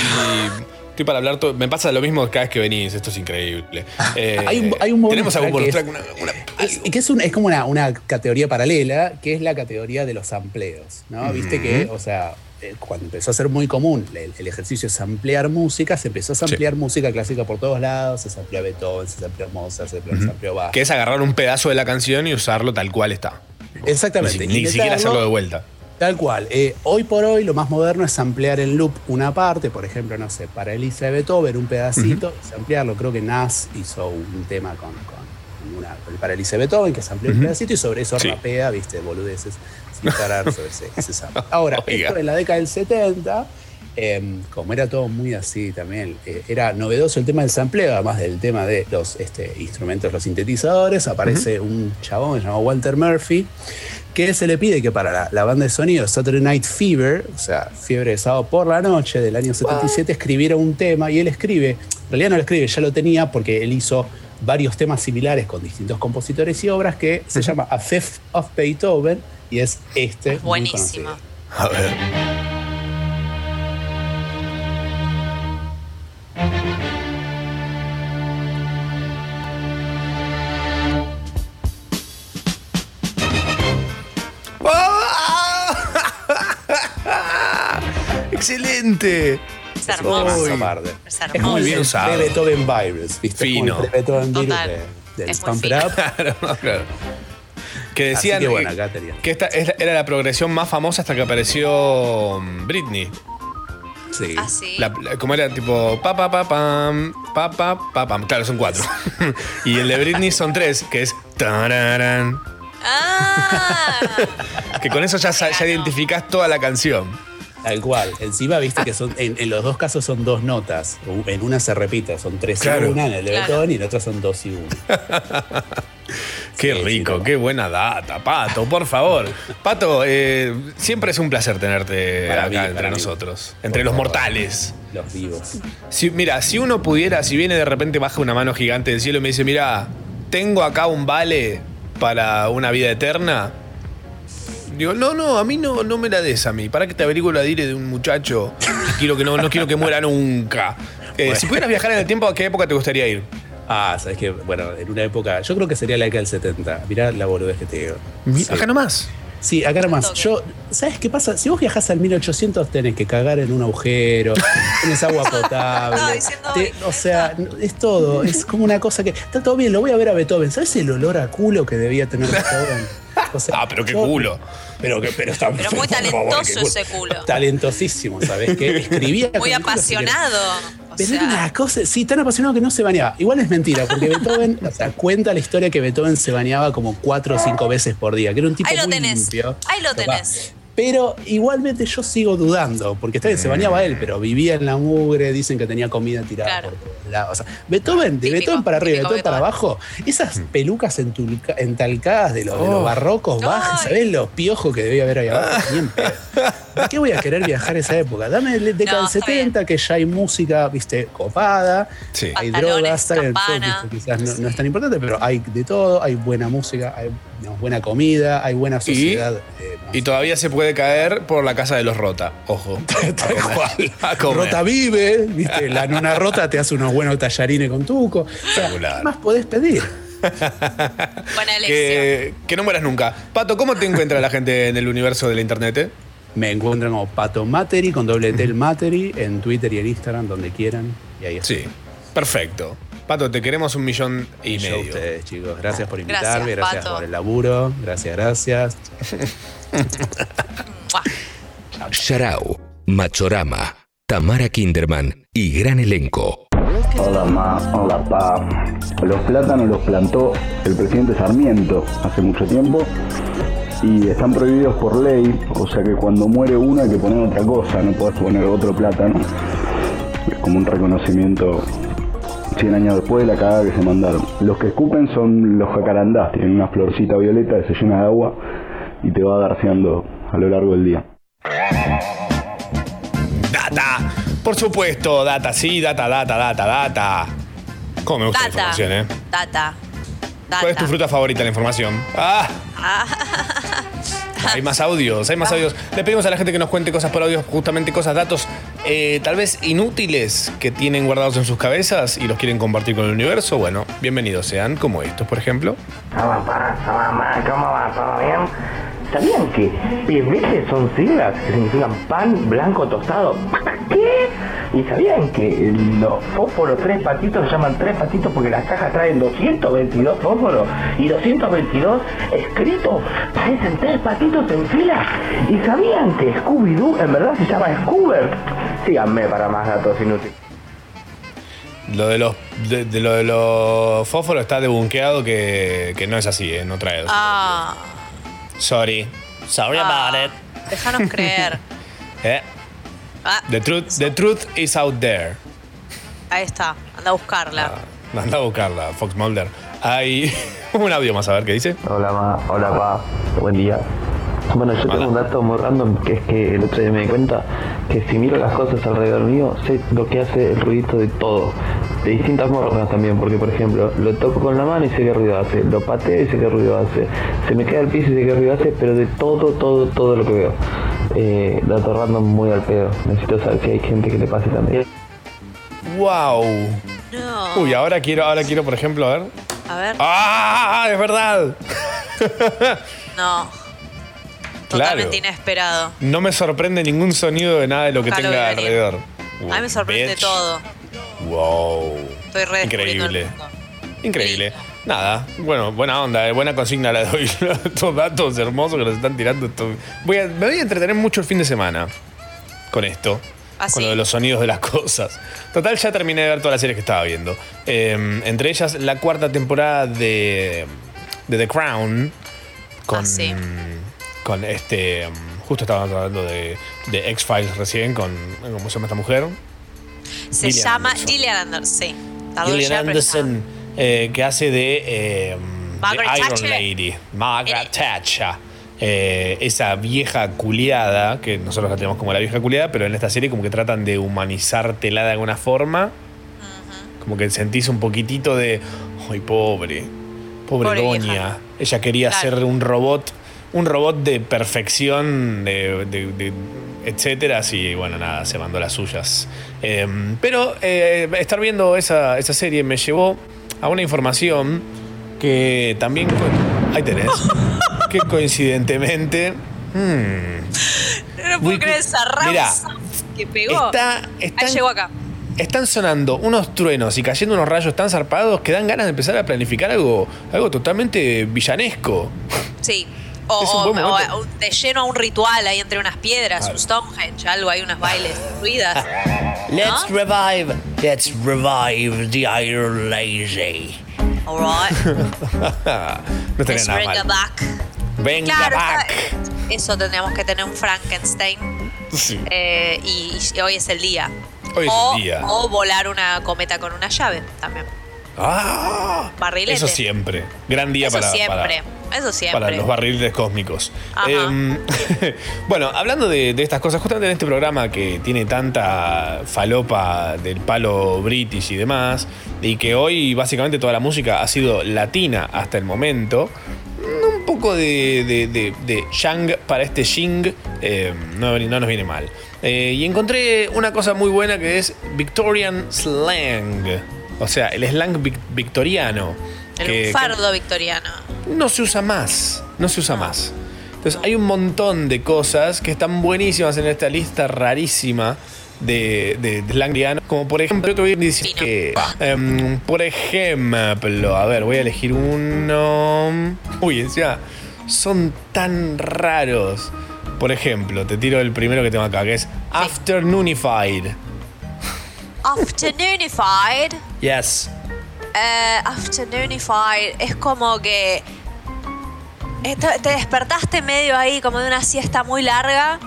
estoy para hablar todo. Me pasa lo mismo cada vez que venís, esto es increíble. Eh, *laughs* Hay un, hay un bonus ¿Tenemos algún track bonus que track? es- Una- una- es, que es, un- es como una, una categoría paralela, que es la categoría de los sampleos, ¿no? Viste que, o sea, eh, cuando empezó a ser muy común el, el ejercicio de samplear música, se empezó a samplear música clásica por todos lados, se sampleó Beethoven, se sampleó Mozart, se Ujú. sampleó Bach. Que es agarrar un pedazo de la canción y usarlo tal cual está. Exactamente. Ni, si- ni siquiera hacerlo de vuelta. Tal cual. Eh, hoy por hoy lo más moderno es ampliar en loop una parte, por ejemplo, no sé, para Elisa de Beethoven, un pedacito, ampliarlo. Creo que Nas hizo un tema con, con una, para Elisa de Beethoven, que se amplió un Ujú. pedacito y sobre eso Sí. rapea, viste, boludeces, sin parar sobre ese, ese sample. *laughs* Ahora, Oiga. esto en la década del 70, eh, como era todo muy así también, eh, era novedoso el tema del sampleo, además del tema de los este, instrumentos, los sintetizadores, aparece un chabón que se llama Walter Murphy, que se le pide que para la, la banda de sonido Saturday Night Fever, o sea, fiebre de sábado por la noche del año 77, escribiera un tema y él escribe, en realidad no lo escribe, ya lo tenía porque él hizo varios temas similares con distintos compositores y obras que se llama A Fifth of Beethoven y es este. muy Buenísimo. conocido. A ver. ¡Excelente! Es hermoso. Es hermoso. Muy el bien usado. pre-Beethoven virus, ¿viste? Fino. Como el pre-Beethoven virus de- del Es Stamp. Up. Claro, claro. Que decían que bueno, esta es- era la progresión más famosa hasta que apareció mm, Britney. Sí. Ah, sí. La- la- como era tipo pa pa pa pam, pa pa pa pam. Claro, son cuatro. *laughs* y el de Britney son tres, que es tararán. Ah, Que con eso ya, ya identificás toda la canción. Tal cual. Encima, viste que son, en, en los dos casos son dos notas. En una se repite, son tres Claro. y una en el de Claro. Y en otra son dos y una. Qué Sí, rico, sí, qué buena data, Pato, por favor. Pato, eh, siempre es un placer tenerte Para acá mí, entre mí. nosotros, entre Por los favor. mortales. Los vivos. Si, mira, si uno pudiera, si viene de repente baja una mano gigante del cielo y me dice, mira, tengo acá un vale para una vida eterna. Digo, no, no, a mí no, no me la des a mí. Para que te averiguo la dire de un muchacho. Quiero que no, no quiero que muera nunca. Eh, Si pudieras viajar en el tiempo, ¿a qué época te gustaría ir? Ah, sabes que, bueno, en una época, yo creo que sería la década del 70. Mirá la boludez que te digo. Sí. Acá nomás. Sí, acá nomás. Yo, ¿sabes qué pasa? Si vos viajás al 1800 tenés que cagar en un agujero, *laughs* tenés agua potable. Te- o sea, es todo. Es como una cosa que. Está todo bien, lo voy a ver a Beethoven. ¿Sabes el olor a culo que debía tener *laughs* Beethoven? *laughs* O sea, Ah, pero qué yo- culo. Pero, que, pero, está, pero *laughs* muy favor, talentoso qué ese culo. Talentosísimo, ¿sabes? *laughs* Que escribía. Muy apasionado. Pero era una cosa, sí, tan apasionado que no se bañaba. Igual es mentira, porque Beethoven, o sea, cuenta la historia que Beethoven se bañaba como cuatro o cinco veces por día, que era un tipo Ahí lo muy tenés. limpio. Ahí lo tenés. Pero igualmente yo sigo dudando, porque está bien, se bañaba él, pero vivía en la mugre, dicen que tenía comida tirada por todos lados. O sea, Beethoven, de Beethoven para arriba, Beethoven para abajo, esas pelucas entulca- entalcadas de los, de los Oh. barrocos bajos, ¿sabés los piojos que debía haber ahí abajo? Pedo. ¿Por qué voy a querer viajar a esa época? Dame la década No, del está 70, que ya hay música, viste, copada, Sí. hay Pantalones, drogas, está bien, todo campana. esto quizás no, no es tan importante, pero hay de todo, hay buena música, hay digamos, buena comida, hay buena sociedad. eh, Y todavía se puede caer por la casa de los Rota. Ojo. *laughs* Tal cual. *laughs* A comer. Rota vive, ¿viste? la nona rota te hace unos buenos tallarines con tuco. O sea. ¿Qué más podés pedir? *laughs* Buena elección. Que, que no mueras nunca. Pato, ¿cómo te encuentra la gente en el universo de la internet? eh? Me encuentran como Pato Materi con doble T el Materi en Twitter y en Instagram, donde quieran. Y ahí está. Sí, perfecto. Pato, te queremos un millón y Yo a medio. ustedes, chicos. Gracias por Gracias, invitarme, gracias, Pato. por el laburo, gracias, gracias. Sharau, Machorama, Tamara Kinderman y gran elenco. Hola ma, hola pa. Los plátanos los plantó el presidente Sarmiento hace mucho tiempo y están prohibidos por ley, o sea que cuando muere uno hay que poner otra cosa, no podés poner otro plátano. Es como un reconocimiento 100 años después de la cagada que se mandaron. Los que escupen son los jacarandás, tienen una florcita violeta que se llena de agua y te va garceando a lo largo del día. Data. Por supuesto, data, sí, data, data, data, data. ¿Cómo me gusta la información, eh? Data. ¿Cuál es tu fruta favorita, la información? Ah, hay más audios, hay más audios. Le pedimos a la gente que nos cuente cosas por audio, justamente cosas, datos eh, tal vez inútiles que tienen guardados en sus cabezas y los quieren compartir con el universo. Bueno, bienvenidos sean, como estos, por ejemplo. ¿Cómo mamá? ¿Cómo va? ¿Todo bien? ¿Sabían que PBT son siglas que significan pan blanco tostado? ¿Qué? ¿Y sabían que los fósforos tres patitos se llaman tres patitos porque las cajas traen 222 fósforos y 222 escritos parecen tres patitos en fila? ¿Y sabían que Scooby-Doo en verdad se llama Scoober? Síganme para más datos inútiles. Lo de los, de, de lo de los fósforos está debunqueado que, que no es así, eh, no trae. Ah, Sorry. Sorry Ah. about it. déjanos *laughs* creer. Eh, Ah, the, truth, the truth is out there. ahí está. Anda a buscarla. Anda a buscarla, Fox Mulder. Hay *laughs* un audio más a ver qué dice. Hola ma, hola pa, buen día. Bueno, yo tengo un dato muy random que es que el otro día me di cuenta que si miro las cosas alrededor mío, sé lo que hace el ruidito de todo. De distintas formas también, porque por ejemplo, lo toco con la mano y sé qué ruido hace, lo pateo y sé qué ruido hace, se me cae al piso y sé qué ruido hace, pero de todo, todo, todo lo que veo. Eh, dato random muy al pedo. Necesito saber si hay gente que le pase también. ¡Wow! No. Uy, ahora quiero, ahora quiero, por ejemplo, a ver. A ver. ¡Ah! ¡Es verdad! No. *laughs* Claro. Totalmente inesperado. No me sorprende ningún sonido de nada de lo que Nunca tenga alrededor. A mí me sorprende Bitch. todo. ¡Wow! Estoy el Increíble. Increíble. Nada, bueno, buena onda, eh, buena consigna la de hoy. *laughs* Estos datos hermosos que nos están tirando. esto- Voy a- me voy a entretener mucho el fin de semana con esto. ¿Ah, con sí? lo de los sonidos de las *laughs* cosas. Total, ya terminé de ver todas las series que estaba viendo. Eh, entre ellas, la cuarta temporada de, de The Crown. Con, Ah, sí. con este. um, Justo estábamos hablando de, de X-Files recién, con. ¿Cómo se llama esta mujer? Se Gillian llama Anderson. Gillian Anderson. Sí. Tardó Gillian está. Anderson, eh, que hace de, eh, de Iron Thatcher. Lady. Margaret Thatcher. Eh, esa vieja culiada, que nosotros la tenemos como la vieja culiada, pero en esta serie como que tratan de humanizártela de alguna forma. Como que sentís un poquitito de, ay, pobre, pobre, Pobre doña. vieja. Ella quería Claro. ser un robot, un robot de perfección, de, de- de- etcétera. Así, bueno, nada, se mandó las suyas. Eh, pero eh, estar viendo esa, esa serie me llevó a una información que también. Ahí tenés. *laughs* que coincidentemente. hmm, No puedo creer esa Mirá, raza que pegó. está- están- llegó acá. están sonando unos truenos y cayendo unos rayos tan zarpados que dan ganas de empezar a planificar algo, algo totalmente villanesco. Sí. O, Es o- o de lleno a un ritual ahí entre unas piedras, un Stonehenge, algo, hay unos bailes, ruidas. *laughs* Let's revive, let's revive the Iron Lady. Alright. *laughs* no tenía nada bring mal. back. Venga Claro, back. eso tendríamos que tener un Frankenstein. Sí. eh, y, y hoy es el día. Hoy es o, el día. o volar una cometa con una llave también. ¡Ah! Barrilete. Eso siempre. Gran día Eso para, siempre. para, eso siempre. para los barriles cósmicos. Em, *laughs* bueno, hablando de, de estas cosas, justamente en este programa que tiene tanta falopa del palo british y demás, y que hoy básicamente toda la música ha sido latina hasta el momento, un poco de, de, de, de yang para este shing eh, no, no nos viene mal. Eh, y encontré una cosa muy buena que es Victorian slang. O sea, el slang vic- victoriano. El que- fardo victoriano. no se usa más. No se usa más. Entonces hay un montón de cosas que están buenísimas en esta lista rarísima de, de, de slang victoriano. Como por ejemplo, te voy a decir que. em, por ejemplo, a ver, voy a elegir uno. Uy, encima son tan raros. Por ejemplo, te tiro el primero que tengo acá, que es Afternoonified. Afternoonified. Yes. Eh, afternoonified es como que te, te despertaste medio ahí como de una siesta muy larga.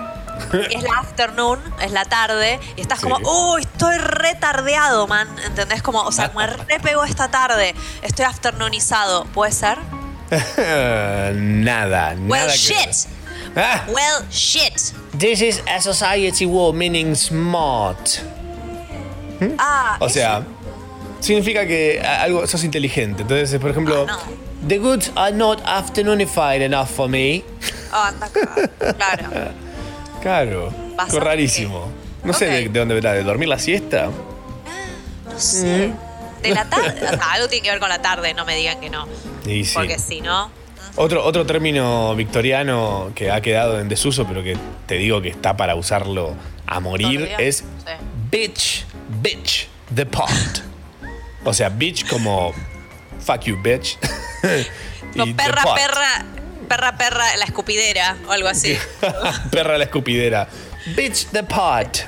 *laughs* y es la afternoon, es la tarde, y estás como, uy, estoy retardeado, man. ¿Entendés? Como, o sea, me *laughs* repego esta tarde, estoy afternoonizado. ¿Puede ser? *laughs* nada, Well, nada que shit. Ah. Well, shit. This is a society word meaning smart. Ah, O sea, significa que algo sos inteligente. Entonces, por ejemplo, Ah, the goods are not afternoonified enough for me. oh, anda acá. Claro. Claro, algo rarísimo. No sé de, de dónde vendrá, de dormir la siesta. No sé. De la tarde. O sea, algo tiene que ver con la tarde, no me digan que no. Sí. Porque si no. Otro, otro término victoriano que ha quedado en desuso, pero que te digo que está para usarlo a morir, es Sí. bitch, bitch, the pot. O sea, bitch como fuck you, bitch. *laughs* No, perra, perra, perra, perra, la escupidera o algo así. *laughs* Perra la escupidera. Bitch the pot.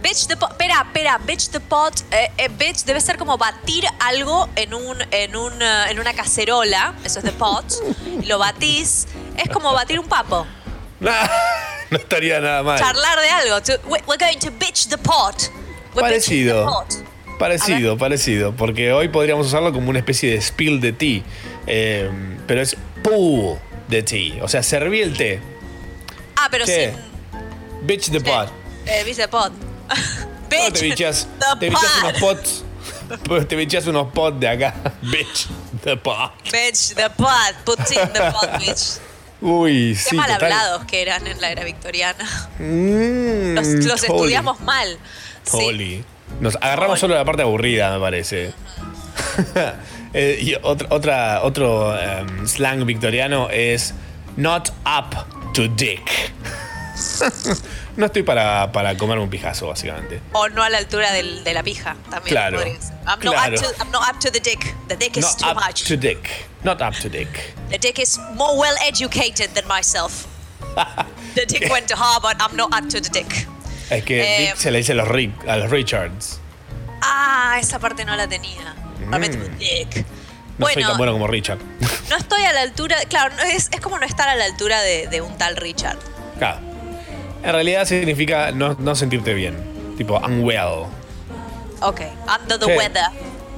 Bitch the pot. Espera, espera, bitch the pot. eh, eh, bitch debe ser como batir algo en un, en un, eh, en una cacerola. Eso es the pot. *laughs* lo batís. Es como batir un papo. No estaría nada mal. Charlar de algo. To- we- we're going to bitch the pot. Parecido. Parecido, parecido. Porque hoy podríamos usarlo como una especie de spill de tea. Eh, pero es pool de tea. O sea, serví el té. Ah, pero ¿Qué? sin Bitch the pot. eh, bitch the pot. No, *laughs* te bichas, te bichas unos pot. pots. Te bichas unos pots de acá. *laughs* Bitch the pot. Bitch the pot. Put in the pot, *laughs* bitch. Uy, Qué sí, mal total. hablados que eran en la era victoriana. Mm, Los, estudiamos mal. Sí. totally. Nos agarramos solo la parte aburrida, me parece. *laughs* Eh, y otra, otra- otro em, slang victoriano es not up to dick. *laughs* no estoy para, para comerme un pijazo, básicamente. O no a la altura del- de la pija también. Claro. I'm, not claro. up to, I'm not up to the dick. The dick is Not too up much. to dick. Not up to dick. The dick is more well educated than myself. *laughs* The dick went to Harvard. I'm not up to the dick. Es que Eh, dick se le dice a los, Rick- a los Richards. Ah, esa parte no la tenía. Realmente Mm. dick. No soy tan bueno como Richard. *laughs* No estoy a la altura. Claro, es, es como no estar a la altura de, de un tal Richard. Claro. En realidad significa no, no sentirte bien. Tipo, unwell. Ok, under the weather.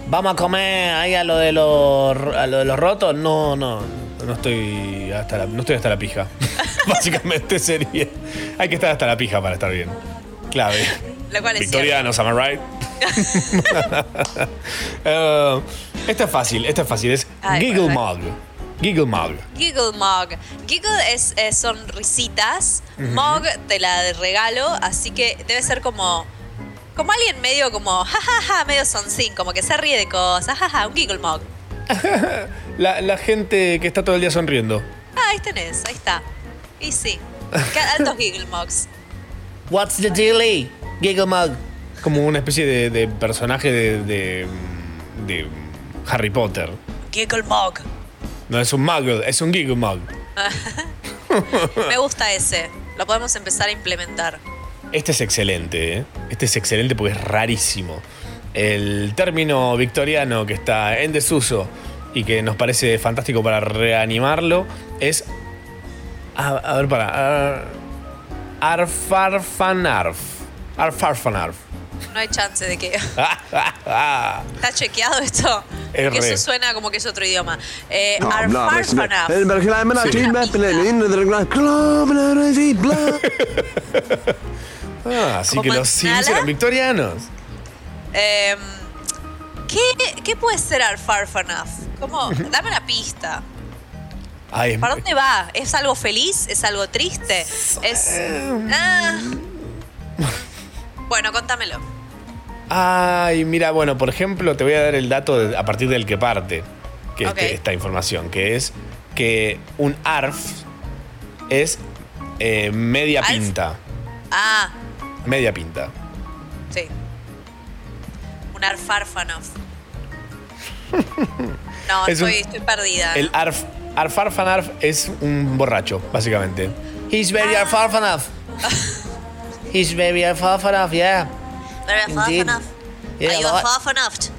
Vamos a comer ahí a lo de los, a lo de los rotos. No, no. No estoy hasta la, no estoy hasta la pija. *laughs* Básicamente sería. Hay que estar hasta la pija para estar bien. Clave. Lo cual es. Victorianos, am I right? *laughs* Eh, esta es fácil, esta es fácil. Es Ay, Giggle. Mug. Giggle Mug. Giggle Mug. Giggle es, eh, son risitas. Ujú. Mug te la regalo, así que debe ser como. Como alguien medio como, jajaja, medio soncín, como que se ríe de cosas, jaja, un Giggle Mug. *laughs* La, la gente que está todo el día sonriendo. Ah, ahí tenés, ahí está. Y sí. Altos Giggle Mugs. *laughs* What's the dealie? Giggle Mug. Como una especie de, de personaje de, de, de Harry Potter. Giggle Mug. No es un muggle, es un Giggle Mug. *laughs* Me gusta ese. Lo podemos empezar a implementar. Este es excelente, ¿eh? Este es excelente porque es rarísimo. El término victoriano que está en desuso y que nos parece fantástico para reanimarlo es A, a ver, para. Arfarfanarf. Arfarfanarf. No hay chance de que. ¿Está chequeado esto? Es que re. eso suena como que es otro idioma. Eh, Ja, bla, Ah, así que ¿Como los Sims eran victorianos. Em, ¿qué, ¿Qué puede ser Arfarfanaf? ¿Cómo? *laughs* Dame una pista. Ay, ¿Para dónde va? ¿Es algo feliz? ¿Es algo triste? ¿Es.? Ah. Bueno, contámelo. Ay, mira, bueno, por ejemplo, te voy a dar el dato de- a partir del que parte que este- esta información, que es que un ARF es eh, media ¿Alf? pinta. Ah, Media pinta. sí. Un Arfarfanaf. *laughs* No, Es un- estoy, perdida. El ARF, Arfarfanarf es un borracho, básicamente. He's very Arfarfanaf. *laughs* He's very Arfarfanaf, yeah. Very. Farfanaf. Yeah, Are you what? Farfanaf?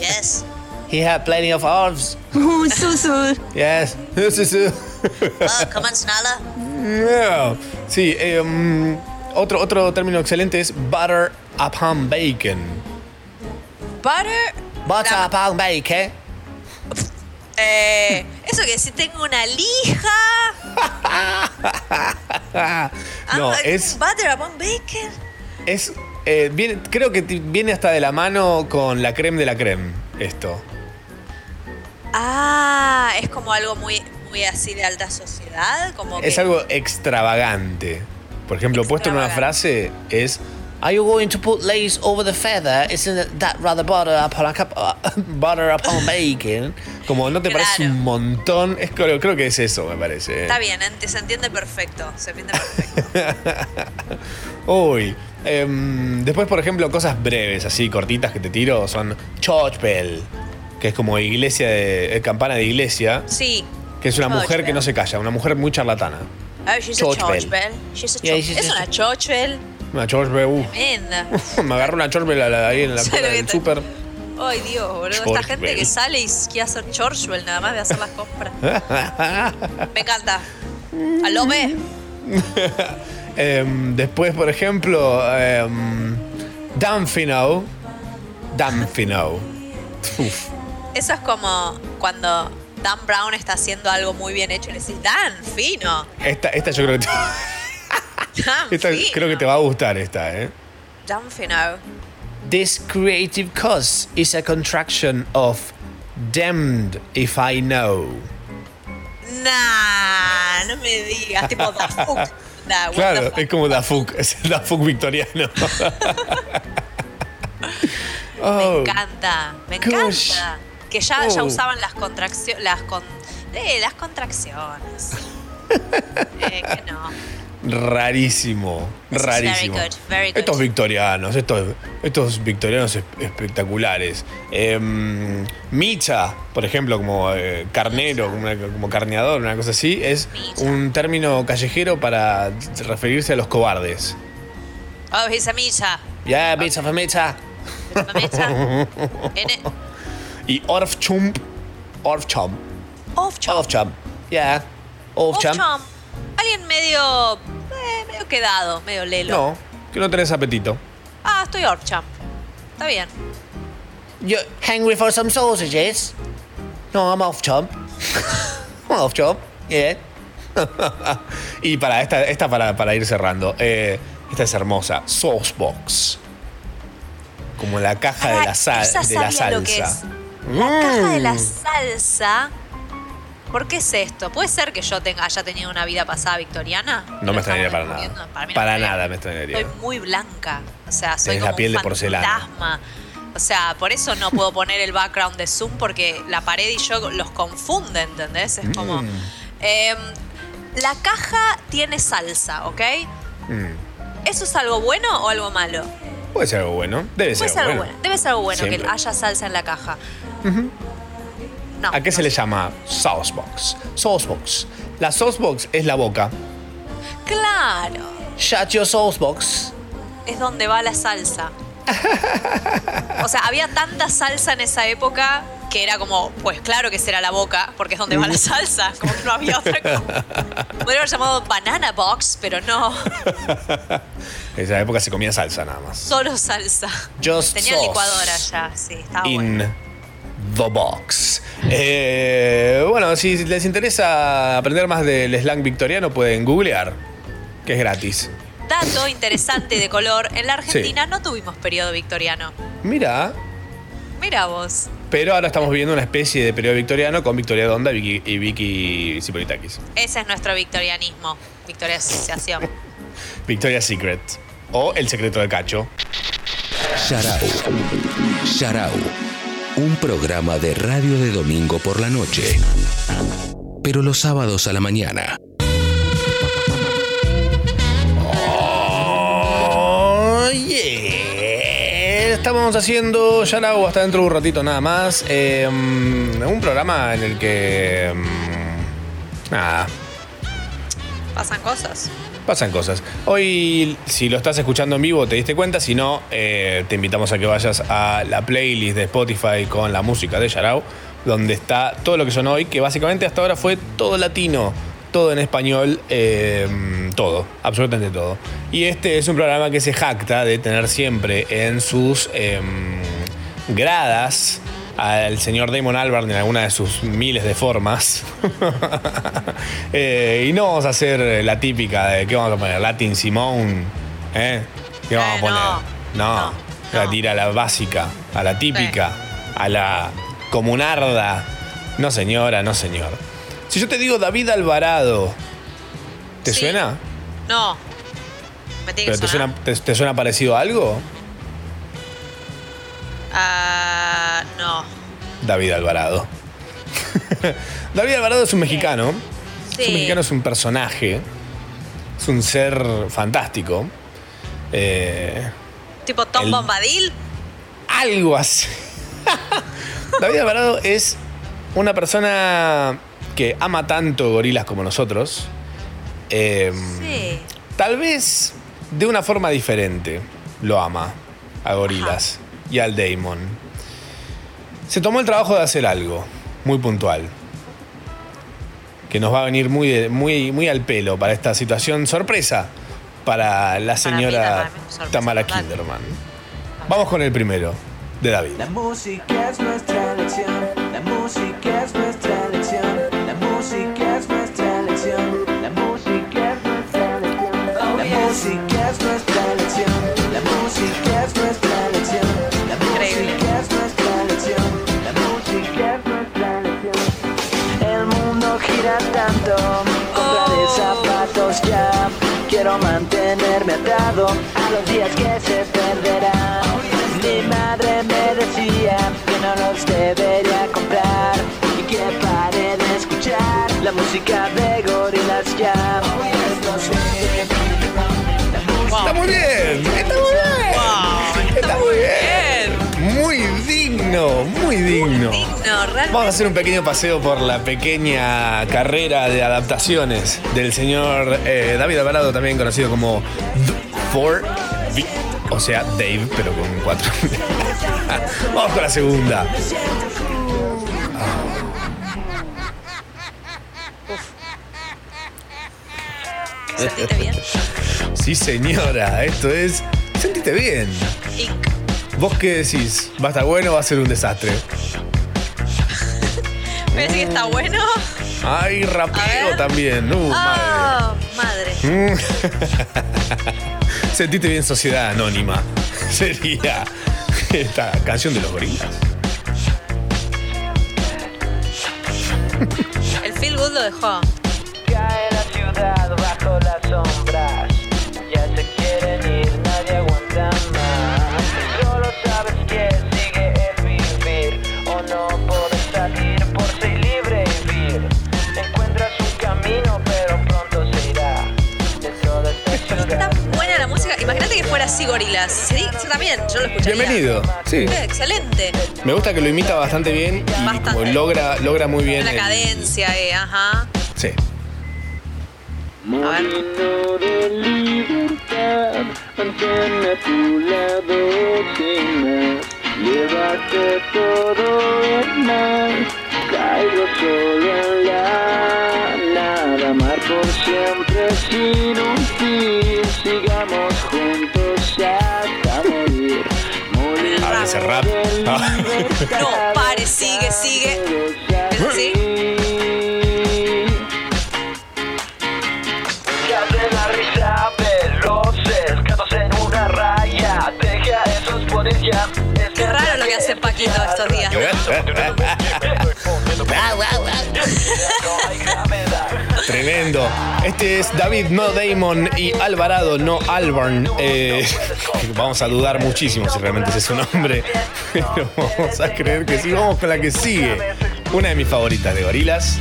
Yes. *laughs* He had plenty of arms. Oh, Susu. Yes. Susu. Oh, come on, Snala. Yeah. Sí, eh, mm, otro, otro término excelente es butter upon bacon. Butter. Butter upon bacon. *laughs* Eh, eso que si tengo una lija. *laughs* no, Ah, es, Butter upon bacon. es eh, viene, creo que viene hasta de la mano con la creme de la creme, esto. Ah, es como algo muy, muy así de alta sociedad. Como Es que- algo extravagante. Por ejemplo, puesto en una frase es Are you going to put lace over the feather? Isn't that rather butter upon, a cup, *laughs* butter upon bacon? Como no te parece un montón. Es, creo, creo que es eso, me parece. Está bien, se entiende perfecto. Se entiende perfecto. *laughs* Uy. em, después, por ejemplo, cosas breves, así, cortitas que te tiro, son church bell, que es como iglesia de, campana de iglesia, Sí. que es una Church mujer que no se calla, una mujer muy charlatana. Oh, she's Church a church bell. bell. She's a Yeah, church- she's es just- una church bell. Una church bell, uh, Tremenda. me agarró una church bell ahí en la cola del súper. Ay, Dios, boludo. Esta gente bell. que sale y quiere hacer church bell nada más de hacer las compras. *laughs* Me encanta. ¿Aló, ve? *laughs* Em, después, por ejemplo, um, Danfino. Danfino. Uf. Eso es como cuando Dan Brown está haciendo algo muy bien hecho y le decís, Dan, fino. Esta, esta yo creo que te, Dan, *laughs* esta fino. creo que te va a gustar esta, ¿eh? Dan, fino. This creative cause is a contraction of damned if I know. Nah, no me digas. Tipo Da *laughs* Fuck. Claro, fuck. es como Da Fuck, es el Da Fuck victoriano. *laughs* Oh, Me encanta, me Gosh. encanta. Que ya, ya Oh. usaban las contracciones. Las, con, eh, las contracciones. *laughs* eh, que no. rarísimo, rarísimo. very good, very good. Estos victorianos, estos, estos victorianos es- espectaculares. Em, Micha, por ejemplo, como eh, carnero, como, carneador, una cosa así, es un término callejero para referirse a los cobardes. Oh, he's a Misha. Ya, Micha, fue Micha. *laughs* En e- Y Orfchump, Orfchump, Off-chomp. Orfchump, ya, Orfchump. Off-chomp. Alguien medio. eh, medio quedado, medio lelo. No, que no tenés apetito. Ah, estoy off-champ. Está bien. You hungry for some sausages? No, I'm off chump. I'm *laughs* off chump, yeah. *laughs* y para esta, esta para, para ir cerrando. eh, esta es hermosa. Saucebox. Como la caja de la, sal, de la lo que salsa. es. La caja de la salsa. ¿Por qué es esto? ¿Puede ser que yo tenga, haya tenido una vida pasada victoriana? No me extrañaría para nada. Para mí no Para me nada me extrañaría. Soy muy blanca. O sea, soy Tenés como la piel un de porcelana. fantasma. O sea, por eso no puedo poner el background de Zoom porque la pared y yo los confunde, ¿entendés? Es como... Mm, Em, la caja tiene salsa, ¿ok? mm. ¿Eso es algo bueno o algo malo? Puede ser algo bueno. Debe Puede ser ser algo bueno. Debe ser algo bueno Siempre. que haya salsa en la caja. No. ¿A qué se le llama saucebox? Saucebox. La saucebox es la boca. Claro. Shut your saucebox. Es donde va la salsa. *laughs* O sea, había tanta salsa en esa época que era como, pues claro que será la boca, porque es donde va la salsa, como que no había otra cosa. *laughs* Podría haber llamado Banana Box, pero no, *laughs* En esa época se comía salsa nada más. solo salsa. Just Tenía sauce. licuadora ya, sí, estaba bueno. In the box. Eh, bueno, si les interesa aprender más del slang victoriano, pueden googlear, que es gratis. Dato interesante de color, en la Argentina no tuvimos periodo victoriano. Mira, Mira vos. pero ahora estamos viviendo una especie de periodo victoriano con Victoria Donda y Vicky, Zipolitakis. Ese es nuestro victorianismo, Victoria Asociación. *laughs* Victoria's Secret. O El secreto de Cacho. Sharau. Sharau. Un programa de radio de domingo por la noche. Pero los sábados a la mañana. Oh, yeah. Estamos haciendo Yarau hasta dentro de un ratito nada más. Eh, mm, un programa en el que. mm, Nada, Pasan cosas. Pasan cosas. Hoy, si lo estás escuchando en vivo, te diste cuenta. Si no, eh, te invitamos a que vayas a la playlist de Spotify con la música de Yarau, donde está todo lo que sonó hoy, que básicamente hasta ahora fue todo latino, todo en español, eh, todo, absolutamente todo. Y este es un programa que se jacta de tener siempre en sus em, gradas al señor Damon Albarn en alguna de sus miles de formas. *laughs* Eh, y no vamos a hacer la típica de ¿qué vamos a poner? Latin Simone. ¿eh? ¿Qué vamos a poner? No, la tira a la básica, a la típica, a la comunarda. No señora, no señor. Si yo te digo David Alvarado, ¿te Sí. suena? No. Me tiene ¿Pero que te suena, te, te suena parecido a algo? Ah, no. David Alvarado. *laughs* David Alvarado es un mexicano. Es Sí. un mexicano, es un personaje. Es un ser fantástico. Eh, Tipo Tom El- Bombadil. algo así. *laughs* David Alvarado es una persona que ama tanto gorilas como nosotros. Eh, Sí. Tal vez de una forma diferente lo ama a gorilas y al Damon. Se tomó el trabajo de hacer algo muy puntual. Que nos va a venir muy, muy, muy al pelo para esta situación sorpresa para la señora Tamara, sorpresa Tamara total. Kinderman. Vamos con el primero, de David. La música es nuestra elección, la música es nuestra elección, la música es nuestra elección, la música es nuestra elección, la música mantenerme atado a los días que se perderán. Mi madre me decía que no los debería comprar y que pare de escuchar la música de gorilas ya. Está muy bien, está muy bien. está muy bien. Muy digno, muy digno. Realmente. Vamos a hacer un pequeño paseo por la pequeña carrera de adaptaciones del señor eh, David Alvarado, también conocido como For o sea, Dave, pero con cuatro. *laughs* Vamos con la segunda. ¿Sentiste bien? Sí, señora, esto es. Sentite bien. ¿Vos qué decís? ¿Va a estar bueno o va a ser un desastre? Me decís que está bueno. Ay, rapero también. Uh, Ah, madre. madre. Mm. *laughs* Sentite bien, sociedad anónima. *laughs* Sería esta canción de los gorilas. El feel good lo dejó. Cae la ciudad bajo las sombras. Imagínate que fuera así gorilas. Sí, yo también, yo lo escucharía. Bienvenido. Sí. Eh, excelente. Me gusta que lo imita bastante bien y Bastante. como logra, logra muy bien. La el- cadencia, eh, ajá. Sí. A ver. de libertad, mantén a tu lado sin más. Lleva que todo es más. Caigo solo en la No, pare, sigue, sigue. Tremendo. Este es David, no Damon, y Alvarado, no Albarn. Eh, *laughs* vamos a dudar muchísimo si realmente ese es su nombre. *laughs* Pero vamos a creer que sí. Vamos con la que sigue. Una de mis favoritas de gorilas.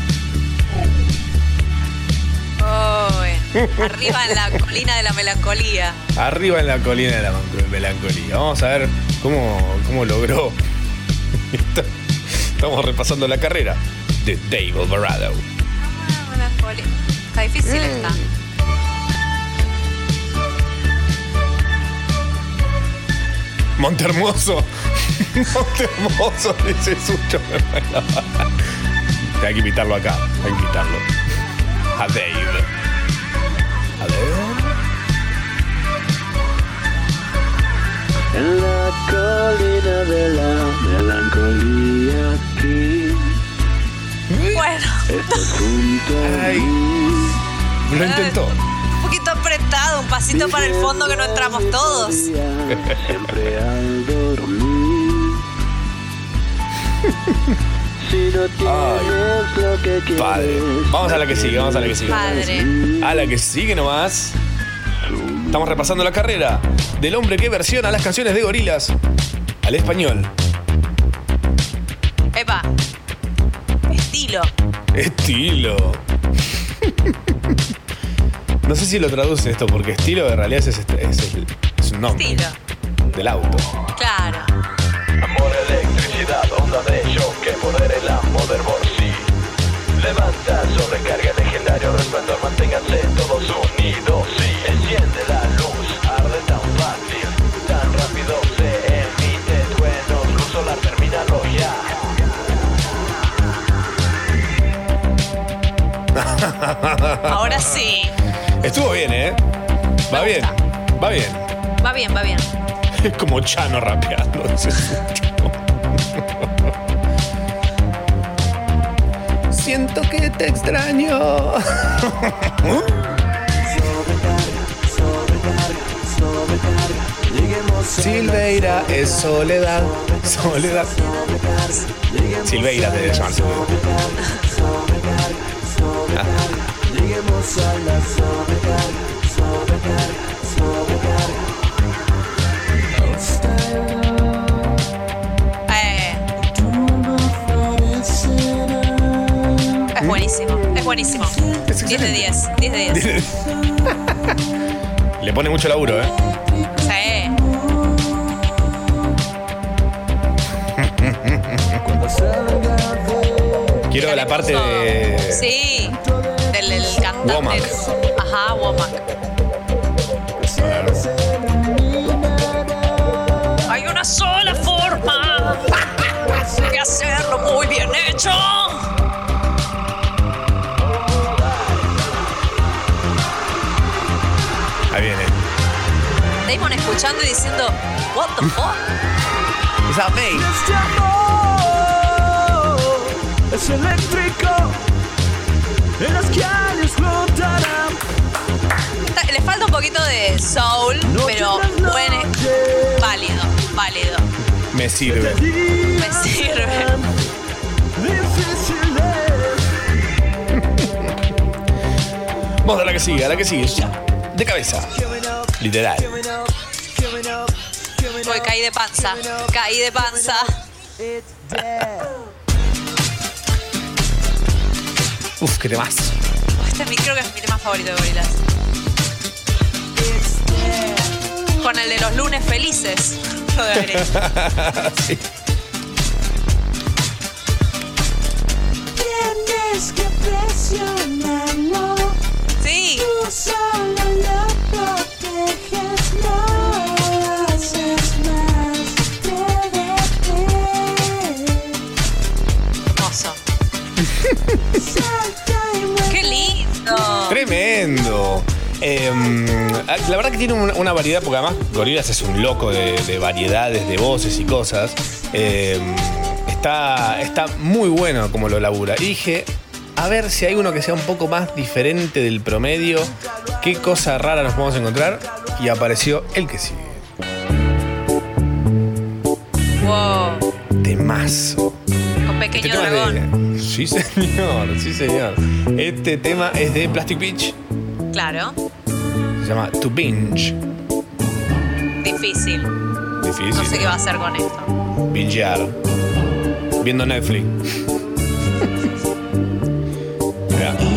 Uy, arriba en la *laughs* colina de la melancolía. Arriba en la colina de la melancolía. Vamos a ver cómo, cómo logró. Estamos repasando la carrera de Dave Alvarado. Ah, melancolía. Está difícil esta. Montermoso. *laughs* Montermoso, dice Sucho. Hay que invitarlo acá. Hay que invitarlo. A Dave. A ver. En la colina de la melancolía aquí. Bueno, Ay. Lo intentó. un poquito apretado, un pasito para el fondo que no entramos todos. Siempre al dormir. Si no tienes lo que quieres. Padre. Vamos a la que sigue, vamos a la que sigue. Padre. A la que sigue nomás. Estamos repasando la carrera del hombre que versiona las canciones de gorilas al español. Estilo. Estilo. No sé si lo traduce esto, porque estilo en realidad es, este- es el- es un nombre Estilo. del auto. Claro. Amor, electricidad, onda de shock, que poder el amo del por sí. Levanta, sobrecarga legendario, resplandor, manténganse todos unidos. Ahora sí. Estuvo bien, ¿eh? Va bien, va bien. Va bien, va bien. Es como Chano rapeando. Siento que te extraño. Silveira es soledad, soledad. Silveira te debe llamar Lleguemos a la sobrecarga, sobrecarga, sobrecarga. Eh, es buenísimo, es buenísimo. 10 de 10, 10 de 10. *laughs* Le pone mucho laburo, ¿eh? Quiero la parte de. Sí. Del, del cantante. Womack. Ajá, Womack. Hay una sola forma de hacerlo muy bien hecho. Ahí viene. Damon escuchando y diciendo, What the fuck? Este amor es eléctrico, en las calles flotarán. Está- Le falta un poquito de soul, pero bueno, válido, válido. Me sirve. Me sirve. *laughs* Vamos a la que sigue, a la que sigue. Ya. De cabeza. Literal. Uy, caí de panza, caí de panza. *laughs* Uf, qué temazo. Este es mi, creo que es mi tema favorito de Gorilas. Con el de los lunes felices. Lo de agregar. *laughs* sí. Tienes que presionarlo. Sí. Tú solo lo la verdad que tiene una, una variedad, porque además Gorilas es un loco de, de variedades, de voces y cosas. Eh, está, está muy bueno como lo labura. Y dije, a ver si hay uno que sea un poco más diferente del promedio. ¿Qué cosa rara nos podemos encontrar? Y apareció el que sigue. Wow. Temazo. Con pequeño Este es dragón. de- Sí, señor, sí, señor. Este tema es de Plastic Beach. Claro. Se llama To Binge. Difícil. Difícil. No sé qué va a hacer con esto. Bingear. Viendo Netflix. *laughs*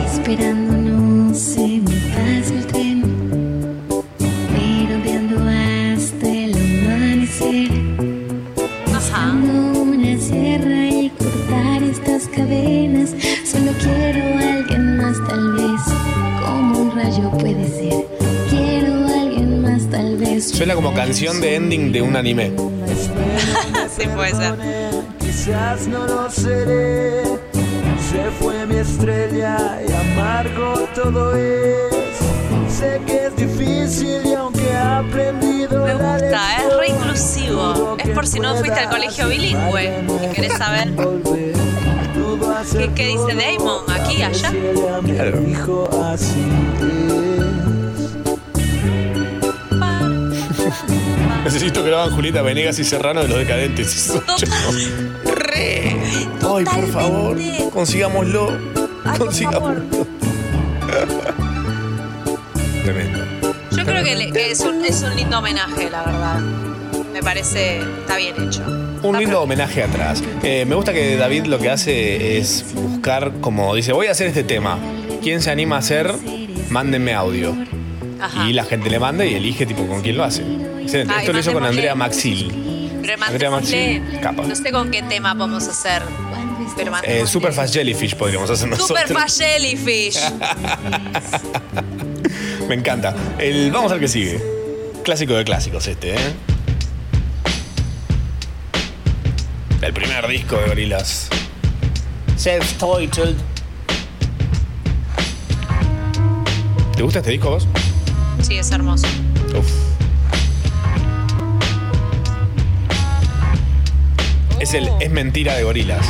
Esperando Suena como canción de ending de un anime. *laughs* sí, puede ser. Quizás no lo seré. Se fue mi estrella y amargo todo es. Sé que es difícil y aunque he aprendido. Me gusta, es re inclusivo. Es por si no fuiste al colegio bilingüe y querés saber qué, qué dice Damon aquí, allá. Claro. Necesito que lo hagan Julieta Venegas y Serrano de los decadentes. *laughs* Re. Ay, por favor, consigámoslo. Consigámoslo. *laughs* Tremendo. Yo creo que, le- que es, un, es un lindo homenaje, la verdad. Me parece, está bien hecho. Un lindo homenaje atrás. Eh, me gusta que David lo que hace es buscar, como dice, voy a hacer este tema. ¿Quién se anima a hacer? Mándenme audio. Ajá. Y la gente le manda y elige tipo con quién lo hace. Excelente. Ay, Esto lo hizo con. Andrea Maxil. Pero Andrea Maxil, capa. no sé con qué tema podemos hacer. Pero Eh, mandémosle. Super Fast Jellyfish podríamos hacer nosotros. Super Fast Jellyfish. *laughs* Me encanta. El, vamos al que sigue. Clásico de clásicos este, ¿eh? El primer disco de Gorillaz. Self-titled. ¿Te gusta este disco vos? Sí, es hermoso. Uf. Es el Es mentira de Gorillaz.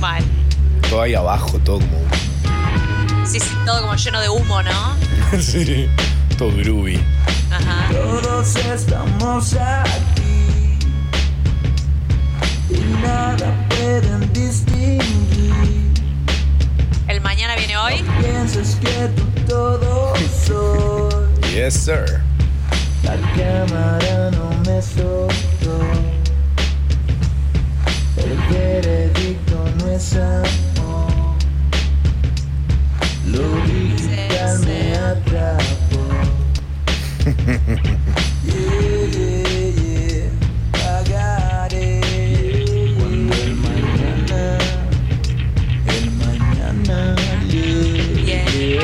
Mal. Todo ahí abajo, todo como. Sí, sí, todo como lleno de humo, ¿no? *laughs* sí. Todo groovy. Ajá. Todos estamos aquí y nada pueden distinguir. El mañana viene hoy. Piensas que tú todo soy. Yes, sir. La cámara no me soltó. El veredicto no es amor. Lo digital me atrapó. Yeah, yeah, yeah. Pagaré cuando el mañana, el mañana llegue.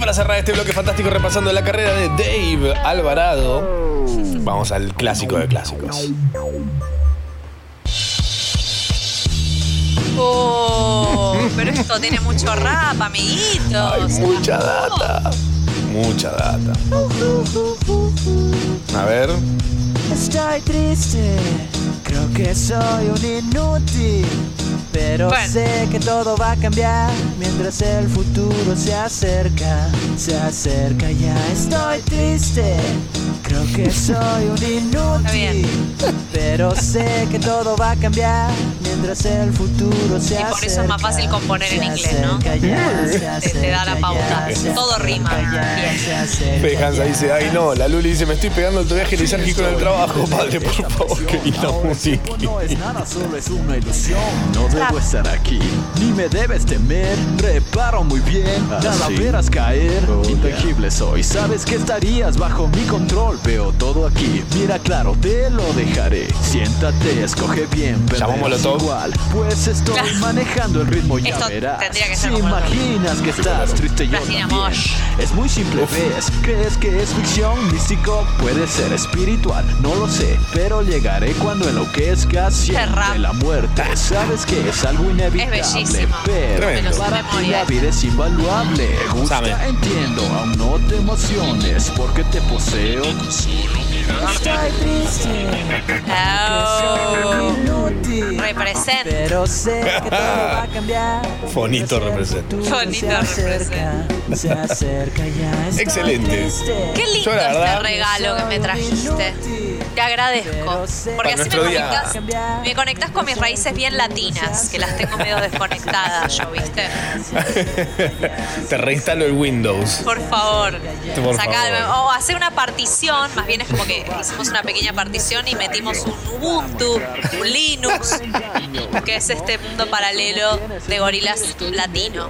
Para cerrar este bloque fantástico repasando la carrera de Dave Alvarado, vamos al clásico de clásicos. Oh, pero esto tiene mucho rap, amiguitos. Hay mucha data. Mucha data. A ver. Estoy triste, creo que soy un inútil. Pero sé que todo va a cambiar mientras el futuro se acerca, se acerca ya. Estoy triste, creo que soy un inútil. Pero sé que todo va a cambiar mientras el futuro se Y acerca. por eso es más fácil componer en inglés, ¿no? ya, *laughs* se Te, te da la pauta. Todo rima. Bien. Fe Hansa dice, ay no, la Luli dice, me estoy pegando el viaje lisérgico en el trabajo, padre, por favor, que música. No es nada, solo es una ilusión. No debo estar aquí, ni me debes temer. Reparo muy bien, nada sí. verás caer. Intangible soy, sabes que estarías bajo mi control. Veo todo aquí, mira claro, te lo dejaré. Siéntate, escoge bien. Molotov igual, pues estoy Claro. *laughs* manejando el ritmo ya Esto verás. tendría que ser si imaginas que estás triste yo también. Es muy simple, ves, crees que es ficción, místico, puede ser espiritual, no lo sé, pero llegaré cuando enloquezca siempre la muerte. Sabes que es algo inevitable, bellísimo. pero para ti la vida es invaluable. Gusta, entiendo, aún no te emociones porque te poseo. Estoy triste. Oh. Representa. Pero sé que todo va a *laughs* cambiar. Fonito representa. Se acerca ya. *laughs* Estoy Excelente. triste. Qué lindo este regalo que me trajiste. Te agradezco. Porque Para así me conectás, me conectás con mis raíces bien latinas, que las tengo medio desconectadas yo, ¿viste? *laughs* Te reinstalo el Windows. Por favor. Por Sacá- favor. o hacer una partición, más bien es como que hicimos una pequeña partición y metimos un Ubuntu, un Linux, que es este mundo paralelo de gorilas latino.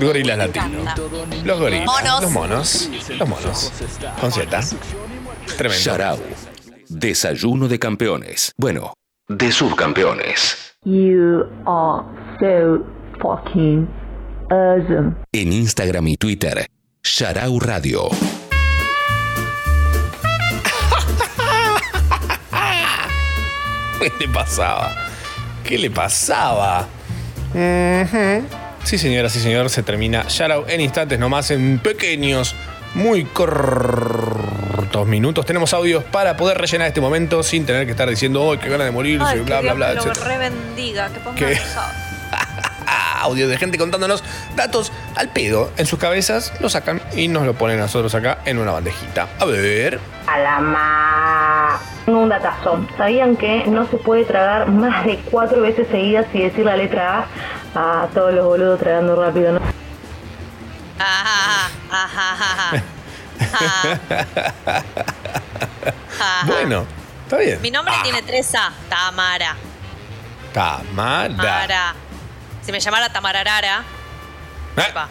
Gorilas latinos. Los gorilas. Monos. Los monos. Los monos. Con Z. Tremendo. Sharau. Desayuno de campeones. Bueno, de subcampeones. You are so fucking awesome. En Instagram y Twitter, Sharau Radio. ¿Qué le pasaba? ¿Qué le pasaba? Sí, señora, sí, señor. Se termina Yarao en instantes nomás, en pequeños, muy cortos minutos. Tenemos audios para poder rellenar este momento sin tener que estar diciendo, oh, qué ganas de morirse, Ay, bla, que bla, Dios bla, me lo etc. rebendiga, que ponga. *laughs* Audios de gente contándonos datos al pedo en sus cabezas, lo sacan y nos lo ponen a nosotros acá en una bandejita. A ver. A la ma. Un datazo. ¿Sabían que no se puede tragar más de cuatro veces seguidas y decir la letra A a todos los boludos tragando rápido? ¿no? Ajá, ajá, ajá, ajá. Ajá. Bueno, está bien. Mi nombre tiene tres A, Tamara. Tamara. Tamara. Si me llamara Tamararara. epa,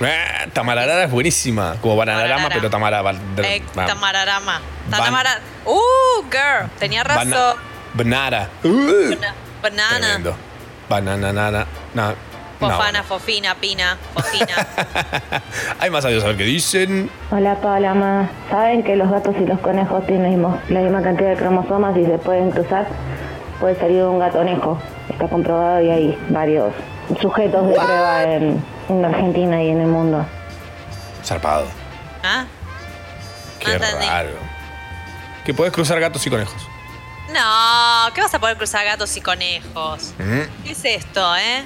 Eh, Tamararara es buenísima. Como Bananarama, pero Tamara. Val- eh, Tamararama. Ban- Tamara. Uh, girl. Tenía Bana- razón. Banara. Uh, Bana- Banana. tremendo. Bananana. No, no. Fofana, fofina, pina, fofina. *laughs* Hay más audios a ver qué dicen. Hola Palama, ¿saben que los gatos y los conejos tienen la misma, la misma cantidad de cromosomas y se pueden cruzar? Puede salir un gatonejo, está comprobado y hay varios sujetos de prueba en, en Argentina y en el mundo. Zarpado. ¿Ah? Qué raro. Que podés cruzar gatos y conejos. No, ¿qué vas a poder cruzar gatos y conejos? Mm. ¿Qué es esto, eh?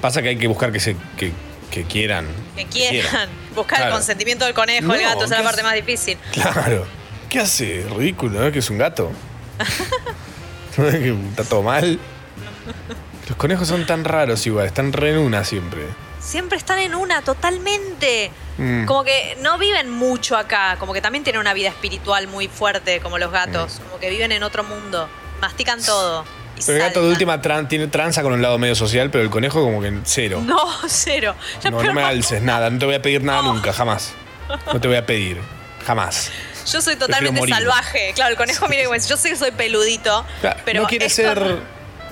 Pasa que hay que buscar que se que, que quieran. Que quieran *laughs* buscar Claro. el consentimiento del conejo, el No, gato, esa es la ¿qué parte hace? más difícil. Claro. ¿Qué hace? Ridículo, ¿no? Que es un gato. *laughs* *laughs* Está todo mal. Los conejos son tan raros igual, están re en una siempre. Siempre están en una, totalmente. Mm. Como que no viven mucho acá, como que también tienen una vida espiritual muy fuerte, como los gatos, como que viven en otro mundo, mastican todo. Pero el gato de última tran- tiene tranza con un lado medio social, pero el conejo como que cero. No, *laughs* cero. Ya, No, no me alces nada, no te voy a pedir nada nunca, jamás. No te voy a pedir, jamás. Yo soy totalmente salvaje. Claro, el conejo, mire, dice, yo sé que soy peludito, Claro, pero no quiere esto ser.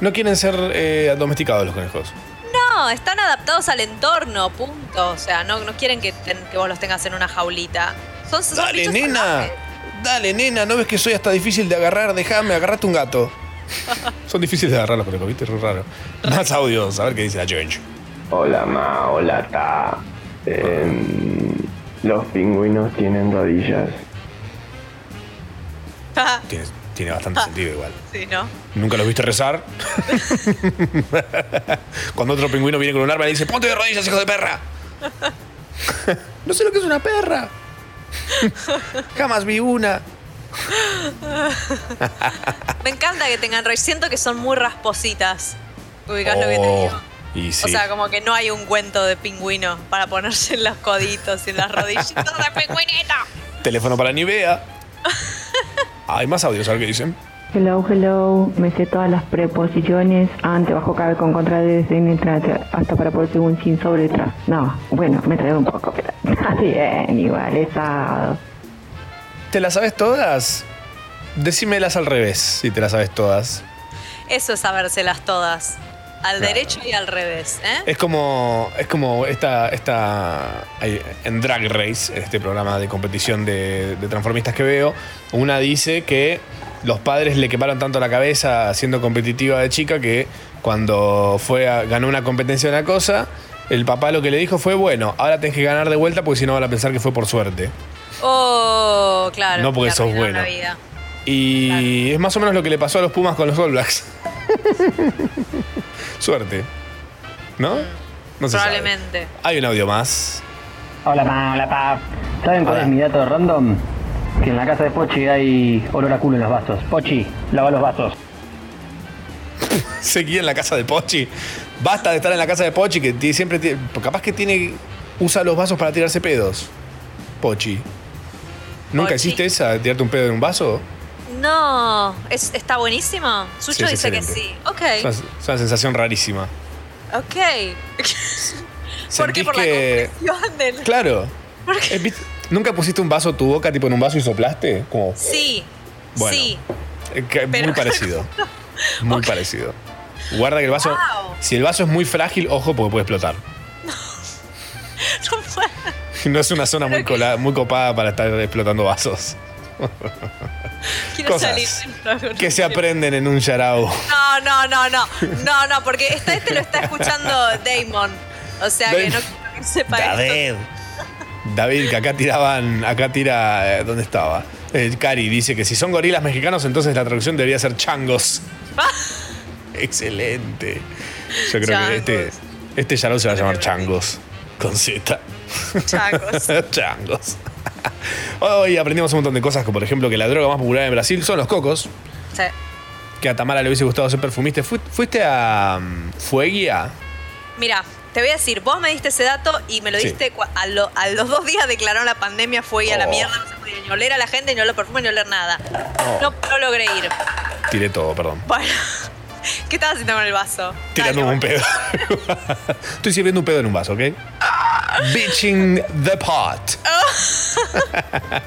No quieren ser eh, domesticados los conejos. No, están adaptados al entorno, punto. O sea, no, no quieren que, ten- que vos los tengas en una jaulita. Son, Dale, nena. salvajes. Dale, nena, ¿no ves que soy hasta difícil de agarrar? Déjame, agarrate un gato. *laughs* Son difíciles de agarrar los conejos, ¿viste? Es raro. Más audios, a ver qué dice la George. Hola Ma, hola Ta. Em, los pingüinos tienen rodillas. *laughs* tiene bastante sentido igual. Sí, ¿no? ¿Nunca los viste rezar? *laughs* Cuando otro pingüino viene con un arma y le dice, ponte de rodillas, hijo de perra. *laughs* no sé lo que es una perra. *laughs* Jamás vi una. Me encanta que tengan rey. Siento que son muy raspositas. Ubicás lo que te digo. y sí. O sea, como que no hay un cuento de pingüino para ponerse en los coditos y en las rodillitas de pingüinito. Teléfono para Nivea. Hay más audios, a ver qué dicen. Hello, hello, me sé todas las preposiciones, ante, bajo, cabe, con, contra, desde, mientras, hasta para por según, sin, sobre, tras. No, bueno, me traigo un poco, pero *laughs* está bien, igual, esa... ¿Te las sabes todas? Decímelas al revés, si te las sabes todas. Eso es sabérselas todas. Al derecho y al revés. ¿eh? Es como, es como esta, esta en Drag Race, este programa de competición de, de transformistas que veo, una dice que los padres le quemaron tanto la cabeza siendo competitiva de chica que cuando fue a- ganó una competencia de una cosa, el papá lo que le dijo fue, bueno, ahora tenés que ganar de vuelta porque si no van a pensar que fue por suerte. Oh, claro. No porque sos bueno. la vida. Y es más o menos lo que le pasó a los Pumas con los All Blacks. *laughs* Suerte. ¿No? No se sabe. Probablemente. Hay un audio más. Hola, pa, hola, pa. ¿Saben cuál Hola. es mi dato random? Que en la casa de Pochi hay olor a culo en los vasos. Pochi, lava los vasos. *laughs* Seguí en la casa de Pochi. Basta de estar en la casa de Pochi, que siempre tiene. Capaz que tiene. Usa los vasos para tirarse pedos. Pochi. ¿Nunca Pochi. hiciste esa, de tirarte un pedo en un vaso? No, ¿es, ¿está buenísimo? Sucho dice que sí. Ok, Es una, es una sensación rarísima. ok. *laughs* ¿Por qué? Por que. la compresión del... Claro. Eh. ¿Nunca pusiste un vaso, tu boca, tipo en un vaso y soplaste? Como. Sí, Bueno. sí. eh, Pero- *laughs* Muy parecido. Muy parecido. Guarda que el vaso. Wow. Si el vaso es muy frágil, ojo, porque puede explotar. *laughs* No puedo. No es una zona muy, muy copada para estar explotando vasos. Quiero Cosas salir. Que se aprenden en un yarao. No, no, no, no. No, no, porque esta, este lo está escuchando Damon. O sea que no quiero que sepa esto. David, que acá tiraban. Acá tira. eh, ¿Dónde estaba? Eh, Cari dice que si son gorilas mexicanos, entonces la traducción debería ser changos. Excelente. Yo creo Changos. que este, este yarao se va a llamar changos. Con Z. Changos. *laughs* changos. Hoy aprendimos un montón de cosas, como por ejemplo que la droga más popular en Brasil son los cocos. Sí. Que a Tamara le hubiese gustado ser perfumista. Fu- ¿Fuiste a um, Fueguia? Mira, te voy a decir, vos me diste ese dato y me lo Sí. diste cua- a, lo- a los dos días declararon la pandemia, fue a la Oh. mierda, no se podía ni oler a la gente, ni oler perfume, ni oler nada. Oh. No, no logré ir. Tiré todo, perdón. Bueno, ¿qué estabas haciendo con el vaso? Tirándome un pedo. *laughs* Estoy sirviendo un pedo en un vaso, ¿ok? Bitching the pot. *laughs*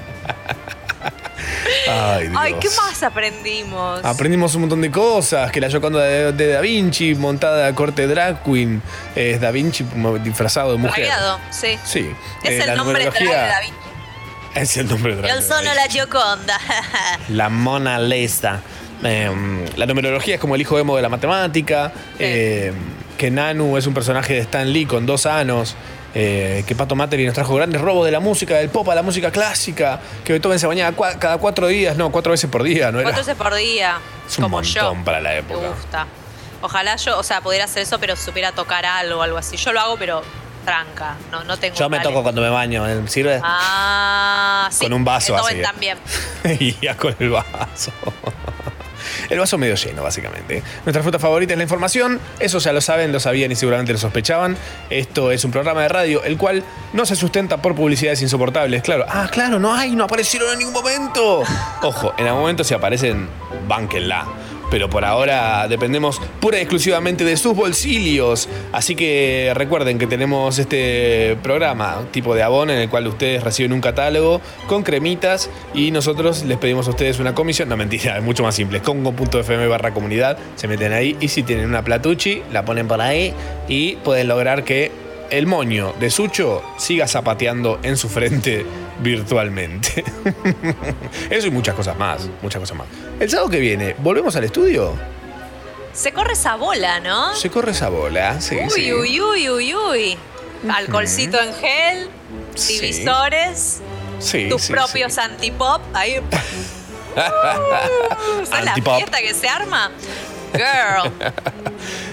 Ay, Dios. Ay, ¿qué más aprendimos? Aprendimos un montón de cosas, que la Yoconda de, de Da Vinci, montada a corte drag queen, es Da Vinci disfrazado de mujer. Dragueado, sí. Sí. Es Eh, el nombre drag de Da Vinci. Es el nombre drag. Yo sono la Gioconda. *laughs* La Mona Lisa. Eh, la numerología es como el hijo emo de la matemática. eh, que Nanu es un personaje de Stan Lee con dos anos. eh, que Pato Materi nos trajo grandes robos de la música, del pop a la música clásica. Que Beethoven se bañaba cua- cada cuatro días, no, cuatro veces por día, ¿no era? Cuatro veces por día. Es un como montón yo. para la Me época. gusta. Ojalá yo, o sea, pudiera hacer eso, pero supiera tocar algo o algo así. Yo lo hago, pero tranca. No, no tengo. Yo me talento. toco cuando me baño, ¿eh? ¿sirve? Ah, sí. Con un vaso Beethoven así. también. *laughs* y ya con el vaso. El vaso medio lleno, básicamente. Nuestra fruta favorita es la información. Eso ya lo saben, lo sabían y seguramente lo sospechaban. Esto es un programa de radio, el cual no se sustenta por publicidades insoportables. Claro. Ah, claro, no hay, no aparecieron en ningún momento. Ojo, en algún momento si aparecen, bánquenla. Pero por ahora dependemos pura y exclusivamente de sus bolsillos. Así que recuerden que tenemos este programa, tipo de abón, en el cual ustedes reciben un catálogo con cremitas y nosotros les pedimos a ustedes una comisión. No, mentira, es mucho más simple. Congo.fm barra comunidad, se meten ahí y si tienen una platucci, la ponen por ahí y pueden lograr que el moño de Sucho siga zapateando en su frente virtualmente. *laughs* Eso y muchas cosas más, muchas cosas más. El sábado que viene, ¿volvemos al estudio? Se corre esa bola, ¿no? Se corre esa bola, sí, uy, sí. uy, uy, uy, uy. Alcoholcito en gel, divisores, Sí, tus propios antipop. Ahí. *laughs* ¿Sabes la fiesta que se arma? Girl. *laughs*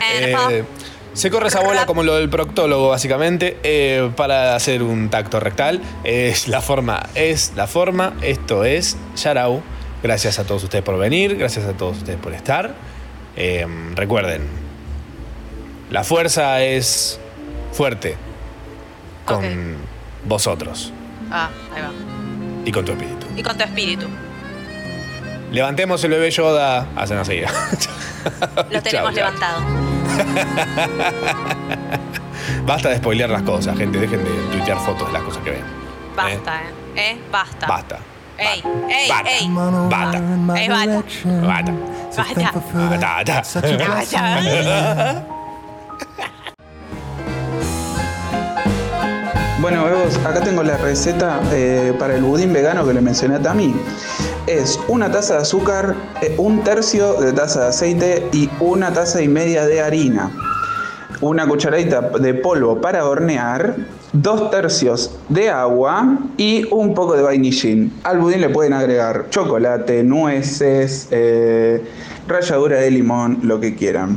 And pop. Se corre esa bola como lo del proctólogo, básicamente, eh, para hacer un tacto rectal. Es la forma, es la forma. Esto es Yarau. Gracias a todos ustedes por venir, gracias a todos ustedes por estar. Eh, recuerden, la fuerza es fuerte con vosotros Ah, ahí va. y con tu espíritu. Y con tu espíritu. Levantemos el bebé Yoda. Hacen así. Lo *laughs* tenemos chau. levantado. *laughs* Basta de spoilear las cosas, gente. Dejen de tuitear fotos de las cosas que ven. Basta, ¿eh? ¿Eh? Basta. Basta. Ey, ey, ey. Basta. Ey, basta. Basta. Basta. Basta. Basta. Basta. *laughs* Bueno, Bebos, acá tengo la receta eh, para el budín vegano que le mencioné a Tami. Es una taza de azúcar, eh, un tercio de taza de aceite y una taza y media de harina. Una cucharadita de polvo para hornear, dos tercios de agua y un poco de vainillín. Al budín le pueden agregar chocolate, nueces, eh, ralladura de limón, lo que quieran.